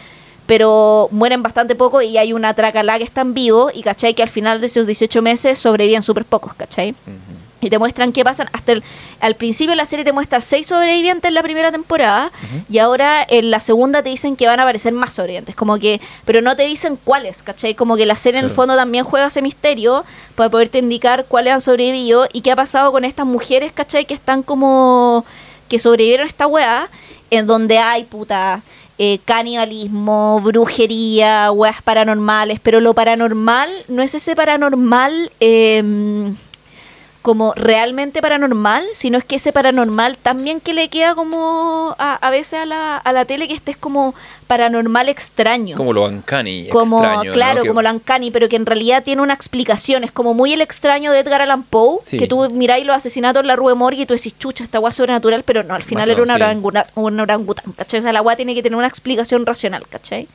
pero mueren bastante poco y hay una tracalá que están vivos, y ¿cachai? Que al final de esos 18 meses sobreviven súper pocos, ¿cachai? Y te muestran qué pasan. Hasta el, al principio la serie te muestra seis sobrevivientes en la primera temporada. Y ahora en la segunda te dicen que van a aparecer más sobrevivientes. Como que, pero no te dicen cuáles, ¿cachai? Como que la serie en el fondo también juega ese misterio para poderte indicar cuáles han sobrevivido y qué ha pasado con estas mujeres, ¿cachai? Que están como. que sobrevivieron a esta weá. En donde hay puta. eh, canibalismo, brujería, weas paranormales, pero lo paranormal no es ese paranormal eh, como realmente paranormal, sino es que ese paranormal también que le queda como a, a veces a la, a la tele que este es como paranormal extraño. Como lo uncanny, Como, extraño, ¿no? claro, Que- como lo uncanny, pero que en realidad tiene una explicación. Es como muy el extraño de Edgar Allan Poe, Sí. que tú miráis los asesinatos en la Rue Morgue y tú decís, chucha, esta weá sobrenatural, pero no, al final Más era una, sí. oranguna- orangután, ¿cachai? O sea, la weá tiene que tener una explicación racional, ¿cachai?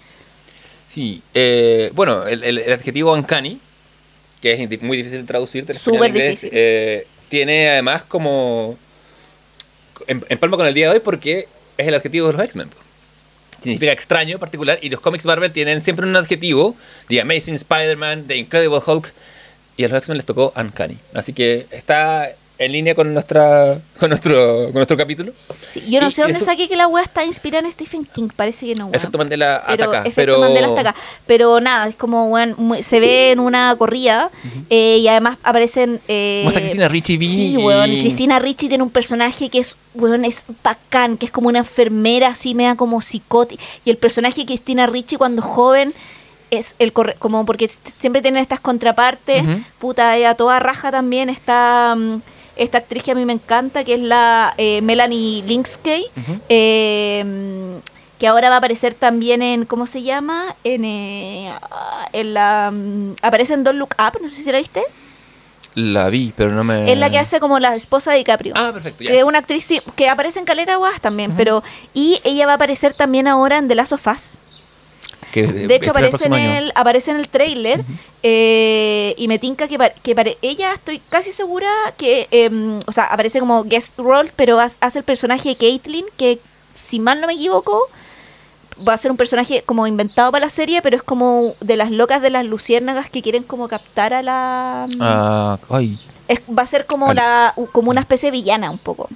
Sí, eh, bueno, el, el- el adjetivo uncanny, que es muy difícil de traducir del español Súper al inglés, difícil. eh, tiene además como... En, empalma con el día de hoy porque es el adjetivo de los X-Men. Significa extraño, particular, y los cómics Marvel tienen siempre un adjetivo, The Amazing Spider-Man, The Incredible Hulk, y a los X-Men les tocó Uncanny. Así que está en línea con nuestra con nuestro con nuestro capítulo. Sí, yo no Y sé dónde eso- saqué que la wea está inspirada en Stephen King, parece que no. weón. Efecto Mandela pero ataca, efecto pero Mandela hasta acá. Pero nada, es como, weón, muy- se ve en una corrida eh, y además aparecen... Eh, a Cristina Ricci, vi, Sí, weón. y- Cristina Ricci tiene un personaje que es, weón, es bacán, que es como una enfermera así, media como psicótica. Y el personaje de Cristina Ricci cuando joven es el corre como porque siempre tienen estas contrapartes. Puta, y a toda raja también está... mm, esta actriz que a mí me encanta, que es la eh, Melanie Linsky, eh, que ahora va a aparecer también en, ¿cómo se llama? En, eh, ah, en la... mm, aparece en Don't Look Up, no sé si la viste. la vi, pero no me Es la que hace como la esposa de DiCaprio. Ah, perfecto. Que es una actriz sí, que aparece en Caleta Guas también, pero... Y ella va a aparecer también ahora en The Last of Us. Que, De hecho, aparece en, el, aparece en el trailer eh, y me tinca que, que pare- ella estoy casi segura que, em, o sea, aparece como guest role, pero ha- hace el personaje de Caitlyn, que si mal no me equivoco, va a ser un personaje como inventado para la serie, pero es como de las locas de las luciérnagas que quieren como captar a la... Ah, ay. es- va a ser como, la, como una especie de villana un poco.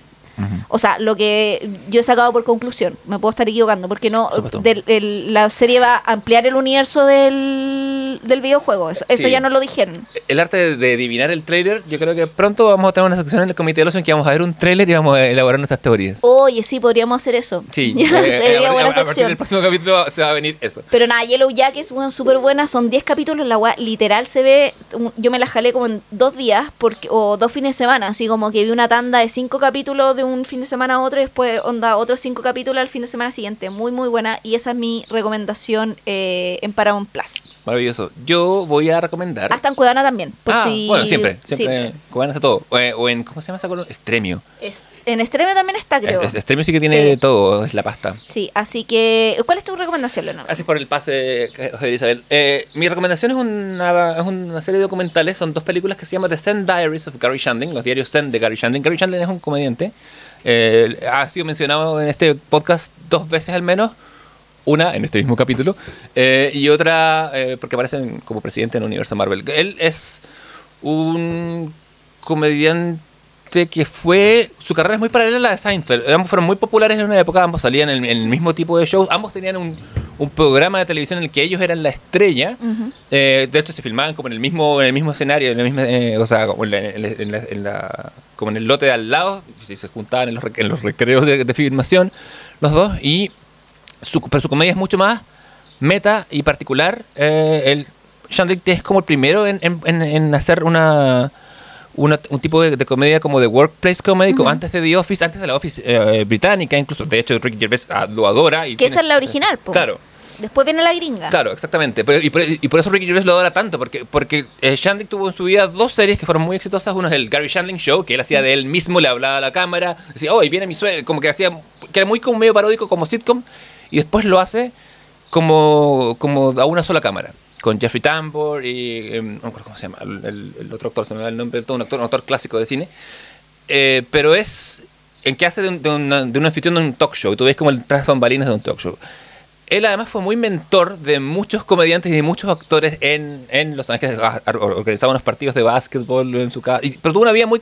O sea, lo que yo he sacado por conclusión, me puedo estar equivocando, porque no del- la serie va a ampliar el universo del, del videojuego. Eso, eso ya no lo dijeron. El arte de, de adivinar el trailer, yo creo que pronto vamos a tener una sección en el comité de los en que vamos a ver un trailer y vamos a elaborar nuestras teorías. Oye, sí, podríamos hacer eso. Sí, eh, sería a, buena a- a partir del próximo capítulo se va a venir eso. Pero nada, Yellow Jack es súper buena, son 10 capítulos, la weá literal se ve, yo me la jalé como en dos días porque o dos fines de semana, así como que vi una tanda de cinco capítulos de un fin de semana a otro y después onda otros cinco capítulos al fin de semana siguiente, muy muy buena y esa es mi recomendación eh, en Paramount Plus. Maravilloso. Yo voy a recomendar. Hasta en Cuevana también, por ah, si... bueno, siempre. sí. Siempre. Cubanas a todo. O, o en, ¿cómo se llama esa color? Estremio. Es- en Extreme también está, creo. Es- es- Estremio sí que tiene Sí. todo, es la pasta. Sí, así que... ¿Cuál es tu recomendación, Leonardo? Gracias por el pase, Javier Isabel. Eh, mi recomendación es una, es una serie de documentales. Son dos películas que se llaman The Zen Diaries of Gary Shandling, los diarios Zen de Gary Shandling. Gary Shandling es un comediante. Eh, ha sido mencionado en este podcast dos veces al menos. Una en este mismo capítulo. eh, y otra eh, porque aparece como presidente en el universo Marvel. Él es un comediante que fue. Su carrera es muy paralela a la de Seinfeld. Ambos fueron muy populares en una época, ambos salían en, en el mismo tipo de shows. Ambos tenían un, un programa de televisión en el que ellos eran la estrella. Ujú. Eh, de hecho, se filmaban como en el mismo, en el mismo escenario, en el mismo, eh, o sea, como en, la- en la- la- como en el lote de al lado, se juntaban en los, en los recreos de, de filmación, los dos, y su, pero su comedia es mucho más meta y particular. Eh, el Shandling es como el primero en, en- en- hacer una, una- un tipo de, de comedia como de workplace comedy, como antes de The Office, antes de la Office eh, británica, incluso. De hecho, Ricky Gervais ah, lo adora. Y Que tiene- esa es la original, po. Claro. Después viene la gringa. Claro, exactamente. Pero- y, por, y por eso Ricky Gervais lo adora tanto, porque, porque eh, Shandling tuvo en su vida dos series que fueron muy exitosas. Uno es el Gary Shandling Show, que él hacía de él mismo, le hablaba a la cámara, decía, oh, y viene mi sueño, como que hacía, que era muy como medio paródico como sitcom, y después lo hace como, como a una sola cámara, con Jeffrey Tambor y, em, no me acuerdo cómo se llama, el, el- el otro actor, se me va el nombre, todo un actor, un actor clásico de cine. Eh, pero es en que hace de un, de, una- de un anfitrión de un talk show. Tú ves como el tras bambalinas de un talk show. Él además fue muy mentor de muchos comediantes y de muchos actores en, en Los Ángeles. Ah, or- Organizaba unos partidos de básquetbol en su casa. Y- pero tuvo una vida muy...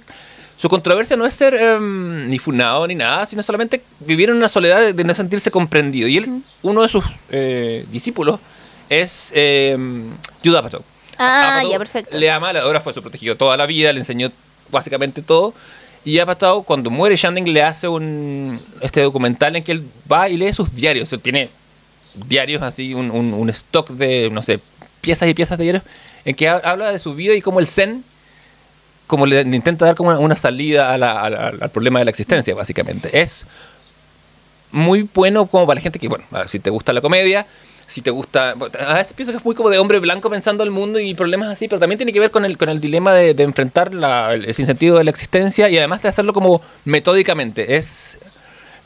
Su controversia no es ser em, ni funado ni nada, sino solamente vivir en una soledad de, de no sentirse comprendido. Y él, uno de sus eh, discípulos es em, Judd Apatow. Ah, Apatow ya, perfecto. Le ama, le adora, fue su protegido toda la vida, le enseñó básicamente todo. Y Apatow, cuando muere Shanding, le hace un este documental en que él va y lee sus diarios. O sea, tiene diarios así, un, un- un stock de, no sé, piezas y piezas de diarios, en que ha- habla de su vida y cómo el Zen como le, intenta dar como una, salida al problema de la existencia, básicamente. Es muy bueno como para la gente que, bueno, si te gusta la comedia, si te gusta... A veces pienso que es muy como de hombre blanco pensando el mundo y problemas así, pero también tiene que ver con el, con el dilema de, de enfrentar la, el sinsentido de la existencia y además de hacerlo como metódicamente. Es...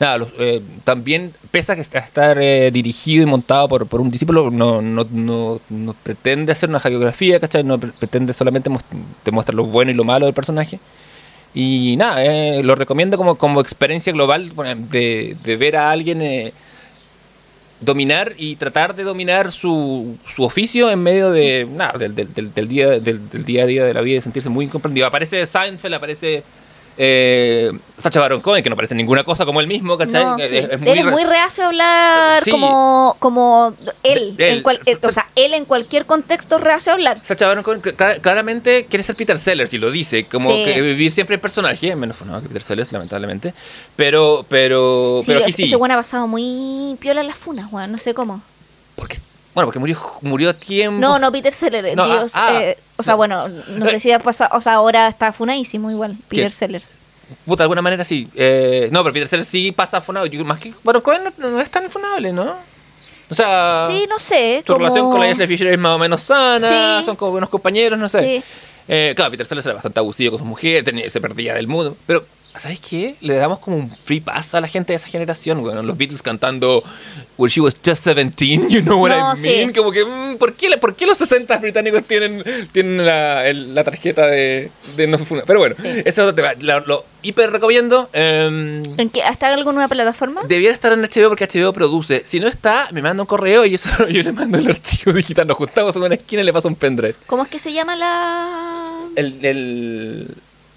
Nada, los- eh, también, pese a estar eh, dirigido y montado por, por un discípulo, no, no, no, no pretende hacer una geografía, ¿cachai? No pre- pretende solamente te muestra lo bueno y lo malo del personaje. Y nada, eh, lo recomiendo como, como experiencia global de, de ver a alguien eh, dominar y tratar de dominar su, su oficio en medio de nada, del, del, del- del día, del día a día de la vida y sentirse muy incomprendido. Aparece Seinfeld, aparece Eh, Sacha Baron Cohen, que no parece ninguna cosa como él mismo, ¿cachai? No, Es- sí. es Él muy es re- muy reacio a hablar Sí. como, como él. De- él. en cual- eh, o sea, él en cualquier contexto es reacio a hablar. Sacha Baron Cohen cl- claramente quiere ser Peter Sellers y lo dice, como Sí. que vivir siempre en personaje, menos no, que Peter Sellers, lamentablemente. Pero, pero, Sí, pero aquí ese, sí. ese weón ha pasado muy piola en las funas, weón. No sé cómo. Porque, bueno, porque murió, murió a tiempo. No, no, Peter Sellers. No, Dios, ah, ah. eh, o sea, bueno, no sé si ha pasado. O sea, ahora está funadísimo igual, Peter ¿Quién? Sellers. Puta, de alguna manera sí. Eh, no, pero Peter Sellers sí pasa funado. Yo, más que Baron Cohen no, no es tan funable, ¿no? O sea, Sí, no sé. su como... relación con la Leslie Fisher es más o menos sana, Sí. son como buenos compañeros, no sé. Sí. Eh, claro, Peter Sellers era bastante abusivo con su mujer, tenía, se perdía del mundo. Pero, ¿sabes qué? Le damos como un free pass a la gente de esa generación, bueno, los Beatles cantando When she was just 17, you know what No, I mean? sí. Como que, mm, ¿por, qué, ¿por qué los 60 británicos tienen, tienen la, el- la tarjeta de, de no funa? Pero bueno, Sí. eso es otro tema. Lo, lo hiper recomiendo. em, ¿En qué? ¿Está en alguna plataforma? Debiera estar en HBO porque HBO produce. Si no está, me manda un correo y yo, solo- yo le mando el archivo digital. Nos juntamos en una esquina y le paso un pendrive. ¿Cómo es que se llama la...? El, el,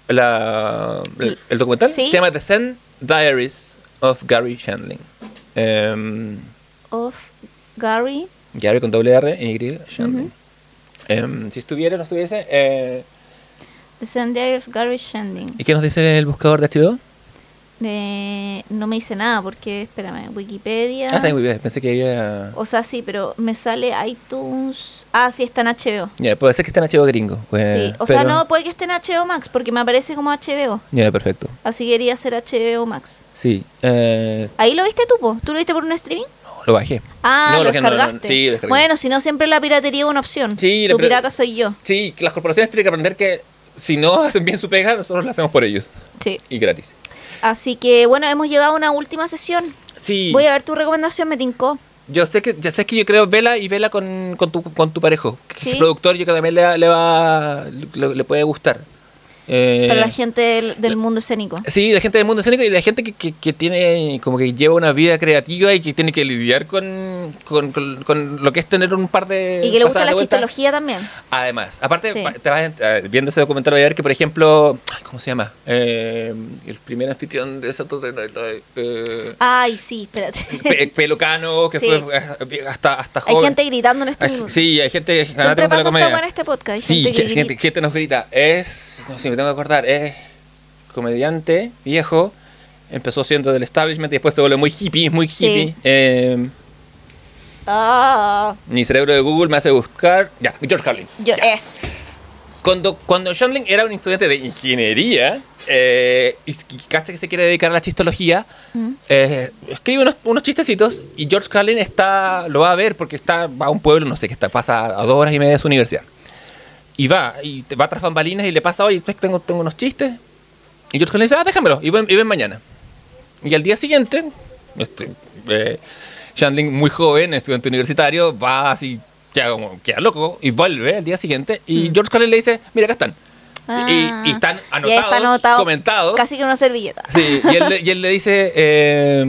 la- el, el documental Sí. se llama The Zen Diaries of Gary Shandling. Em, Of Gary. Gary con doble R y Y, Shandling. Em, si estuviera o no estuviese. eh, The Zen Diary of Gary Shanding. ¿Y qué nos dice el buscador de HBO? Eh, no me dice nada porque, espérame, Wikipedia. Ah, está en Wikipedia. Pensé que había. O sea, sí, pero me sale iTunes. Ah, sí, está en HBO. Ya, puede ser que esté en HBO gringo. pues, sí, o sea, no, puede que esté en HBO Max porque me aparece como HBO. Ya, perfecto. Así quería hacer HBO Max. Sí. Eh, ¿Ahí lo viste tú, po? ¿Tú lo viste por un streaming? lo bajé. Ah, No, lo que no, no, descargaste. sí, lo descargué. bueno, si no, siempre la piratería es una opción. Sí, tu pira- pirata soy yo. Sí, las corporaciones tienen que aprender que si no hacen bien su pega, nosotros la hacemos por ellos. Sí. Y gratis. Así que, bueno, hemos llegado a una última sesión. Sí. Voy a ver tu recomendación, me tincó. Yo sé que, ya sé que yo creo vela y vela con, con tu con tu parejo. Que Sí. es productor, yo creo que también le, le va le, le puede gustar. Eh, Para la gente del, del mundo escénico. Sí, la gente del mundo escénico y la gente que, que, que tiene como que lleva una vida creativa y que tiene que lidiar con, con, con- con lo que es tener un par de Y que le gusta la chistología también. Además, aparte, Sí. te vas eh, viendo ese documental, vas a ver que, por ejemplo, ¿cómo se llama? Eh, el primer anfitrión de Saturday Night Live, eh, Ay, sí, espérate. Pe- Pelucano, que Sí. fue eh, hasta, hasta Hay joven. gente gritando en este Hay-. Sí, hay gente Siempre la pasa comedia. weá en este podcast. Hay Sí, gente que gente, gente, nos grita. Es, no sé, tengo que acordar, es comediante, viejo, empezó siendo del establishment y después se vuelve muy hippie, muy Sí. hippie. Eh, Ah, mi cerebro de Google me hace buscar. Ya, George Carlin. yo, es. Cuando, cuando Shandling era un estudiante de ingeniería eh, y cacha que se quiere dedicar a la chistología, Mm. eh, escribe unos, unos chistecitos y George Carlin está, lo va a ver porque está, va a un pueblo, no sé, que está, pasa a dos horas y media de su universidad. Y va, y te va tras bambalinas y le pasa, oye, tengo, tengo unos chistes. Y George Carlin dice, ah, déjamelo, y ven, y ven mañana. Y al día siguiente, este, eh, Shandling, muy joven, estudiante universitario, va así, queda, como, queda loco, y vuelve al día siguiente. Y George Carlin le dice, mira, acá están. Ah. Y, y están Y anotados, está anotado comentados. Casi que una servilleta. Sí, y él, y él le dice, eh,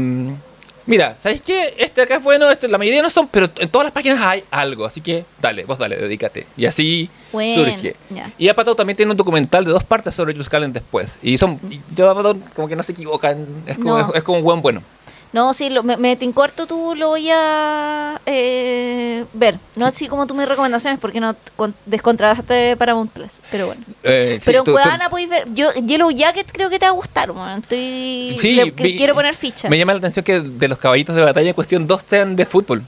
mira, ¿sabes qué? Este acá es bueno, este, la mayoría no son, pero en todas las páginas hay algo, así que dale, vos dale, dedícate. Y así Bueno, surge. ya. Y Apatow también tiene un documental de dos partes sobre Jules Callen después. Y son, y yo Apatow como que no se equivocan, es como, No. es, es como un buen bueno. No, sí, lo, me, me tincorto tú lo voy a eh, ver. No así como tú mis recomendaciones porque no con- descontrataste Paramount Plus. Pero bueno. Eh, sí, pero en tú- tú- Cuevana podéis ver. Yo, Yellow Jacket creo que te va a gustar, man. Estoy. Sí, le- que vi- quiero poner ficha. Me llama la atención que de los caballitos de batalla en cuestión, dos sean de fútbol.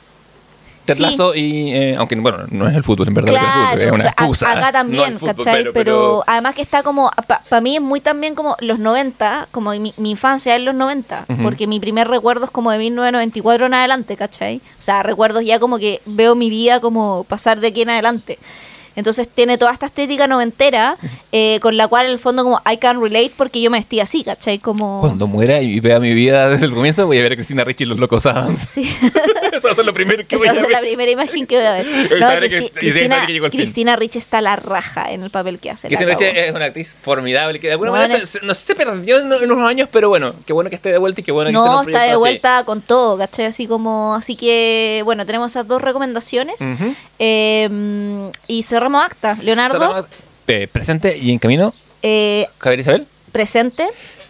Ted Sí. Lasso y. eh, aunque, bueno, no es el fútbol, en verdad, lo que es el fútbol, es una a- excusa. acá no también, fútbol, ¿cachai? Pero, además que está como, para mí es muy también como los 90, como mi, mi infancia es los 90, Ujú. porque mi primer recuerdo es como de 1994 en adelante, ¿cachai? O sea, recuerdos ya como que veo mi vida como pasar de aquí en adelante. Entonces tiene toda esta estética noventera, eh, con la cual en el fondo como I can relate porque yo me vestía así, ¿cachai? Como... Cuando muera y vea mi vida desde el comienzo, voy a ver a Cristina Ricci y los locos Adams. Sí. Eso va a ser lo primero que Esa va a ser la primera imagen que voy a ver. No, que- Cristina, que. Cristina Rich está la raja en el papel que hace. la Cristina Ricci es una actriz formidable que de alguna Bueno, manera, es- se- no sé se perdió en, unos años, pero bueno, qué bueno que esté de vuelta y qué bueno que esté en No, un está de así. vuelta con todo, ¿cachai? Así como, así que, bueno, tenemos esas dos recomendaciones. Eh, y cerramos acta. Leonardo, Cerramos- eh, presente y en camino, eh, Javier Isabel. presente,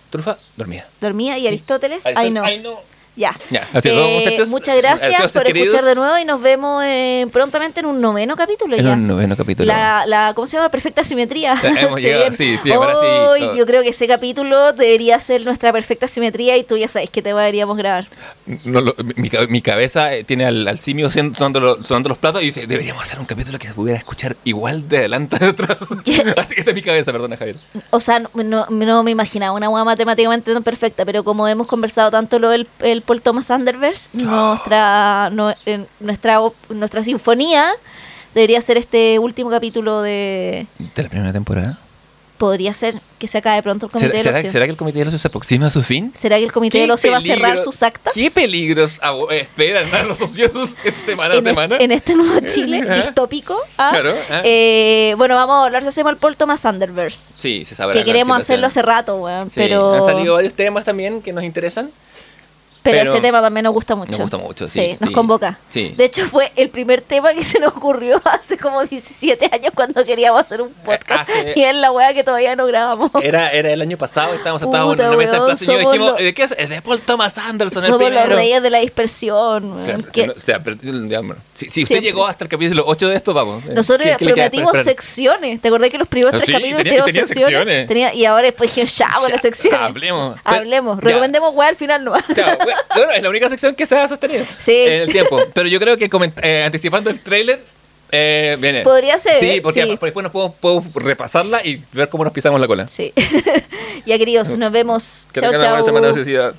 Trufa, dormida. dormía, y Aristóteles, ay no. Ay, no. Ya. Ya, así Eh, muchachos. muchas gracias por queridos. escuchar de nuevo y nos vemos eh, prontamente en un noveno capítulo En ya. un noveno capítulo. La, la, ¿Cómo se llama? Perfecta simetría. Hemos llegado, sí, sí, ahora sí, todo. yo creo que ese capítulo debería ser nuestra perfecta simetría y tú ya sabes que te deberíamos grabar. No, lo- mi, mi cabeza eh, tiene al, al simio sonando, sonando los platos y dice, deberíamos hacer un capítulo que se pudiera escuchar igual de adelante a atrás. Así que esa es mi cabeza, perdona Javier. O sea, no, no- no me imaginaba una hueá matemáticamente tan perfecta, pero como hemos conversado tanto lo del el Paul Thomas Anderverse, nuestra, no- en- nuestra, op- nuestra sinfonía debería ser este último capítulo de... ¿De la primera temporada? Podría ser que se acabe pronto el comité ¿Será, del será- ocio. será que el comité del ocio se aproxima a su fin? ¿Será que el comité ¿Qué del ocio va a cerrar sus actas? ¿Qué peligros esperan a los ociosos esta semana a en, semana? en este nuevo Chile Ah. distópico. ¿ah? Claro, ah. Eh, bueno, vamos a hablar, hacemos el Paul Thomas Underverse. Sí, se sabrá. Que queremos hacerlo hace rato, weón. Sí, pero, Han salido varios temas también que nos interesan. Pero, pero ese tema también nos gusta mucho. nos gusta mucho, sí, nos sí. convoca. Sí. De hecho, fue el primer tema que se nos ocurrió hace como 17 años cuando queríamos hacer un podcast. hace- Y es la weá que todavía no grabamos. Era, era el año pasado, estábamos sentados en una mesa de plaza y yo dijimos, los- ¿de qué es? Es de Paul Thomas Anderson, el Somos los primero. reyes de la dispersión. O sea, Que- o sea, pero, si, si usted Siempre. llegó hasta el capítulo 8 de esto, vamos. eh, Nosotros ¿qué- qué prometimos secciones. ¿Te acordás que los primeros Ah, tres capítulos tenía- teníamos tenía secciones? secciones. Tenía- y ahora después dijimos, ya, con las secciones. hablemos. Hablemos. Recomendemos weá al final no. bueno, es la única sección que se ha sostenido Sí. en el tiempo. Pero yo creo que eh, anticipando el trailer, eh, viene. Podría ser, Sí, porque sí. después nos podemos, podemos repasarla y ver cómo nos pisamos la cola. Sí. ya, queridos, nos vemos. Que una buena semana de.